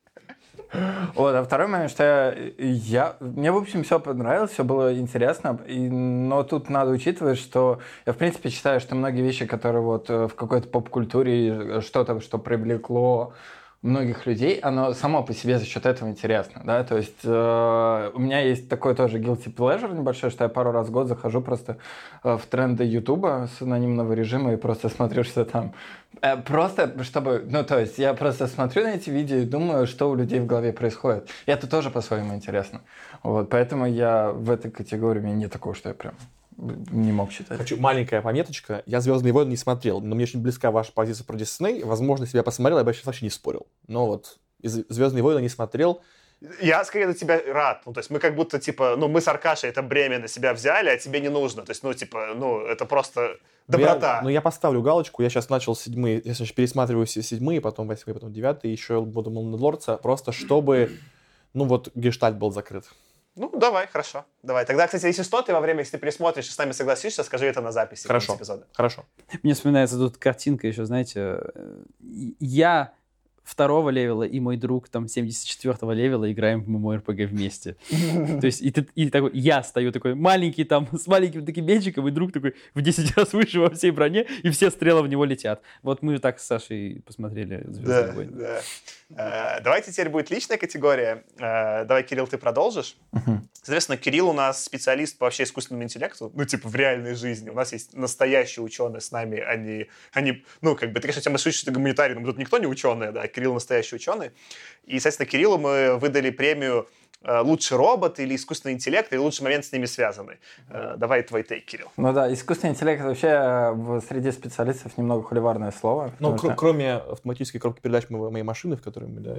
Вот, а второй момент, что я, мне, в общем, все понравилось, все было интересно, и, но тут надо учитывать, что я, в принципе, считаю, что многие вещи, которые вот э, в какой-то поп-культуре, э, что-то, что привлекло многих людей, оно само по себе за счет этого интересно, да, то есть э, у меня есть такой тоже guilty pleasure небольшой, что я пару раз в год захожу просто э, в тренды Ютуба с анонимного режима и просто смотрю, что там Э, Просто, чтобы, ну, то есть, я просто смотрю на эти видео и думаю, что у людей в голове происходит. И это тоже по-своему интересно. Вот, поэтому я в этой категории, у меня нет такого, что я прям не мог читать. Хочу маленькая пометочка. Я «Звездные войны» не смотрел, но мне очень близка ваша позиция про Дисней. Возможно, если бы я посмотрел, я бы сейчас вообще не спорил. Но вот из «Звездные войны» не смотрел. Я скорее на тебя рад. Ну, то есть мы как будто, типа, ну, мы с Аркашей это бремя на себя взяли, а тебе не нужно. То есть, ну, типа, ну, это просто Но доброта. Я, ну, я поставлю галочку. Я сейчас начал седьмые, я сейчас пересматриваю все седьмые, потом восьмые, потом девятые, еще буду Лордса, просто чтобы, ну, вот, гештальт был закрыт. Ну, давай, хорошо. Давай. Тогда, кстати, если что, ты во время, если ты пересмотришь и с нами согласишься, скажи это на записи. Хорошо. эпизода. Хорошо. Мне вспоминается тут картинка еще, знаете, э, я второго level а и мой друг там 74-го левела играем в MMORPG вместе. То есть и, ты, и такой, я стою такой маленький там с маленьким таким мечиком, и друг такой в 10 раз выше во всей броне, и все стрелы в него летят. Вот мы так с Сашей посмотрели «Звездные Да, войны». да. Э, Давайте теперь будет личная категория. Э, Давай, Кирилл, ты продолжишь. Соответственно, Кирилл у нас специалист по вообще искусственному интеллекту, ну, типа, в реальной жизни. У нас есть настоящие ученые с нами, они, они ну, как бы, ты, конечно, тема слышишь, что ты гуманитарий, но тут никто не ученый, да, Кирилл настоящий ученый. И, соответственно, Кириллу мы выдали премию э, лучший робот или искусственный интеллект, или лучший момент с ними связаны. Э, давай твой тейк, Кирилл. Ну да, искусственный интеллект вообще в среди специалистов немного холиварное слово. Ну, кр- что- кроме автоматической коробки передач мо- моей машины, в которой мы, да,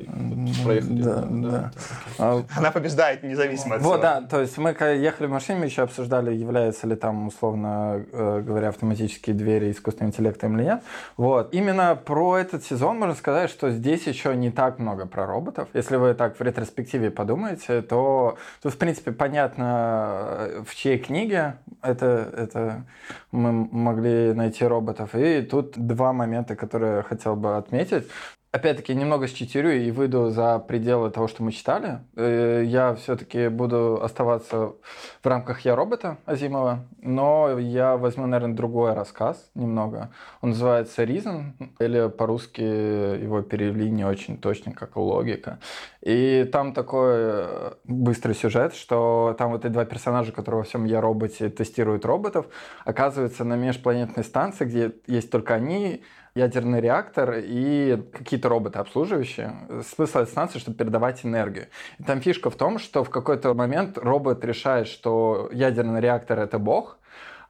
проехали. Да, да. А, Она побеждает независимо от Вот, всего. да, то есть мы когда ехали в машине, мы еще обсуждали, является ли там, условно э, говоря, автоматические двери искусственным интеллектом или нет. Вот. Именно про этот сезон можно сказать, что здесь еще не так много про роботов. Если вы так в ретроспективе подумаете, то тут, в принципе, понятно, э, в чьей книге это, это мы могли найти роботов. И тут два момента, которые я хотел бы отметить. Опять-таки, немного считерю и выйду за пределы того, что мы читали. Э, Я все-таки буду оставаться в рамках «Я робота» Азимова, но я возьму, наверное, другой рассказ немного. Он называется «Reason», или по-русски его перевели не очень точно, как «Логика». И там такой э, быстрый сюжет, что там вот эти два персонажа, которые во всем «Я роботе» тестируют роботов, оказываются на межпланетной станции, где есть только они, ядерный реактор и какие-то роботы обслуживающие. Смысл этой станции, чтобы передавать энергию. И там фишка в том, что в какой-то момент робот решает, что ядерный реактор — это бог,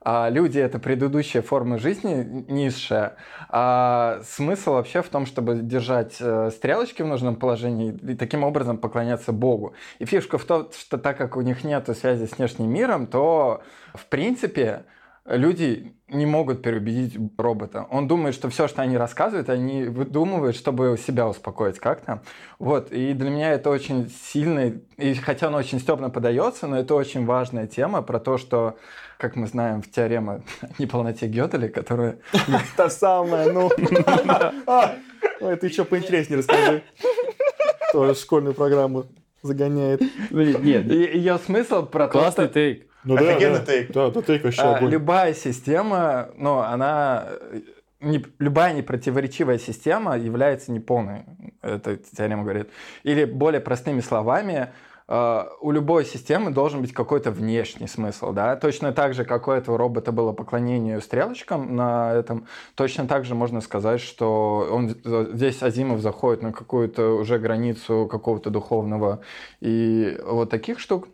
а люди — это предыдущая форма жизни, низшая. А смысл вообще в том, чтобы держать э, стрелочки в нужном положении и таким образом поклоняться Богу. И фишка в том, что так как у них нет связи с внешним миром, то, в принципе, люди не могут переубедить робота. Он думает, что все, что они рассказывают, они выдумывают, чтобы себя успокоить как-то. Вот. И для меня это очень сильно, и хотя он очень стебно подается, но это очень важная тема про то, что, как мы знаем, в теорема о неполноте Гёделя, которая... Та самая, ну. А, Ой, ты что поинтереснее расскажи. Тоже школьную программу загоняет. Нет, Ее смысл про то, классный тейк. Ну Офигенный да. тейк. Да, да, тейк вообще А, огонь. любая система, ну, она э, не- любая непротиворечивая система является неполной, это теорема говорит. Или более простыми словами, э, у любой системы должен быть какой-то внешний смысл, да, точно так же, как у этого робота было поклонение стрелочкам на этом, точно так же можно сказать, что он здесь Азимов заходит на какую-то уже границу какого-то духовного и вот таких штук,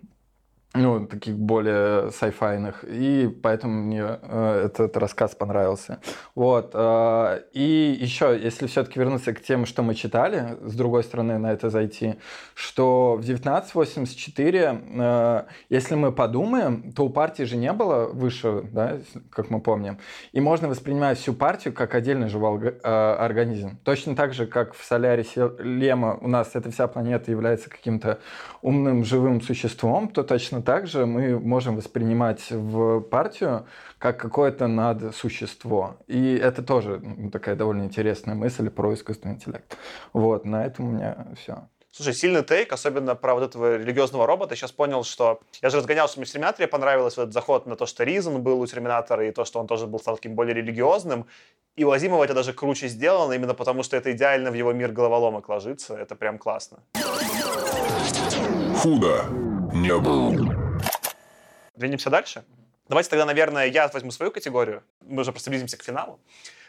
ну, таких более сайфайных, и поэтому мне э, этот рассказ понравился. Вот. э, и еще, если все-таки вернуться к тем, что мы читали, с другой стороны на это зайти, что в 1984, э, если мы подумаем, то у партии же не было выше, да, как мы помним, и можно воспринимать всю партию как отдельный живой э, организм. Точно так же, как в Солярисе Лема у нас эта вся планета является каким-то умным живым существом, то точно так же мы можем воспринимать в партию как какое-то надсущество. И это тоже такая довольно интересная мысль про искусственный интеллект. Вот, на этом у меня все. Слушай, сильный тейк, особенно про вот этого религиозного робота. Сейчас понял, что... Я же разгонял, что мне в Терминаторе понравилось вот этот заход на то, что Ризен был у Терминатора, и то, что он тоже был стал таким более религиозным. И у Азимова это даже круче сделано, именно потому что это идеально в его мир головоломок ложится. Это прям классно. Худо не было. Двинемся дальше? Давайте тогда, наверное, я возьму свою категорию. Мы уже просто близимся к финалу.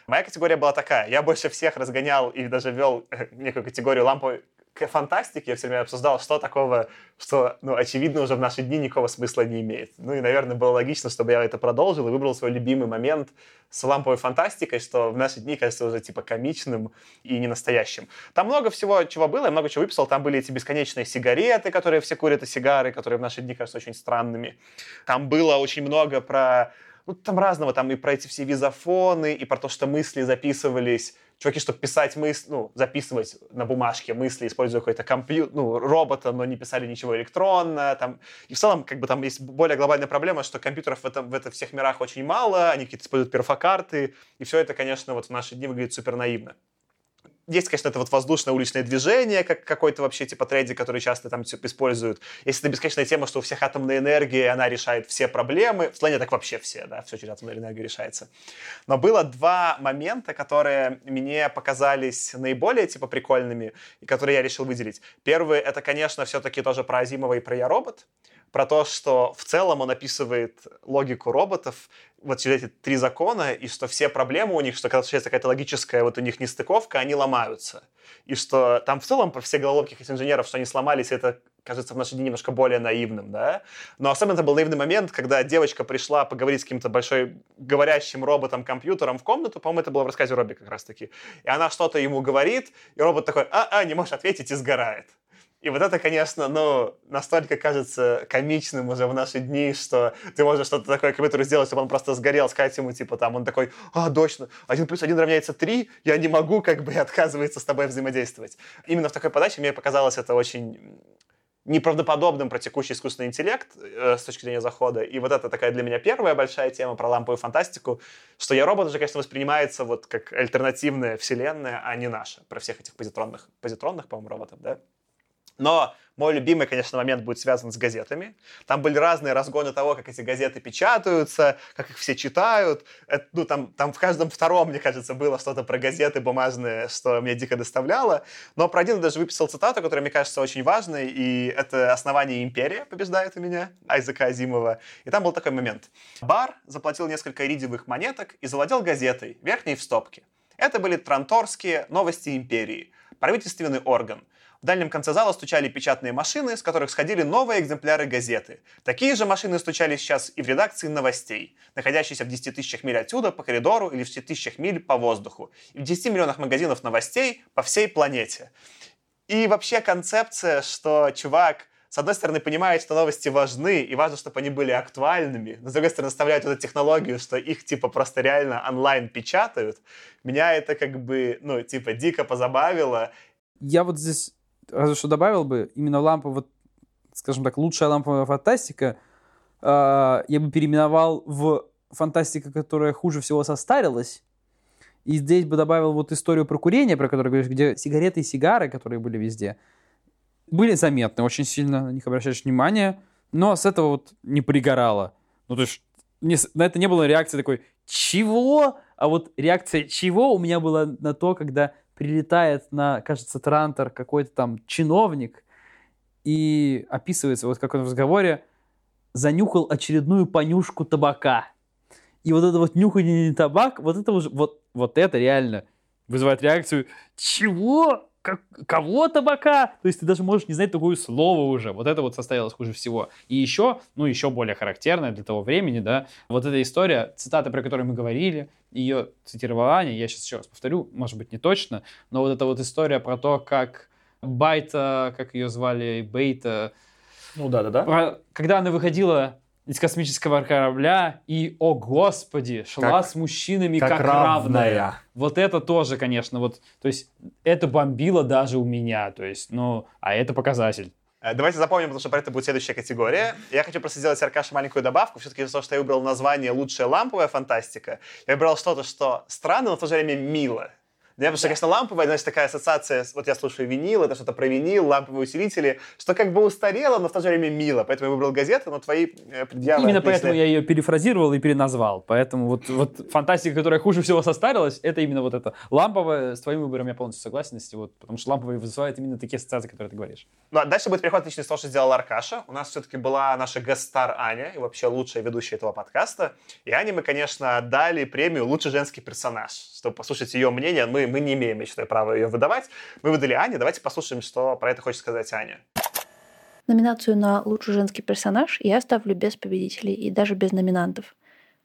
Моя категория была такая. Я больше всех разгонял и даже вел э, некую категорию ламповой к фантастике. Я все время обсуждал, что такого, что, ну, очевидно, уже в наши дни никакого смысла не имеет. Ну и, наверное, было логично, чтобы я это продолжил и выбрал свой любимый момент с ламповой фантастикой, что в наши дни кажется уже типа комичным и ненастоящим. Там много всего, чего было, я много чего выписал. Там были эти бесконечные сигареты, которые все курят, и сигары, которые в наши дни кажутся очень странными. Там было очень много про ну, там разного, там и про эти все визофоны, и про то, что мысли записывались. Чуваки, чтобы писать мысли, ну, записывать на бумажке мысли, используя какой-то компьютер, ну, робота, но не писали ничего электронно. Там. И в целом, как бы там есть более глобальная проблема, что компьютеров в, этом, в этом всех мирах очень мало, они какие-то используют перфокарты, и все это, конечно, вот в наши дни выглядит супер наивно есть, конечно, это вот воздушное уличное движение, как какой-то вообще типа тренди, который часто там типа, используют. Есть это бесконечная тема, что у всех атомная энергия, она решает все проблемы. В слоне так вообще все, да, все через атомную энергию решается. Но было два момента, которые мне показались наиболее типа прикольными, и которые я решил выделить. Первый, это, конечно, все-таки тоже про Азимова и про Я робот про то, что в целом он описывает логику роботов, вот через эти три закона, и что все проблемы у них, что когда случается какая-то логическая вот у них нестыковка, они ломаются. И что там в целом про все головоломки этих инженеров, что они сломались, это кажется в наши дни немножко более наивным, да. Но особенно это был наивный момент, когда девочка пришла поговорить с каким-то большой говорящим роботом-компьютером в комнату, по-моему, это было в рассказе Робби как раз-таки, и она что-то ему говорит, и робот такой, а-а, не можешь ответить, и сгорает. И вот это, конечно, ну, настолько кажется комичным уже в наши дни, что ты можешь что-то такое компьютеру сделать, чтобы он просто сгорел, сказать ему, типа, там, он такой, а, точно, один плюс один равняется три, я не могу, как бы, и отказывается с тобой взаимодействовать. Именно в такой подаче мне показалось это очень неправдоподобным про текущий искусственный интеллект э, с точки зрения захода. И вот это такая для меня первая большая тема про ламповую фантастику, что я робот уже, конечно, воспринимается вот как альтернативная вселенная, а не наша. Про всех этих позитронных, позитронных, по-моему, роботов, да? Но мой любимый, конечно, момент будет связан с газетами. Там были разные разгоны того, как эти газеты печатаются, как их все читают. Это, ну, там, там в каждом втором, мне кажется, было что-то про газеты бумажные, что меня дико доставляло. Но про один даже выписал цитату, которая, мне кажется, очень важной, и это «Основание империи» побеждает у меня, Айзека Азимова. И там был такой момент. Бар заплатил несколько иридиевых монеток и завладел газетой, верхней в стопке. Это были Транторские новости империи, правительственный орган – в дальнем конце зала стучали печатные машины, с которых сходили новые экземпляры газеты. Такие же машины стучали сейчас и в редакции новостей, находящейся в 10 тысячах миль отсюда по коридору или в 10 тысячах миль по воздуху, и в 10 миллионах магазинов новостей по всей планете. И вообще концепция, что чувак с одной стороны, понимает, что новости важны, и важно, чтобы они были актуальными, но с другой стороны, оставляют вот эту технологию, что их, типа, просто реально онлайн печатают, меня это, как бы, ну, типа, дико позабавило. Я вот здесь разве что добавил бы, именно лампа, вот, скажем так, лучшая ламповая фантастика, э, я бы переименовал в фантастика, которая хуже всего состарилась. И здесь бы добавил вот историю про курение, про которую говоришь, где сигареты и сигары, которые были везде, были заметны очень сильно, на них обращаешь внимание, но с этого вот не пригорало. Ну, то есть не, на это не было реакции такой «Чего?», а вот реакция «Чего?» у меня была на то, когда прилетает на, кажется, Трантор какой-то там чиновник и описывается, вот как он в разговоре, занюхал очередную понюшку табака. И вот это вот нюхание табак, вот это уже, вот, вот это реально вызывает реакцию «Чего? Как, кого табака? То есть ты даже можешь не знать такое слово уже. Вот это вот состоялось хуже всего. И еще, ну, еще более характерная для того времени, да, вот эта история, цитата, про которую мы говорили, ее цитировала Аня, я сейчас еще раз повторю, может быть, не точно, но вот эта вот история про то, как Байта, как ее звали, Бейта, ну да, да, да. Когда она выходила из космического корабля и, о господи, шла как, с мужчинами как, как равная. равная. Вот это тоже, конечно, вот, то есть это бомбило даже у меня, то есть, ну, а это показатель. Э, давайте запомним, потому что про это будет следующая категория. Я хочу просто сделать Аркаше маленькую добавку. Все-таки из-за того, что я выбрал название «Лучшая ламповая фантастика», я выбрал что-то, что странно, но в то же время мило. Да, потому что, конечно, ламповая, значит, такая ассоциация, вот я слушаю винил, это что-то про винил, ламповые усилители, что как бы устарело, но в то же время мило. Поэтому я выбрал газету, но твои э, предъявы... Именно поэтому я ее перефразировал и переназвал. Поэтому вот, вот фантастика, которая хуже всего состарилась, это именно вот это. Ламповая, с твоим выбором я полностью согласен, если вот, потому что ламповая вызывает именно такие ассоциации, которые ты говоришь. Ну, а дальше будет переход отличный с того, что сделал Аркаша. У нас все-таки была наша гастар Аня, и вообще лучшая ведущая этого подкаста. И Ане мы, конечно, дали премию «Лучший женский персонаж», чтобы послушать ее мнение. Мы, мы не имеем, считаю, права ее выдавать. Мы выдали Ане. Давайте послушаем, что про это хочет сказать Аня. Номинацию на лучший женский персонаж я ставлю без победителей и даже без номинантов,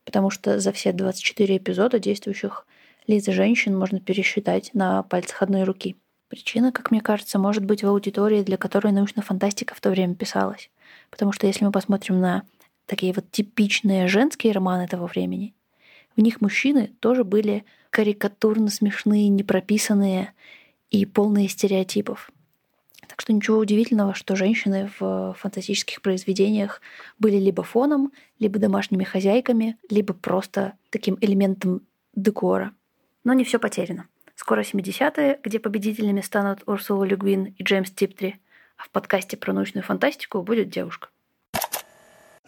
потому что за все 24 эпизода действующих лиц женщин можно пересчитать на пальцах одной руки. Причина, как мне кажется, может быть в аудитории, для которой научная фантастика в то время писалась. Потому что если мы посмотрим на такие вот типичные женские романы того времени, в них мужчины тоже были карикатурно смешные, непрописанные и полные стереотипов. Так что ничего удивительного, что женщины в фантастических произведениях были либо фоном, либо домашними хозяйками, либо просто таким элементом декора. Но не все потеряно. Скоро 70-е, где победителями станут Урсула Люгвин и Джеймс Типтри, а в подкасте про научную фантастику будет девушка.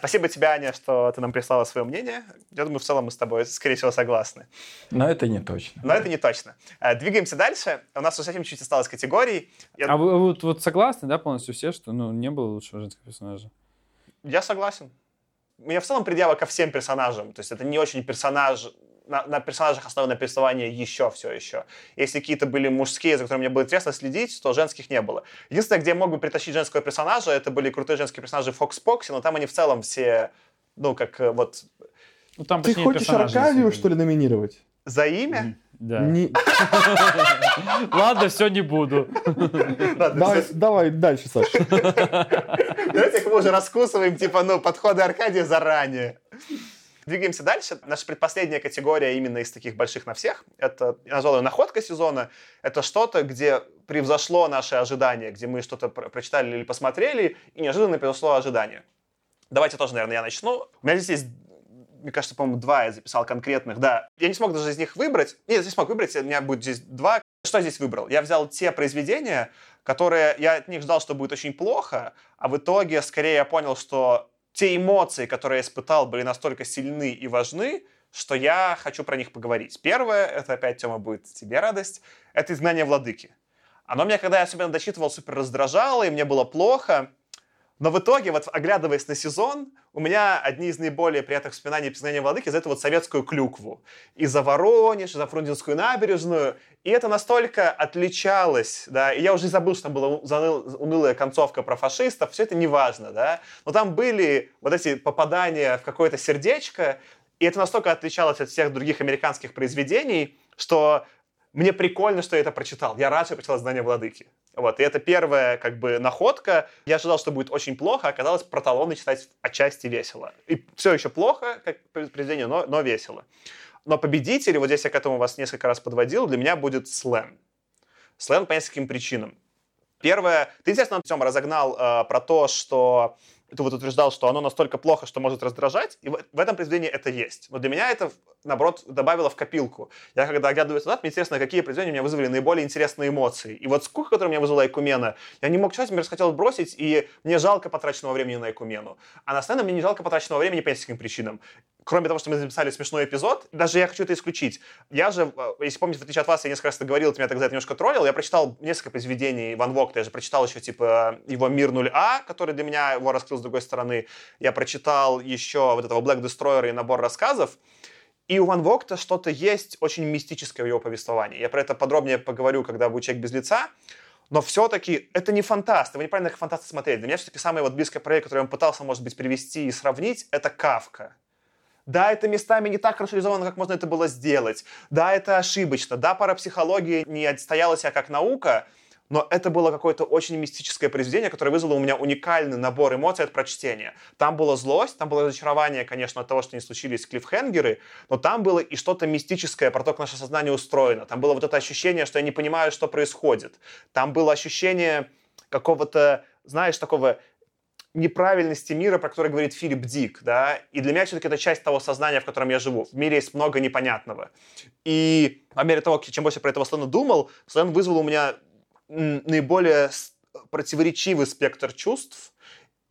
Спасибо тебе, Аня, что ты нам прислала свое мнение. Я думаю, в целом мы с тобой, скорее всего, согласны. Но это не точно. Но это не точно. Э, двигаемся дальше. У нас уже совсем чуть осталось категорий. Я... А вы вот, вот согласны, да, полностью все, что ну, не было лучшего женского персонажа? Я согласен. У меня в целом предъява ко всем персонажам. То есть это не очень персонаж на, на персонажах основано повествование еще все еще. Если какие-то были мужские, за которыми мне было интересно следить, то женских не было. Единственное, где я мог бы притащить женского персонажа, это были крутые женские персонажи в Фокс Поксе, но там они в целом все, ну, как э, вот Ну, там Ты хочешь Аркадию, что ли, номинировать? за имя. Да. Не- Ладно, все, не буду. Ладно, Давай, давай дальше, Саша. Давайте их мы уже раскусываем, типа, ну, подходы Аркадия заранее. Двигаемся дальше. Наша предпоследняя категория именно из таких больших на всех. Это, я назвал ее находка сезона. Это что-то, где превзошло наши ожидания, где мы что-то про- прочитали или посмотрели, и неожиданно превзошло ожидания. Давайте тоже, наверное, я начну. У меня здесь есть, мне кажется, по-моему, два я записал конкретных. Да, я не смог даже из них выбрать. Нет, я смог выбрать, у меня будет здесь два. Что я здесь выбрал? Я взял те произведения, которые я от них ждал, что будет очень плохо, а в итоге скорее я понял, что те эмоции, которые я испытал, были настолько сильны и важны, что я хочу про них поговорить. Первое, это опять, Тёма, будет тебе радость, это «Изгнание владыки». Оно меня, когда я особенно дочитывал, супер раздражало, и мне было плохо. Но в итоге, вот оглядываясь на сезон, у меня одни из наиболее приятных воспоминаний об «Изгнании владыки» за эту вот советскую клюкву. И за Воронеж, и за Фрунзенскую набережную. И это настолько отличалось, да, и я уже и забыл, что там была унылая концовка про фашистов, все это не важно, да. Но там были вот эти попадания в какое-то сердечко, и это настолько отличалось от всех других американских произведений, что мне прикольно, что я это прочитал. Я рад, что я прочитал «Знание владыки». Вот, и это первая, как бы, находка. Я ожидал, что будет очень плохо, а оказалось, про талоны читать отчасти весело. И все еще плохо, как произведение, но, но весело. Но победитель, вот здесь я к этому вас несколько раз подводил, для меня будет слэм. Слэм по нескольким причинам. Первое, ты, естественно, Тёма, разогнал э, про то, что ты вот утверждал, что оно настолько плохо, что может раздражать, и в, этом произведении это есть. Но для меня это, наоборот, добавило в копилку. Я когда оглядываюсь назад, мне интересно, какие произведения у меня вызвали наиболее интересные эмоции. И вот скука, которая у меня вызвала Экумена, я не мог читать, мне расхотелось бросить, и мне жалко потраченного времени на Экумену. А на сцене мне не жалко потраченного времени по нескольким причинам. Кроме того, что мы записали смешной эпизод, даже я хочу это исключить. Я же, э, если помните, в отличие от вас, я несколько раз это говорил, ты меня тогда это немножко троллил, я прочитал несколько произведений Ван Вогта, я же прочитал еще, типа, его «Мир 0А», который для меня его раскрыл с другой стороны. Я прочитал еще вот этого Black Destroyer и набор рассказов. И у Ван Вогта что-то есть очень мистическое в его повествовании. Я про это подробнее поговорю, когда будет «Человек без лица». Но все-таки это не фантаст, вы неправильно как фантаста смотрели. Для меня все-таки самый вот близкий проект, который он пытался, может быть, привести и сравнить, это «Кавка». Да, это местами не так хорошо реализовано, как можно это было сделать. Да, это ошибочно. Да, парапсихология не отстояла себя как наука, но это было какое-то очень мистическое произведение, которое вызвало у меня уникальный набор эмоций от прочтения. Там была злость, там было разочарование, конечно, от того, что не случились клиффхенгеры, но там было и что-то мистическое про то, как наше сознание устроено. Там было вот это ощущение, что я не понимаю, что происходит. Там было ощущение какого-то, знаешь, такого неправильности мира, про который говорит Филипп Дик, да, и для меня все-таки это часть того сознания, в котором я живу. В мире есть много непонятного. И по мере того, чем больше про этого Слена думал, Слен вызвал у меня наиболее противоречивый спектр чувств,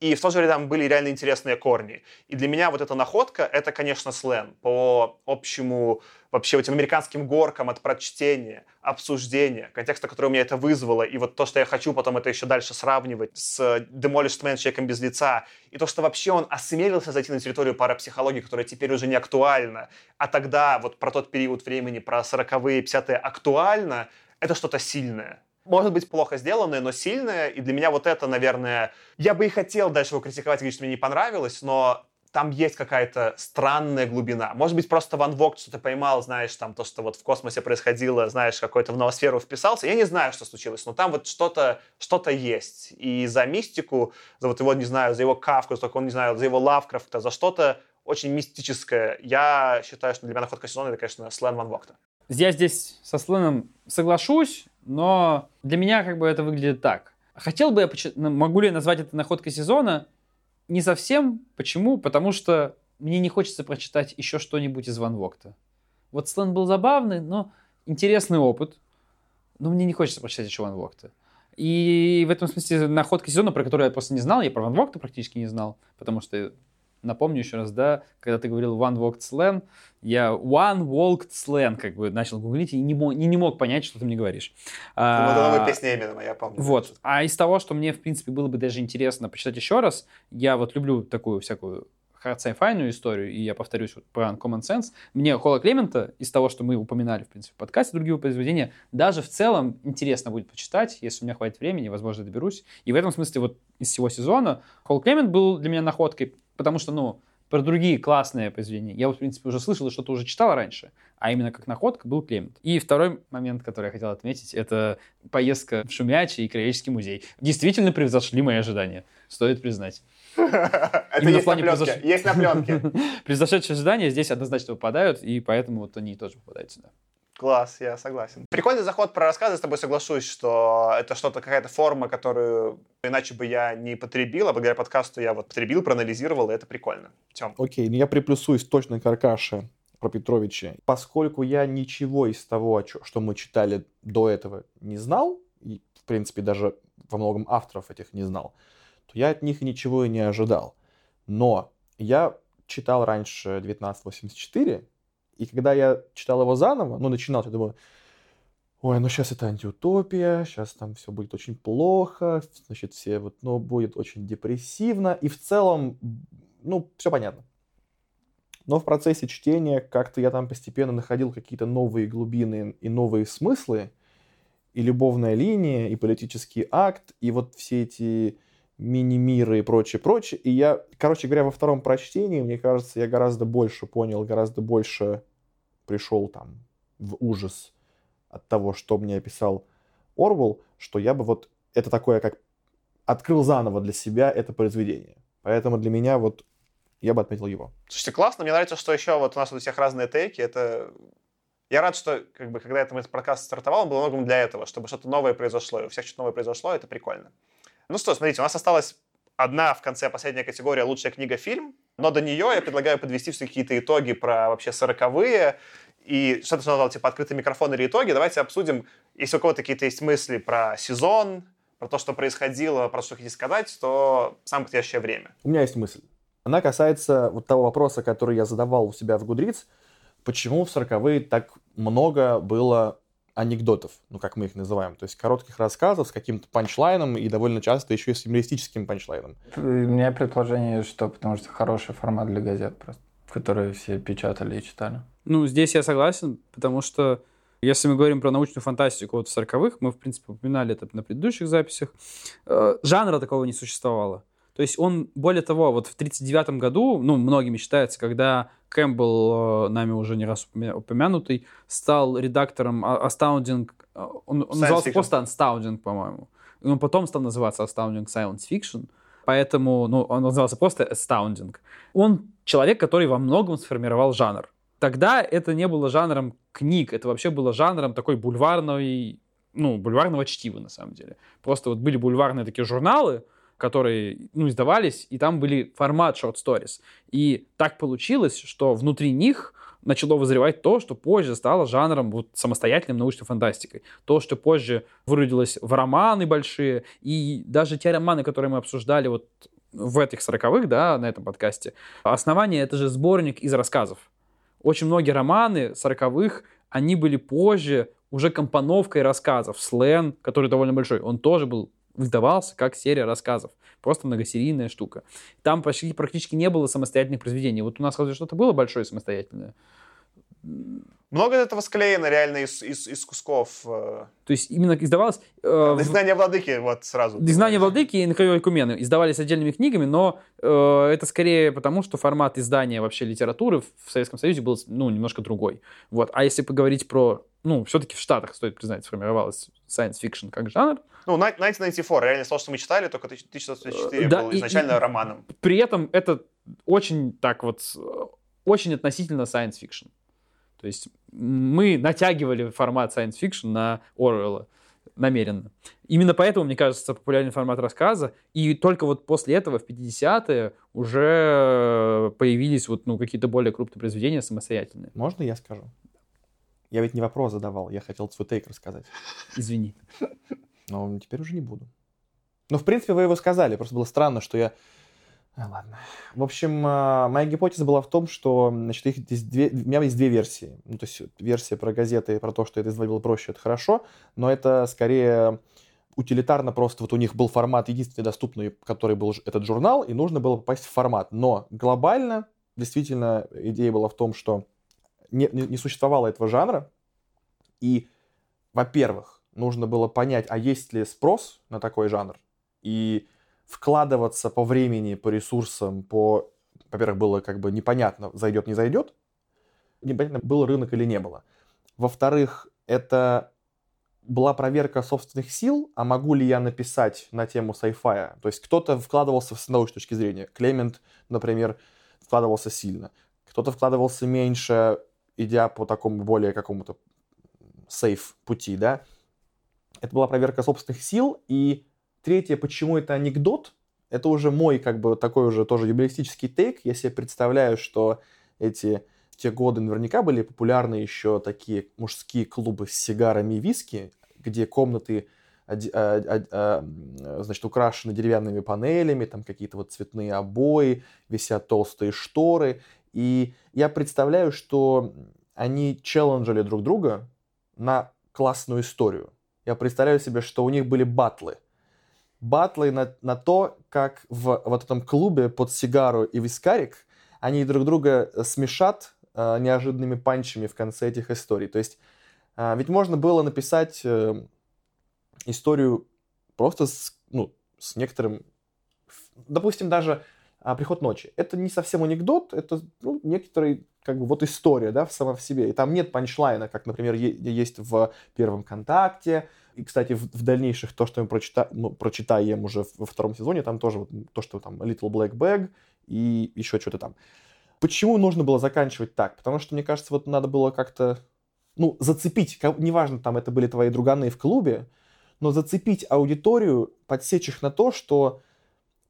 и в то же время там были реально интересные корни. И для меня вот эта находка, это, конечно, слен по общему, вообще этим американским горкам от прочтения, обсуждения, контекста, который у меня это вызвало, и вот то, что я хочу потом это еще дальше сравнивать с Demolished Man, Человеком без лица, и то, что вообще он осмелился зайти на территорию парапсихологии, которая теперь уже не актуальна, а тогда вот про тот период времени, про 40-е, 50-е актуально, это что-то сильное. Может быть, плохо сделанное, но сильное. И для меня вот это, наверное... Я бы и хотел дальше его критиковать, говорить, что мне не понравилось, но там есть какая-то странная глубина. Может быть, просто Ван Вогт что-то поймал, знаешь, там то, что вот в космосе происходило, знаешь, какой-то в новосферу вписался. Я не знаю, что случилось, но там вот что-то что есть. И за мистику, за вот его, не знаю, за его Кавку, за, такого, не знаю, за его Лавкрафта, за что-то очень мистическое. Я считаю, что для меня находка сезона это, конечно, Слен Ван Вогта. Я здесь со Сленом соглашусь, но для меня как бы это выглядит так. Хотел бы я, могу ли я назвать это находкой сезона? Не совсем. Почему? Потому что мне не хочется прочитать еще что-нибудь из Ван Вогта. Вот Слен был забавный, но интересный опыт. Но мне не хочется прочитать еще Ван Вогта. И в этом смысле находка сезона, про которую я просто не знал, я про Ван Вогта практически не знал, потому что напомню еще раз, да, когда ты говорил One Walked Slang, я One Walked Slang как бы начал гуглить и не мог, не, не мог понять, что ты мне говоришь. Ну, это А, новая песня Эминема, я помню. вот. А из того, что мне, в принципе, было бы даже интересно почитать еще раз, я вот люблю такую всякую hard историю, и я повторюсь вот про Uncommon Sense, мне Холла Клемента, из того, что мы упоминали, в принципе, в подкасте, другие произведения, даже в целом интересно будет почитать, если у меня хватит времени, возможно, доберусь. И в этом смысле вот из всего сезона Холл Клемент был для меня находкой, потому что, ну, про другие классные произведения. Я, в принципе, уже слышал и что-то уже читал раньше, а именно как находка был Клемент. И второй момент, который я хотел отметить, это поездка в Шумячий и Краеведческий музей. Действительно превзошли мои ожидания, стоит признать. Это есть на произош- Есть на пленке. Превзошедшие ожидания здесь однозначно выпадают, и поэтому вот они тоже попадают сюда. Класс, я согласен. Прикольный заход про рассказы, с тобой соглашусь, что это что-то, какая-то форма, которую иначе бы я не потребил, а благодаря подкасту я вот потребил, проанализировал, и это прикольно. Тем. Окей, ну я приплюсуюсь точно к Аркаше про Петровича. Поскольку я ничего из того, что мы читали до этого, не знал, и, в принципе, даже во многом авторов этих не знал, то я от них ничего и не ожидал. Но я читал раньше 1984, и когда я читал его заново, ну, начинал, я думаю, ой, ну сейчас это антиутопия, сейчас там все будет очень плохо, значит, все вот, ну, будет очень депрессивно, и в целом, ну, все понятно. Но в процессе чтения как-то я там постепенно находил какие-то новые глубины и новые смыслы, и любовная линия, и политический акт, и вот все эти мини-миры и прочее, прочее. И я, короче говоря, во втором прочтении, мне кажется, я гораздо больше понял, гораздо больше пришел там в ужас от того, что мне описал Орвел, что я бы вот это такое, как открыл заново для себя это произведение. Поэтому для меня вот я бы отметил его. Слушайте, классно. Мне нравится, что еще вот у нас у всех разные тейки. Это... Я рад, что как бы, когда этот подкаст стартовал, он был многом для этого, чтобы что-то новое произошло. И у всех что-то новое произошло, это прикольно. Ну что, смотрите, у нас осталась одна в конце последняя категория «Лучшая книга-фильм», но до нее я предлагаю подвести все какие-то итоги про вообще сороковые, и что-то что назвал, типа, открытый микрофон или итоги. Давайте обсудим, если у кого-то какие-то есть мысли про сезон, про то, что происходило, про что хотите сказать, то самое подходящее время. У меня есть мысль. Она касается вот того вопроса, который я задавал у себя в Гудриц. Почему в 40-е так много было анекдотов, ну, как мы их называем, то есть коротких рассказов с каким-то панчлайном и довольно часто еще и с юмористическим панчлайном. У меня предположение, что потому что хороший формат для газет просто, которые все печатали и читали. Ну, здесь я согласен, потому что если мы говорим про научную фантастику вот в 40-х, мы, в принципе, упоминали это на предыдущих записях, э, жанра такого не существовало. То есть он, более того, вот в 1939 году, ну, многими считается, когда Кэмпбелл, э, нами уже не раз упомя- упомянутый, стал редактором А- Astounding, э, он, он назывался fiction. просто Astounding, по-моему. И он потом стал называться Astounding Science Fiction, поэтому, ну, он назывался просто Astounding. Он человек, который во многом сформировал жанр. Тогда это не было жанром книг, это вообще было жанром такой бульварной, ну, бульварного чтива, на самом деле. Просто вот были бульварные такие журналы, которые, ну, издавались, и там были формат short stories. И так получилось, что внутри них начало вызревать то, что позже стало жанром вот самостоятельным научной фантастикой. То, что позже выродилось в романы большие, и даже те романы, которые мы обсуждали вот в этих сороковых, да, на этом подкасте, основание — это же сборник из рассказов. Очень многие романы сороковых, они были позже уже компоновкой рассказов. Слен, который довольно большой, он тоже был издавался как серия рассказов. Просто многосерийная штука. Там почти практически не было самостоятельных произведений. Вот у нас разве что-то было большое самостоятельное. Много этого склеено реально из, из, из кусков. э, То есть именно издавалось... э, Знания владыки вот сразу. Знания владыки и Инкаё Экумены издавались отдельными книгами, но э, это скорее потому, что формат издания вообще литературы в Советском Союзе был ну, немножко другой. Вот. А если поговорить про... Ну, все-таки в Штатах, стоит признать, сформировалась science fiction как жанр. Ну, 1994, реально, то, что мы читали, только 1994 Да, был и- изначально и- романом. При этом это очень так вот, э, очень относительно science fiction. То есть мы натягивали формат science fiction на Оруэлла намеренно. Именно поэтому, мне кажется, популярный формат рассказа. И только вот после этого, в 50-е, уже появились вот, ну, какие-то более крупные произведения самостоятельные. Можно я скажу? Я ведь не вопрос задавал, я хотел свой тейк рассказать. Извини. Но теперь уже не буду. Ну, в принципе, вы его сказали. Просто было странно, что я... А, ладно. В общем, а, моя гипотеза была в том, что, значит, их здесь две... у меня есть две версии. Ну, то есть версия про газеты про то, что это издавать было проще, это хорошо, но это скорее утилитарно просто вот у них был формат единственный доступный, который был этот журнал, и нужно было попасть в формат. Но глобально действительно идея была в том, что не, не- не существовало этого жанра, и, во-первых, нужно было понять, а есть ли спрос на такой жанр, и вкладываться по времени, по ресурсам, по... Во-первых, было как бы непонятно, зайдет, не зайдет, непонятно, был рынок или не было. Во-вторых, это была проверка собственных сил, а могу ли я написать на тему sci-fi. То есть кто-то вкладывался с научной точки зрения. Клемент, например, вкладывался сильно. Кто-то вкладывался меньше, идя по такому более какому-то сейф пути, да. Это была проверка собственных сил. И третье, почему это анекдот, это уже мой как бы такой уже тоже юмористический тейк. Я себе представляю, что эти те годы наверняка были популярны еще такие мужские клубы с сигарами и виски, где комнаты а- а- а, значит, украшены деревянными панелями, там какие-то вот цветные обои, висят толстые шторы. И я представляю, что они челленджили друг друга на классную историю. Я представляю себе, что у них были батлы. Батлы на, на то, как в вот этом клубе под сигару и вискарик они друг друга смешат э, неожиданными панчами в конце этих историй. То есть э, ведь можно было написать э, историю просто с, ну, с некоторым, допустим, даже а, «Приход ночи». Это не совсем анекдот, это ну, некоторый как бы вот история, да, сама в себе. И там нет панчлайна, как, например, есть в «Первом контакте». И, кстати, в, в дальнейших, то, что мы прочита, ну, прочитаем уже во втором сезоне, там тоже вот то, что там Little Black Bag и еще что-то там. Почему нужно было заканчивать так? Потому что, мне кажется, вот надо было как-то, ну, зацепить, ко- неважно, там это были твои друганы в клубе, но зацепить аудиторию, подсечь их на то, что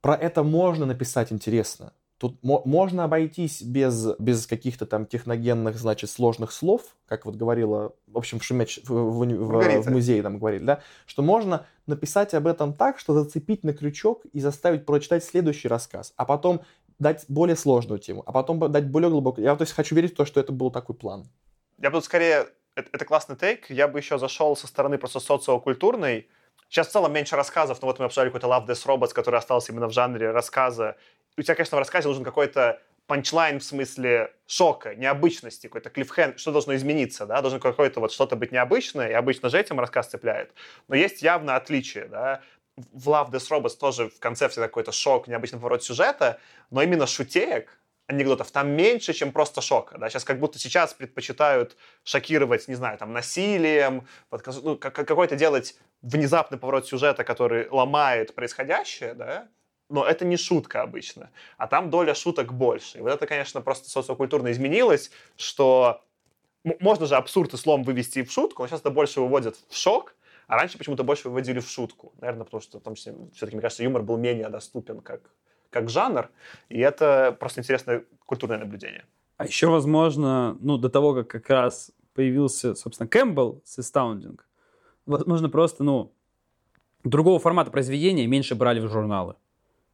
про это можно написать интересно. Тут мо- можно обойтись без, без каких-то там техногенных, значит, сложных слов, как вот говорила, в общем, в, Шемяч, в, в, в музее там говорили, да, что можно написать об этом так, что зацепить на крючок и заставить прочитать следующий рассказ, а потом дать более сложную тему, а потом дать более глубокую. Я то есть хочу верить в то, что это был такой план. Я бы тут скорее... Это, это классный тейк. Я бы еще зашел со стороны просто социокультурной. Сейчас в целом меньше рассказов, но вот мы обсуждали какой-то Love Death Robots, который остался именно в жанре рассказа. У тебя, конечно, в рассказе нужен какой-то панчлайн в смысле шока, необычности, какой-то клиффхенд, что должно измениться, да, должно какое-то вот что-то быть необычное, и обычно же этим рассказ цепляет. Но есть явно отличие, да. В Love Death Robots тоже в конце всегда какой-то шок, необычный поворот сюжета, но именно шутеек, анекдотов там меньше, чем просто шока. Да? Сейчас как будто сейчас предпочитают шокировать, не знаю, там, насилием, подказ- ну, как- какой-то делать внезапный поворот сюжета, который ломает происходящее, да? Но это не шутка обычно, а там доля шуток больше. И вот это, конечно, просто социокультурно изменилось, что можно же абсурд и слом вывести в шутку, но сейчас это больше выводят в шок, а раньше почему-то больше выводили в шутку. Наверное, потому что там все-таки, мне кажется, юмор был менее доступен как, как жанр, и это просто интересное культурное наблюдение. А еще, возможно, ну, до того, как как раз появился, собственно, Кэмпбелл с Astounding, возможно, просто, ну, другого формата произведения меньше брали в журналы.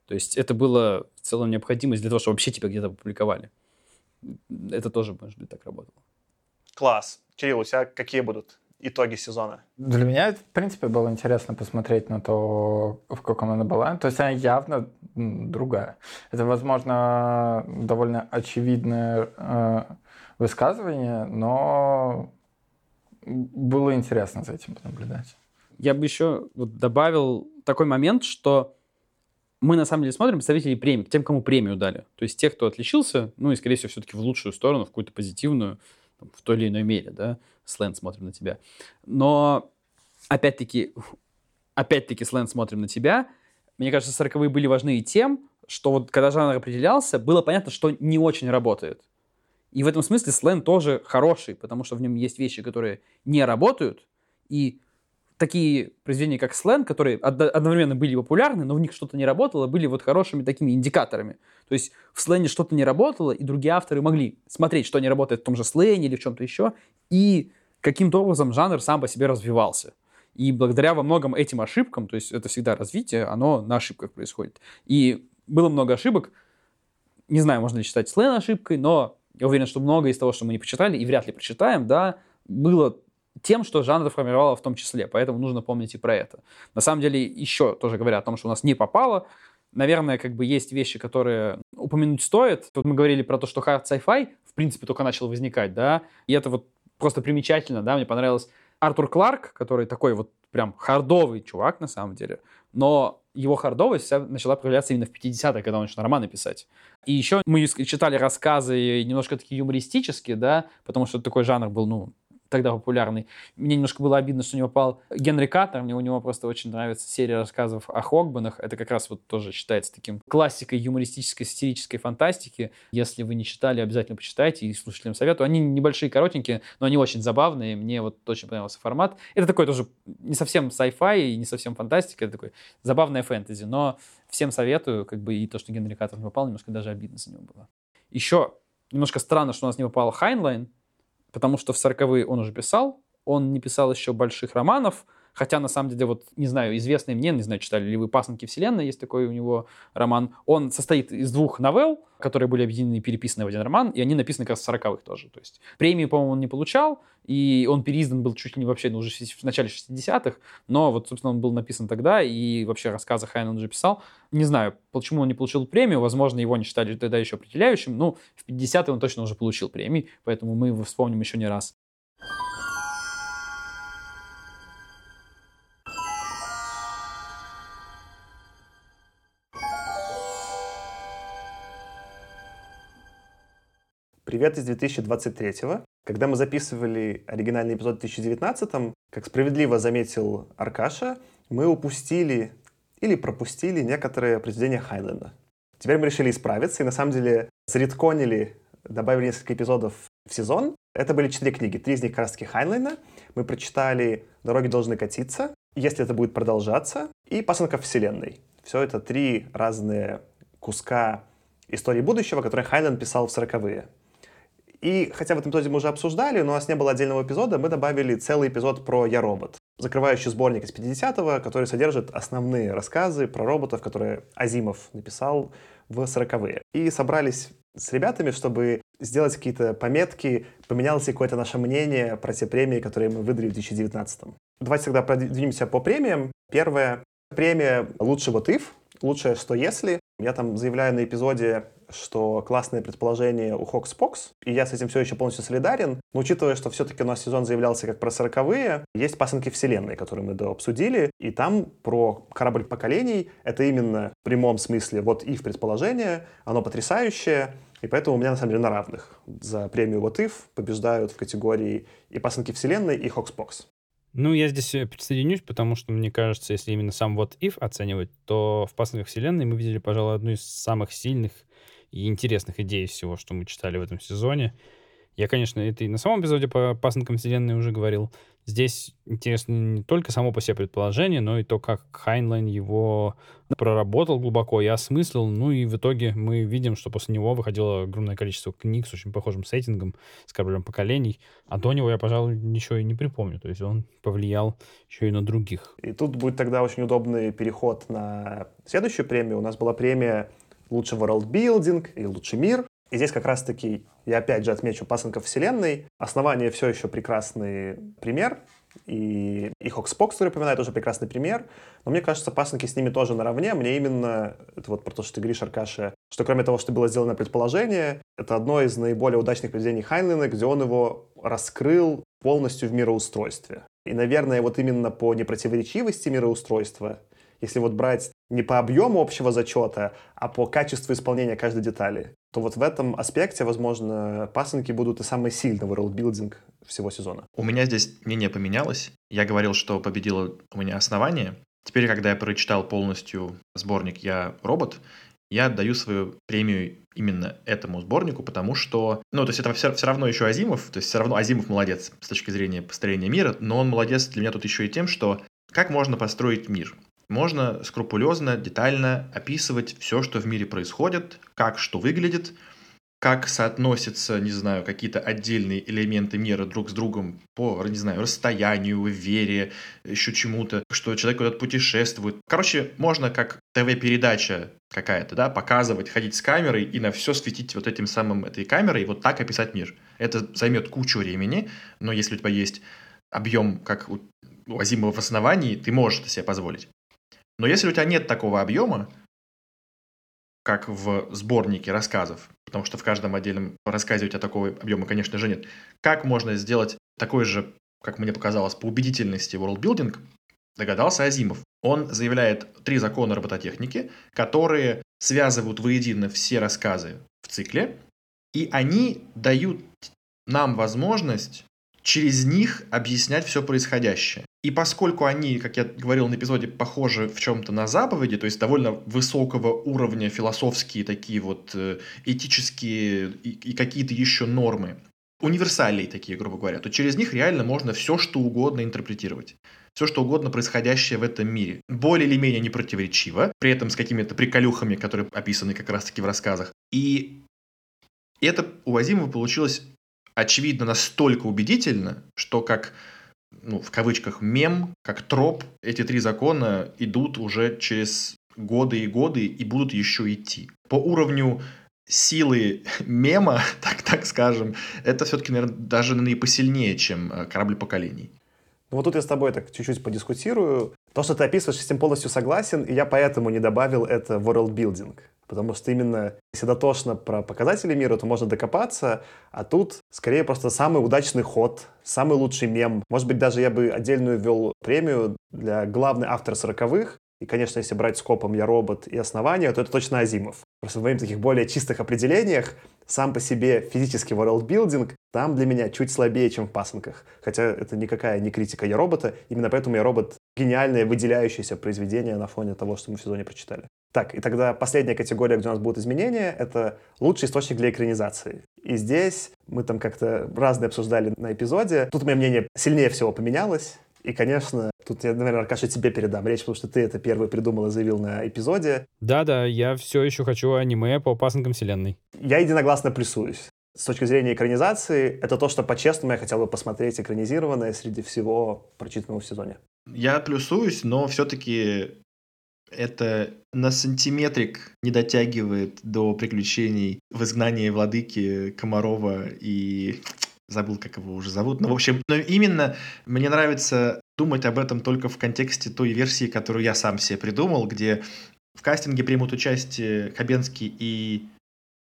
То есть это было в целом необходимость для того, чтобы вообще тебя где-то опубликовали. Это тоже, может быть, так работало. Класс. Кирилл, у тебя какие будут итоги сезона? Для меня, в принципе, было интересно посмотреть на то, в каком она была. То есть она явно другая. Это, возможно, довольно очевидное э, высказывание, но было интересно за этим понаблюдать. Я бы еще вот добавил такой момент, что мы на самом деле смотрим представителей премии, тем, кому премию дали. То есть тех, кто отличился, ну и, скорее всего, все-таки в лучшую сторону, в какую-то позитивную, там, в той или иной мере, да, Слен смотрим на тебя. Но, опять-таки, опять-таки, Слен смотрим на тебя. Мне кажется, сороковые были важны и тем, что вот когда жанр определялся, было понятно, что не очень работает. И в этом смысле Слен тоже хороший, потому что в нем есть вещи, которые не работают, и такие произведения, как Слен, которые од- одновременно были популярны, но в них что-то не работало, были вот хорошими такими индикаторами. То есть в Слене что-то не работало, и другие авторы могли смотреть, что не работает в том же Слене или в чем-то еще, и каким-то образом жанр сам по себе развивался. И благодаря во многом этим ошибкам, то есть это всегда развитие, оно на ошибках происходит. И было много ошибок. Не знаю, можно ли считать Слен ошибкой, но я уверен, что многое из того, что мы не почитали и вряд ли прочитаем, да, было тем, что жанр формировало в том числе. Поэтому нужно помнить и про это. На самом деле, еще тоже говоря о том, что у нас не попало, наверное, как бы есть вещи, которые упомянуть стоит. Тут мы говорили про то, что hard sci-fi в принципе только начал возникать, да, и это вот просто примечательно, да, мне понравилось Артур Кларк, который такой вот прям хардовый чувак на самом деле, но его хардовость вся начала проявляться именно в 50-е, когда он начал романы писать. И еще мы читали рассказы немножко такие юмористические, да, потому что такой жанр был, ну, тогда популярный. Мне немножко было обидно, что не попал Генри Каттер. Мне у него просто очень нравится серия рассказов о Хогбанах. Это как раз вот тоже считается таким классикой юмористической, сатирической фантастики. Если вы не читали, обязательно почитайте и слушателям советую. Они небольшие, коротенькие, но они очень забавные. Мне вот очень понравился формат. Это такой тоже не совсем sci-fi и не совсем фантастика. Это такой забавная фэнтези. Но всем советую, как бы и то, что Генри Каттнер не попал, немножко даже обидно за него было. Еще немножко странно, что у нас не попал Хайнлайн, потому что в 40-е он уже писал, он не писал еще больших романов, Хотя, на самом деле, вот, не знаю, известный мне, не знаю, читали ли вы «Пасынки вселенной», есть такой у него роман. Он состоит из двух новелл, которые были объединены и переписаны в один роман, и они написаны как раз в 40-х тоже. То есть премию, по-моему, он не получал, и он переиздан был чуть ли не вообще ну, уже в начале 60-х, но вот, собственно, он был написан тогда, и вообще рассказы Хайн он уже писал. Не знаю, почему он не получил премию, возможно, его не считали тогда еще определяющим, но в 50-е он точно уже получил премии, поэтому мы его вспомним еще не раз. Привет из 2023 -го. Когда мы записывали оригинальный эпизод в 2019 как справедливо заметил Аркаша, мы упустили или пропустили некоторые произведения Хайнлайна. Теперь мы решили исправиться и на самом деле за retcon или, добавили несколько эпизодов в сезон. Это были четыре книги. Три из них как раз Хайнлайна. Мы прочитали «Дороги должны катиться», «Если это будет продолжаться» и «Пасынков вселенной». Все это три разные куска истории будущего, которые Хайнлайн писал в сороковые. И хотя в этом эпизоде мы уже обсуждали, но у нас не было отдельного эпизода, мы добавили целый эпизод про «Я робот», закрывающий сборник из 50-го, который содержит основные рассказы про роботов, которые Азимов написал в 40-е. И собрались с ребятами, чтобы сделать какие-то пометки, поменялось ли какое-то наше мнение про те премии, которые мы выдали в 2019. Давайте тогда продвинемся по премиям. Первая премия «Лучший вот if», «Лучшее что если». Я там заявляю на эпизоде что классное предположение у Хокспокс, и я с этим все еще полностью солидарен. Но учитывая, что все-таки у нас сезон заявлялся как про сороковые, есть пасынки вселенной, которые мы до обсудили, и там про корабль поколений, это именно в прямом смысле вот и в предположение, оно потрясающее, и поэтому у меня на самом деле на равных. За премию What If побеждают в категории и пасынки вселенной, и Хокспокс. Ну, я здесь э, присоединюсь, потому что, мне кажется, если именно сам what if оценивать, то в «Пасынках вселенной» мы видели, пожалуй, одну из самых сильных и интересных идей всего, что мы читали в этом сезоне. Я, конечно, это и на самом эпизоде по пасынкам вселенной уже говорил. Здесь интересно не только само по себе предположение, но и то, как Хайнлайн его проработал глубоко и осмыслил. Ну и в итоге мы видим, что после него выходило огромное количество книг с очень похожим сеттингом, с кораблем поколений. А до него я, пожалуй, ничего и не припомню. То есть он повлиял еще и на других. И тут будет тогда очень удобный переход на следующую премию. У нас была премия лучший world и лучший мир. И здесь как раз-таки я опять же отмечу пасынков вселенной. Основание все еще прекрасный пример. И, и Хокспок, который упоминает, тоже прекрасный пример. Но мне кажется, пасынки с ними тоже наравне. Мне именно, это вот про то, что ты говоришь, Аркаша, что кроме того, что было сделано предположение, это одно из наиболее удачных произведений Хайнлина, где он его раскрыл полностью в мироустройстве. И, наверное, вот именно по непротиворечивости мироустройства если вот брать не по объему общего зачета, а по качеству исполнения каждой детали, то вот в этом аспекте, возможно, пасынки будут и самый сильный ворлдбилдинг всего сезона. У меня здесь мнение поменялось. Я говорил, что победило у меня основание. Теперь, когда я прочитал полностью сборник «Я робот», я отдаю свою премию именно этому сборнику, потому что, ну, то есть это все, все равно еще Азимов, то есть все равно Азимов молодец с точки зрения построения мира, но он молодец для меня тут еще и тем, что как можно построить мир можно скрупулезно, детально описывать все, что в мире происходит, как что выглядит, как соотносятся, не знаю, какие-то отдельные элементы мира друг с другом по, не знаю, расстоянию, вере, еще чему-то, что человек куда-то путешествует. Короче, можно как ТВ-передача какая-то, да, показывать, ходить с камерой и на все светить вот этим самым этой камерой и вот так описать мир. Это займет кучу времени, но если у тебя есть объем, как у, Азимова в основании, ты можешь это себе позволить. Но если у тебя нет такого объема, как в сборнике рассказов, потому что в каждом отдельном рассказе у тебя такого объема, конечно же, нет, как можно сделать такой же, как мне показалось, по убедительности worldbuilding, догадался Азимов. Он заявляет три закона робототехники, которые связывают воедино все рассказы в цикле, и они дают нам возможность через них объяснять все происходящее. И поскольку они, как я говорил на эпизоде, похожи в чем-то на заповеди, то есть довольно высокого уровня философские такие вот э, этические и, какие-то еще нормы, универсальные такие, грубо говоря, то через них реально можно все, что угодно интерпретировать. Все, что угодно происходящее в этом мире. Более или менее непротиворечиво, при этом с какими-то приколюхами, которые описаны как раз-таки в рассказах. И это у Азимова получилось очевидно настолько убедительно, что как ну, в кавычках мем, как троп, эти три закона идут уже через годы и годы и будут еще идти. По уровню силы мема, так, так скажем, это все-таки, наверное, даже наверное, посильнее, чем э, корабль поколений. Вот тут я с тобой так чуть-чуть подискутирую. То, что ты описываешь, с этим полностью согласен, и я поэтому не добавил это world building. Потому что именно если дотошно про показатели мира, то можно докопаться, а тут скорее просто самый удачный ход, самый лучший мем. Может быть, даже я бы отдельную ввел премию для главный автор сороковых, и, конечно, если брать скопом «Я робот» и «Основание», то это точно Азимов. Просто в моих таких более чистых определениях сам по себе физический worldbuilding там для меня чуть слабее, чем в пасынках. Хотя это никакая не критика «Я робота», именно поэтому «Я робот» — гениальное выделяющееся произведение на фоне того, что мы в сезоне прочитали. Так, и тогда последняя категория, где у нас будут изменения, это лучший источник для экранизации. И здесь мы там как-то разные обсуждали на эпизоде. Тут мое мнение сильнее всего поменялось. И, конечно, тут я, наверное, Аркаша, тебе передам речь, потому что ты это первый придумал и заявил на эпизоде. Да-да, я все еще хочу аниме по пасынкам вселенной. Я единогласно плюсуюсь. С точки зрения экранизации, это то, что по-честному я хотел бы посмотреть экранизированное среди всего прочитанного в сезоне. Я плюсуюсь, но все-таки это на сантиметрик не дотягивает до приключений в изгнании владыки Комарова и забыл, как его уже зовут. Но, в общем, но именно мне нравится думать об этом только в контексте той версии, которую я сам себе придумал, где в кастинге примут участие Хабенский и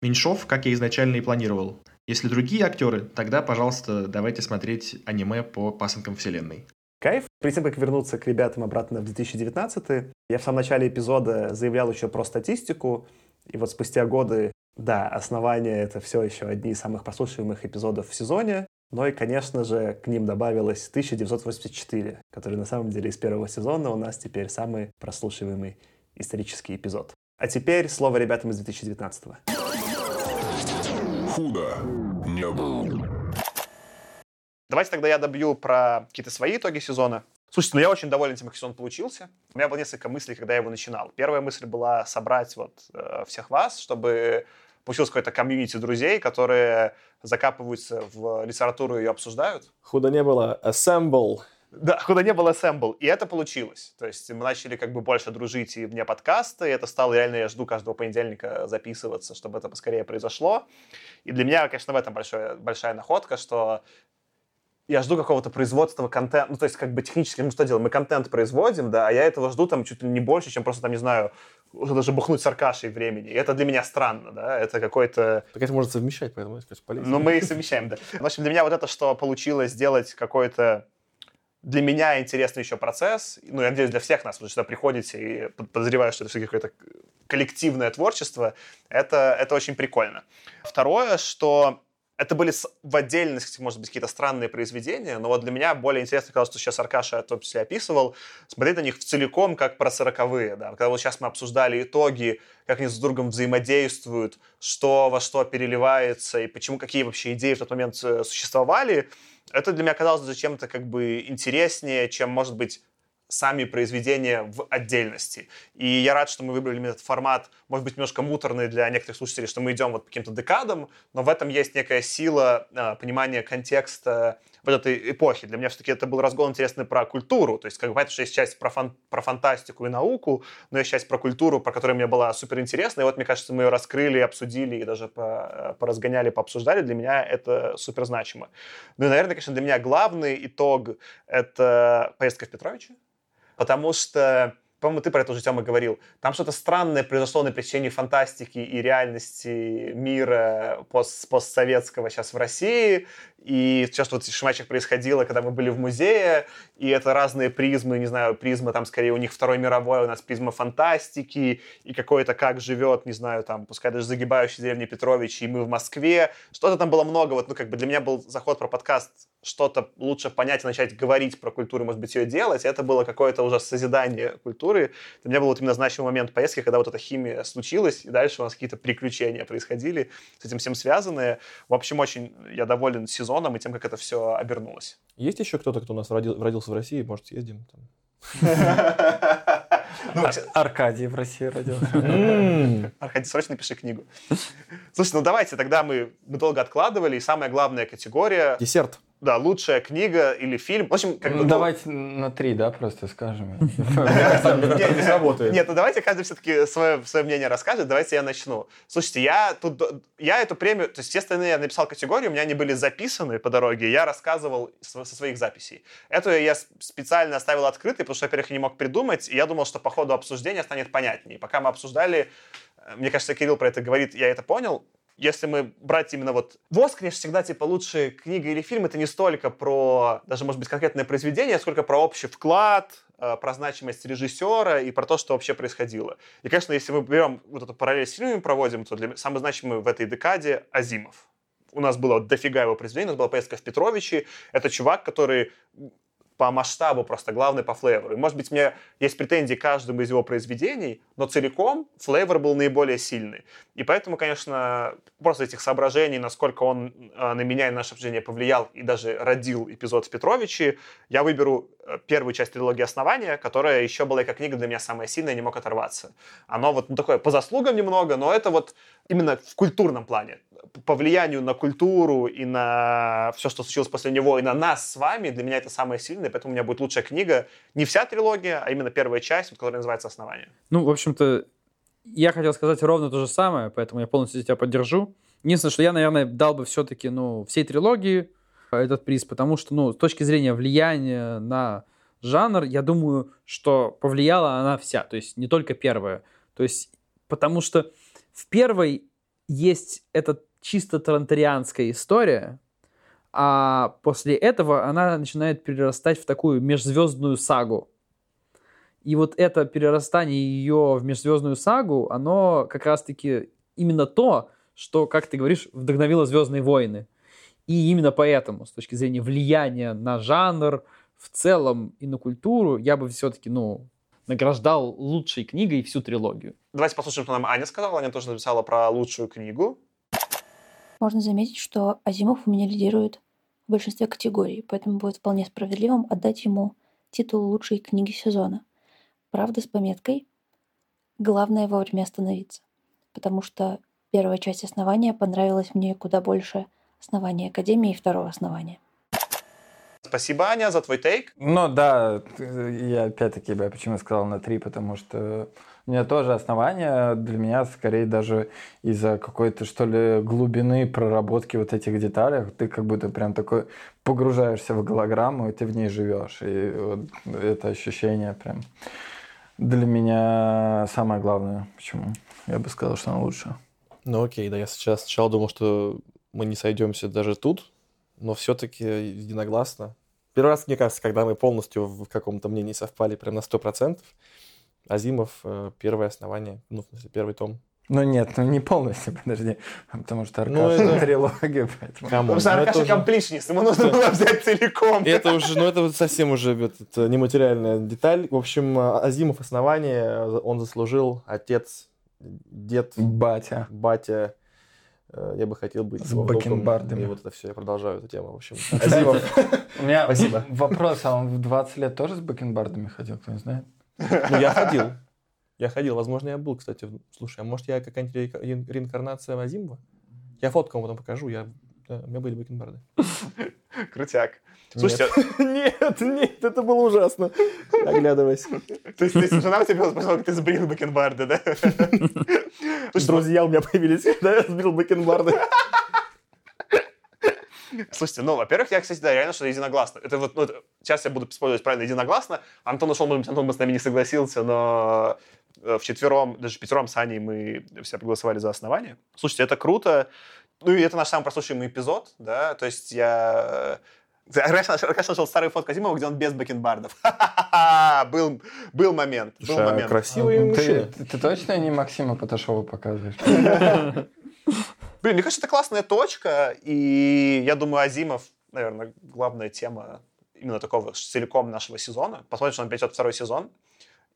Меньшов, как я изначально и планировал. Если другие актеры, тогда, пожалуйста, давайте смотреть аниме по пасынкам вселенной. Кайф. Перед тем, как вернуться к ребятам обратно в 2019, я в самом начале эпизода заявлял еще про статистику, и вот спустя годы, да, основание — это все еще одни из самых прослушиваемых эпизодов в сезоне, но и, конечно же, к ним добавилось 1984, который на самом деле из первого сезона у нас теперь самый прослушиваемый исторический эпизод. А теперь слово ребятам из 2019 -го. Худо не было. Давайте тогда я добью про какие-то свои итоги сезона. Слушайте, ну я очень доволен тем, как сезон получился. У меня было несколько мыслей, когда я его начинал. Первая мысль была собрать вот э, всех вас, чтобы получилось какое-то комьюнити друзей, которые закапываются в литературу и ее обсуждают. Худо не было. Assemble. Да, куда не было Assemble. И это получилось. То есть мы начали как бы больше дружить и вне подкаста, и это стало реально, я жду каждого понедельника записываться, чтобы это поскорее произошло. И для меня, конечно, в этом большая, большая находка, что я жду какого-то производства контента, ну, то есть, как бы технически, мы что делаем? Мы контент производим, да, а я этого жду там чуть ли не больше, чем просто, там, не знаю, даже бухнуть с Аркашей времени. И это для меня странно, да, это какой-то... Так это можно совмещать, поэтому это, конечно, полезно. Ну, мы и совмещаем, да. В общем, для меня вот это, что получилось сделать какой-то для меня интересный еще процесс, ну, я надеюсь, для всех нас, вы сюда приходите и подозреваю, что это все какое-то коллективное творчество, это, это очень прикольно. Второе, что это были в отдельности, может быть, какие-то странные произведения, но вот для меня более интересно казалось, что сейчас Аркаша в том числе описывал, смотреть на них в целиком, как про сороковые, да. Когда вот сейчас мы обсуждали итоги, как они с другом взаимодействуют, что во что переливается и почему, какие вообще идеи в тот момент э, существовали, это для меня казалось зачем-то как бы интереснее, чем, может быть, сами произведения в отдельности. И я рад, что мы выбрали этот формат, может быть, немножко муторный для некоторых слушателей, что мы идем вот по каким-то декадам, но в этом есть некая сила э, понимания контекста в этой эпохе. Для меня все-таки это был разгон интересный про культуру. То есть, как бы, понятно, что есть часть про, фан про фантастику и науку, но есть часть про культуру, про которую мне была супер интересна. И вот, мне кажется, мы ее раскрыли, обсудили и даже по поразгоняли, пообсуждали. Для меня это супер значимо. Ну и, наверное, конечно, для меня главный итог — это поездка в Петровичи. Потому что по-моему, ты про это уже, Тёма, говорил. Там что-то странное произошло на пересечении фантастики и реальности мира пост постсоветского сейчас в России. И сейчас вот Шимачек происходило, когда мы были в музее, и это разные призмы, не знаю, призма там скорее у них Второй мировой, у нас призма фантастики, и какой-то как живет, не знаю, там, пускай даже загибающий деревни Петрович, и мы в Москве. Что-то там было много, вот, ну, как бы для меня был заход про подкаст что-то лучше понять и начать говорить про культуру, может быть, ее делать. Это было какое-то уже созидание культуры. Для меня был вот именно значимый момент поездки, когда вот эта химия случилась, и дальше у нас какие-то приключения происходили, с этим всем связанные. В общем, очень я доволен сезоном и тем, как это все обернулось. Есть еще кто-то, кто у нас родился в России? Может, съездим? Ну, Аркадий в России родился. Аркадий, срочно пиши книгу. Слушай, ну давайте, тогда мы, мы долго откладывали, и самая главная категория... Десерт да, лучшая книга или фильм. В общем, как ну, бы... Давайте на три, да, просто скажем. Не работает. Нет, ну давайте каждый все-таки свое, мнение расскажет. Давайте я начну. Слушайте, я тут... Я эту премию... То есть остальные я написал категорию, у меня они были записаны по дороге, я рассказывал со своих записей. Эту я специально оставил открытой, потому что, во-первых, я не мог придумать, и я думал, что по ходу обсуждения станет понятнее. Пока мы обсуждали, э, мне кажется, Кирилл про это говорит, я это понял, если мы брать именно вот... ВОЗ, конечно, всегда, типа, лучшая книга или фильм, это не столько про, даже, может быть, конкретное произведение, сколько про общий вклад, э, про значимость режиссера и про то, что вообще происходило. И, конечно, если мы берем вот эту параллель с фильмами проводим, то для самый значимый в этой декаде Азимов. У нас было дофига его произведений, у нас была поездка в Петровичи. Это чувак, который по масштабу просто главный по флейвору. И, может быть, у меня есть претензии к каждому из его произведений, но целиком флейвор был наиболее сильный. И поэтому, конечно, просто этих соображений, насколько он а, на меня и на наше обсуждение повлиял и даже родил эпизод в Петровиче, я выберу э, первую часть трилогии «Основания», которая еще была как книга для меня самая сильная, не мог оторваться. Оно вот ну, такое по заслугам немного, но это вот именно в культурном плане по влиянию на культуру и на все, что случилось после него, и на нас с вами, для меня это самое сильное, поэтому у меня будет лучшая книга. Не вся трилогия, а именно первая часть, которая называется «Основание». Ну, в общем-то, я хотел сказать ровно то же самое, поэтому я полностью тебя поддержу. Единственное, что я, наверное, дал бы все-таки, ну, всей трилогии этот приз, потому что, ну, с точки зрения влияния на жанр, я думаю, что повлияла она вся, то есть не только первая. То есть, потому что в первой есть этот чисто трантарианская история, а после этого она начинает перерастать в такую межзвездную сагу. И вот это перерастание ее в межзвездную сагу, оно как раз-таки именно то, что, как ты говоришь, вдохновило «Звездные войны». И именно поэтому, с точки зрения влияния на жанр, в целом и на культуру, я бы все-таки, ну, награждал лучшей книгой всю трилогию. Давайте послушаем, что нам Аня сказала. Аня тоже написала про лучшую книгу можно заметить, что Азимов у меня лидирует в большинстве категорий, поэтому будет вполне справедливым отдать ему титул лучшей книги сезона. Правда, с пометкой «Главное вовремя остановиться», потому что первая часть основания понравилась мне куда больше основания Академии и второго основания. Спасибо, Аня, за твой тейк. Ну да, я опять-таки я почему сказал на три, потому что у меня тоже основания для меня скорее даже из-за какой-то, что ли, глубины проработки вот этих деталей. Ты как будто прям такой погружаешься в голограмму, и ты в ней живешь. И вот это ощущение прям для меня самое главное. Почему? Я бы сказал, что оно лучше. Ну окей, да, я сейчас сначала думал, что мы не сойдемся даже тут, но все-таки единогласно. Первый раз, мне кажется, когда мы полностью в каком-то мнении совпали прям на сто процентов. Азимов э, первое основание, ну, в смысле, первый том. Ну нет, ну не полностью, подожди. Потому что Аркаша ну, это... трилогия, поэтому... Потому что Аркаша уже... ему нужно было взять целиком. Это уже, ну это совсем уже это нематериальная деталь. В общем, Азимов основание, он заслужил отец, дед... Батя. Батя э, я бы хотел быть С бакенбардами. И вот это все, я продолжаю эту тему. В общем, У меня Спасибо. вопрос, а он в 20 лет тоже с бакенбардами ходил, кто не знает? ну я ходил. Я ходил, возможно, я был, кстати. Слушай, а может я какая-нибудь ре- ре- реинкарнация Азимова? Я фотку вам потом покажу, я... да, у меня были бакенбарды. Крутяк. Слушайте, Нет, нет, это было ужасно. Оглядывайся. то есть, есть жена у тебя того, как ты сбрил бакенбарды, да? Друзья у меня появились, когда я сбил бакенбарды. Слушайте, ну, во-первых, я, кстати, да, реально, что единогласно. Это вот, ну, это- сейчас я буду использовать правильно единогласно. Антон ушел, может быть, Антон бы с нами не согласился, но э, вчетвером, даже пятером с Аней мы все проголосовали за основание. Слушайте, это круто. Ну, и это наш самый прослушиваемый эпизод, да, то есть я... Раньше, раньше нашел старый фотку Азимова, где он без бакенбардов. Был, был момент, был Слушай, а момент. красивые ты, мужчины. ты- ты точно не Максима Поташова показываешь? Блин, мне кажется, это классная точка, и я думаю, Азимов, наверное, главная тема именно такого целиком нашего сезона. Посмотрим, что нам придет второй сезон.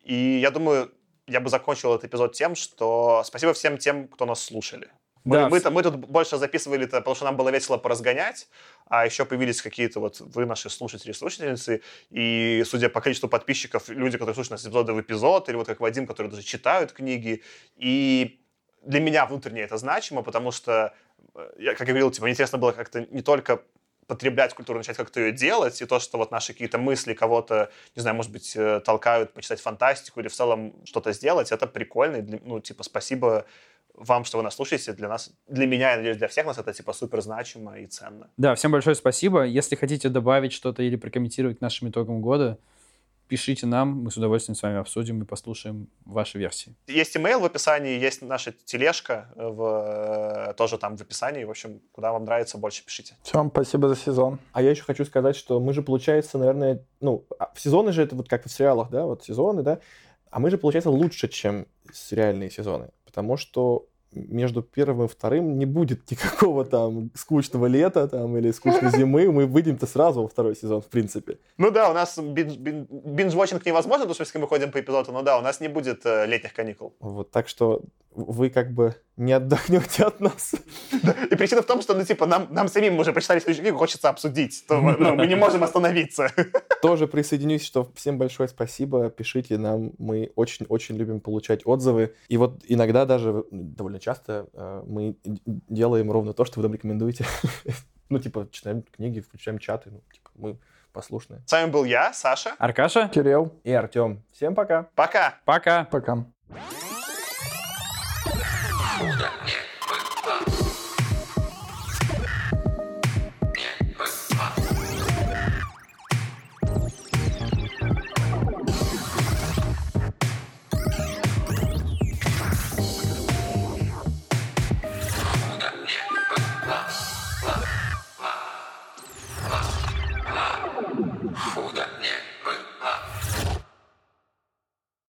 И я думаю, я бы закончил этот эпизод тем, что спасибо всем тем, кто нас слушали. Мы, Да, мы, мы тут больше записывали потому что нам было весело поразгонять, а еще появились какие-то вот вы, наши слушатели и слушательницы, и, судя по количеству подписчиков, люди, которые слушают нас из эпизода в эпизод, или вот как Вадим, которые даже читают книги. И для меня внутренне это значимо, потому что, э, я, как я говорил, типа, мне интересно было как-то не только потреблять культуру, начать как-то ее делать, и то, что вот наши какие-то мысли кого-то, не знаю, может быть, э, толкают почитать фантастику или в целом что-то сделать, это прикольно. и для- ну, типа, спасибо вам, что вы нас слушаете. Для нас, для меня, я надеюсь, для всех нас это, типа, супер значимо и ценно. Да, всем большое спасибо. Если хотите добавить что-то или прокомментировать к нашим итогам года, пишите нам, мы с удовольствием с вами обсудим и послушаем ваши версии. Есть имейл в описании, есть наша тележка в, э, тоже там в описании. В общем, куда вам нравится, больше пишите. Всем спасибо за сезон. А я еще хочу сказать, что мы же, получается, наверное, ну, а в сезоны же это вот как в сериалах, да, вот сезоны, да, а мы же, получается, лучше, чем сериальные сезоны, потому что между первым и вторым не будет никакого там скучного лета там или скучной зимы, мы выйдем-то сразу во второй сезон, в принципе. Ну да, у нас бин- бин- binge-watching невозможно, потому что мы ходим по эпизоду, но да, у нас не будет э, летних каникул. Вот, так что вы как бы не отдохнете от нас. И причина в том, что, ну, типа, нам, нам самим уже прочитали следующую книгу, хочется обсудить. То, ну, мы не можем остановиться. Тоже присоединюсь, что всем большое спасибо, пишите нам, мы очень-очень любим получать отзывы. И вот иногда даже, довольно часто, э, мы делаем ровно то, что вы нам рекомендуете. Ну, типа, читаем книги, включаем чаты, ну, типа, мы послушные. С вами был я, Саша. Аркаша, Кирилл, И Артем. Всем пока! Пока! пока! пока. Удачи.